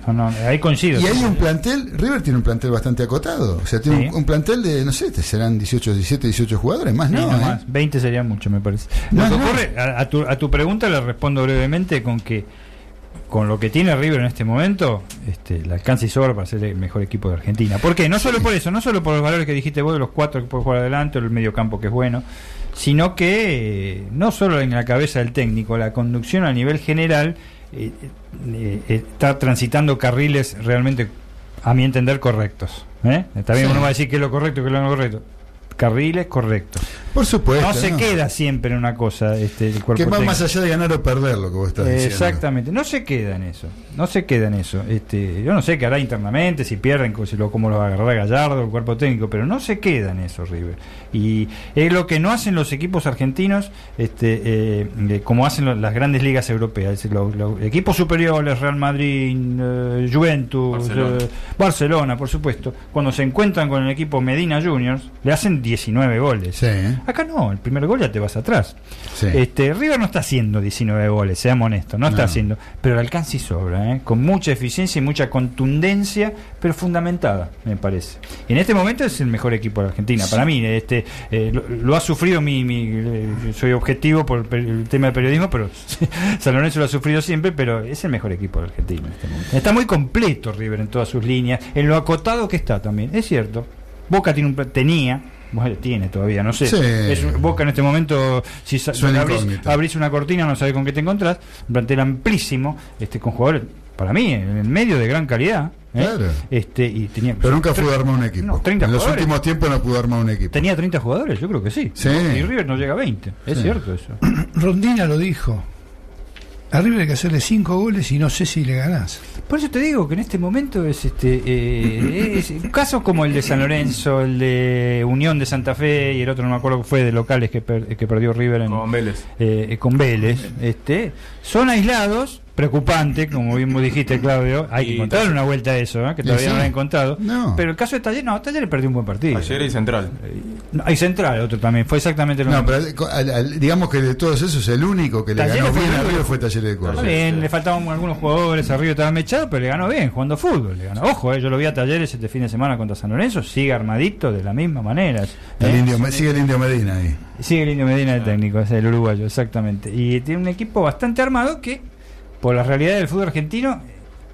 no, no, ahí coincido. Y hay un plantel, River tiene un plantel bastante acotado. O sea, tiene Sí. un, un plantel de, no sé, serán 18, 17, 18 jugadores, más no. no ¿eh? más. 20 sería mucho, me parece. No, lo que no. ocurre, a, a tu, a tu pregunta le respondo brevemente con que con lo que tiene River en este momento, este, le alcanza y sobra para ser el mejor equipo de Argentina. ¿Por qué? No solo por eso, no solo por los valores que dijiste vos, de los cuatro que puede jugar adelante, el medio campo que es bueno, sino que eh, no solo en la cabeza del técnico, la conducción a nivel general eh, eh, está transitando carriles realmente, a mi entender, correctos. ¿eh? También Sí. uno va a decir que es lo correcto, que es lo no correcto. Carriles correctos. Por supuesto. No se ¿no? queda siempre en una cosa este, el cuerpo Que va más allá de ganar o perder lo que vos estás diciendo. Exactamente, no se queda en eso, no se queda en eso. Este, yo no sé qué hará internamente, si pierden, si lo, cómo lo agarrará Gallardo, el cuerpo técnico, pero no se queda en eso, River. Y es lo que no hacen los equipos argentinos, este, eh, eh, como hacen lo- las grandes ligas europeas, es decir, los, los equipos superiores, Real Madrid, eh, Juventus, Barcelona. eh, Barcelona, por supuesto, cuando se encuentran con el equipo Medina Juniors, le hacen 19 goles. Sí, ¿eh? Acá no, el primer gol ya te vas atrás. Sí. Este, River no está haciendo 19 goles, seamos honestos, no, está haciendo, pero el alcance y sobra, ¿eh? con mucha eficiencia y mucha contundencia, pero fundamentada, me parece. Y en este momento es el mejor equipo de Argentina, para mí, este, eh, lo, lo ha sufrido mi, mi- eh, soy objetivo por el tema de periodismo, pero San Lorenzo lo ha sufrido siempre, pero es el mejor equipo de Argentina en este momento. Está muy completo River en todas sus líneas, en lo acotado que está también, es cierto. Boca tiene un, tenía bueno, tiene todavía, no sé. Sí. Es un- Boca en este momento, si abrís, una cortina, no sabés con qué te encontrás. Un plantel amplísimo, este, con jugadores, para mí, en el medio de gran calidad. ¿eh? Claro. Este, y tenía, Pero nunca pudo armar un equipo. No, 30 en los jugadores. últimos tiempos no pudo armar un equipo. Tenía 30 jugadores, yo creo que sí. Sí. Y River no llega a 20. Es Sí. cierto eso. Rondina lo dijo. A River hay que hacerle cinco goles y no sé si le ganás. Por eso te digo que en este momento es este eh, es- casos como el de San Lorenzo, el de Unión de Santa Fe y el otro no me acuerdo que fue de locales que, per- que perdió River en, Con Vélez. eh, eh, con Vélez, este, son aislados, preocupante, como bien dijiste, Claudio. Hay que Y encontrar Taller- una vuelta a eso, ¿eh? que Y todavía sí. no lo he encontrado. No. Pero el caso de Taller, no, Taller perdió un buen partido. Ayer y Central. No, hay Central, otro también, fue exactamente lo No, mismo. pero digamos que de todos esos, el único que le ganó bien el a. River fue Talleres de Córdoba. Bien, le faltaban algunos jugadores, arriba estaba mechado, pero le ganó bien, jugando fútbol. Le ganó. Ojo, eh, yo lo vi a Talleres este fin de semana contra San Lorenzo, sigue armadito de la misma manera. El ¿eh? indio, sigue el Indio Medina ahí. Sigue el Indio Medina de técnico, es el uruguayo, exactamente. Y tiene un equipo bastante armado que, por la realidad del fútbol argentino,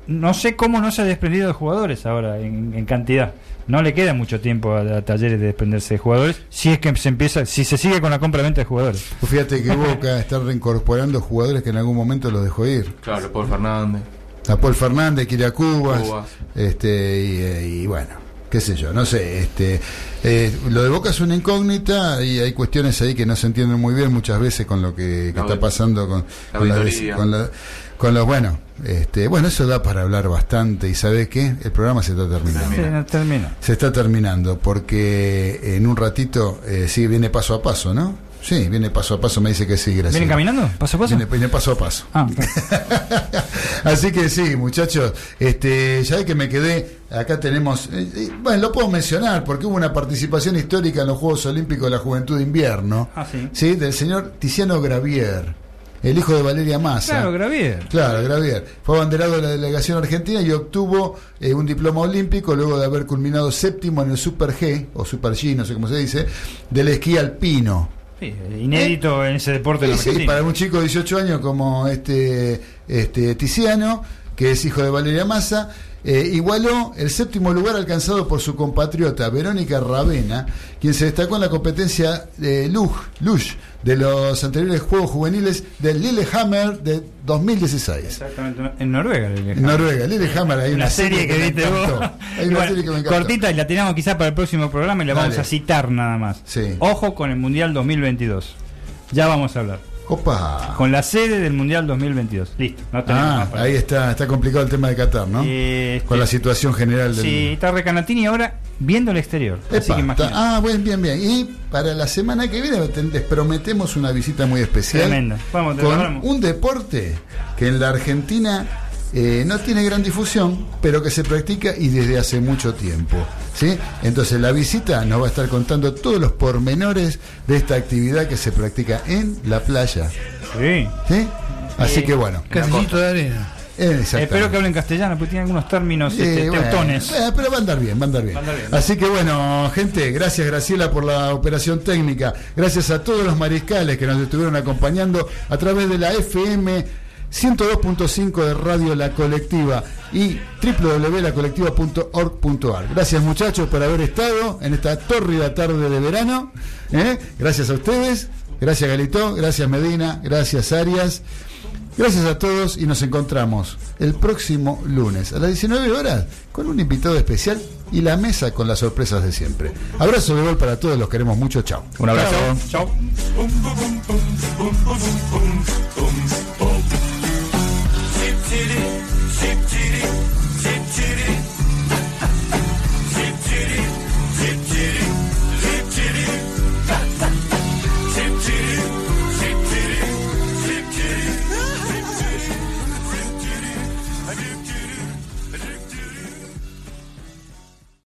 no sé cómo no se ha desprendido de jugadores ahora en, en cantidad. No le queda mucho tiempo a, a Talleres de desprenderse de jugadores, si es que se empieza, si se sigue con la compra-venta de jugadores. Pues Fíjate que Boca está reincorporando jugadores que en algún momento los dejó ir. Claro, Paul Fernández. A Paul Fernández, Kira Cubas, Cubas. este y, eh, y bueno, qué sé yo, no sé, este eh, lo de Boca es una incógnita y hay cuestiones ahí que no se entienden muy bien muchas veces con lo que, está pasando con, la con, la- auditoría. con la- con los bueno, este, bueno, eso da para hablar bastante y sabes qué, el programa se está terminando. No termina. Se está terminando porque en un ratito eh, sí viene paso a paso, ¿no? Sí, viene paso a paso, me dice que sí, gracias. ¿Vienen caminando? ¿Paso a paso? Viene, viene paso a paso. Ah, Así que sí, muchachos, este, ya que me quedé, acá tenemos, eh, eh, bueno, lo puedo mencionar porque hubo una participación histórica en los Juegos Olímpicos de la Juventud de Invierno, Ah, sí. del señor Tiziano Gravier, el hijo de Valeria Massa. claro, Gravier. Claro, Gravier. Fue abanderado de la delegación argentina y obtuvo eh, un diploma olímpico luego de haber culminado séptimo en el Super G, o Super G, no sé cómo se dice, del esquí alpino. Sí, inédito en ese deporte en Sí, para un chico de 18 años como este, este Tiziano, que es hijo de Valeria Massa, eh, igualó el séptimo lugar alcanzado por su compatriota Verónica Ravena, quien se destacó en la competencia de Luge, Luge de los anteriores Juegos Juveniles del Lillehammer de 2016. Exactamente, en Noruega. le- En Noruega, Lillehammer, hay una, Una serie que viste vos. encantó. Hay Y una bueno, serie que me encantó. cortita y la tiramos quizás para el próximo programa y la vamos a citar nada más. Sí. Ojo con el Mundial 2022. Ya vamos a hablar. Opa. con la sede del Mundial 2022. Listo, no Ah, ahí está, está complicado el tema de Qatar, ¿no? Eh, este- Con la situación general del. Sí, está Recanatini ahora viendo el exterior. Así Epa, que imagínate. está- ah, bien, bien, bien. Y para la semana que viene les prometemos una visita muy especial. Tremenda. Vamos, te lo con un deporte que en la Argentina eh, no tiene gran difusión, pero que se practica y desde hace mucho tiempo. ¿sí? Entonces la visita nos va a estar contando todos los pormenores de esta actividad que se practica en la playa. Sí. ¿sí? Así que bueno. Casillito de arena. eh. Espero que hablen castellano, porque tiene algunos términos Eh, este, bueno, teutones. eh, pero va a andar bien, va a andar bien. Va a andar bien. Así que bueno, gente, gracias Graciela por la operación técnica. Gracias a todos los mariscales que nos estuvieron acompañando a través de la FM 102.5 de Radio La Colectiva y www.lacolectiva.org.ar. Gracias muchachos por haber estado en esta tórrida tarde de verano. ¿eh? Gracias a ustedes. Gracias Galito, gracias Medina, gracias Arias. Gracias a todos y nos encontramos el próximo lunes a las 19 horas con un invitado especial y la mesa con las sorpresas de siempre. Abrazo de gol para todos, los queremos mucho, chao. Un abrazo. Chao. city.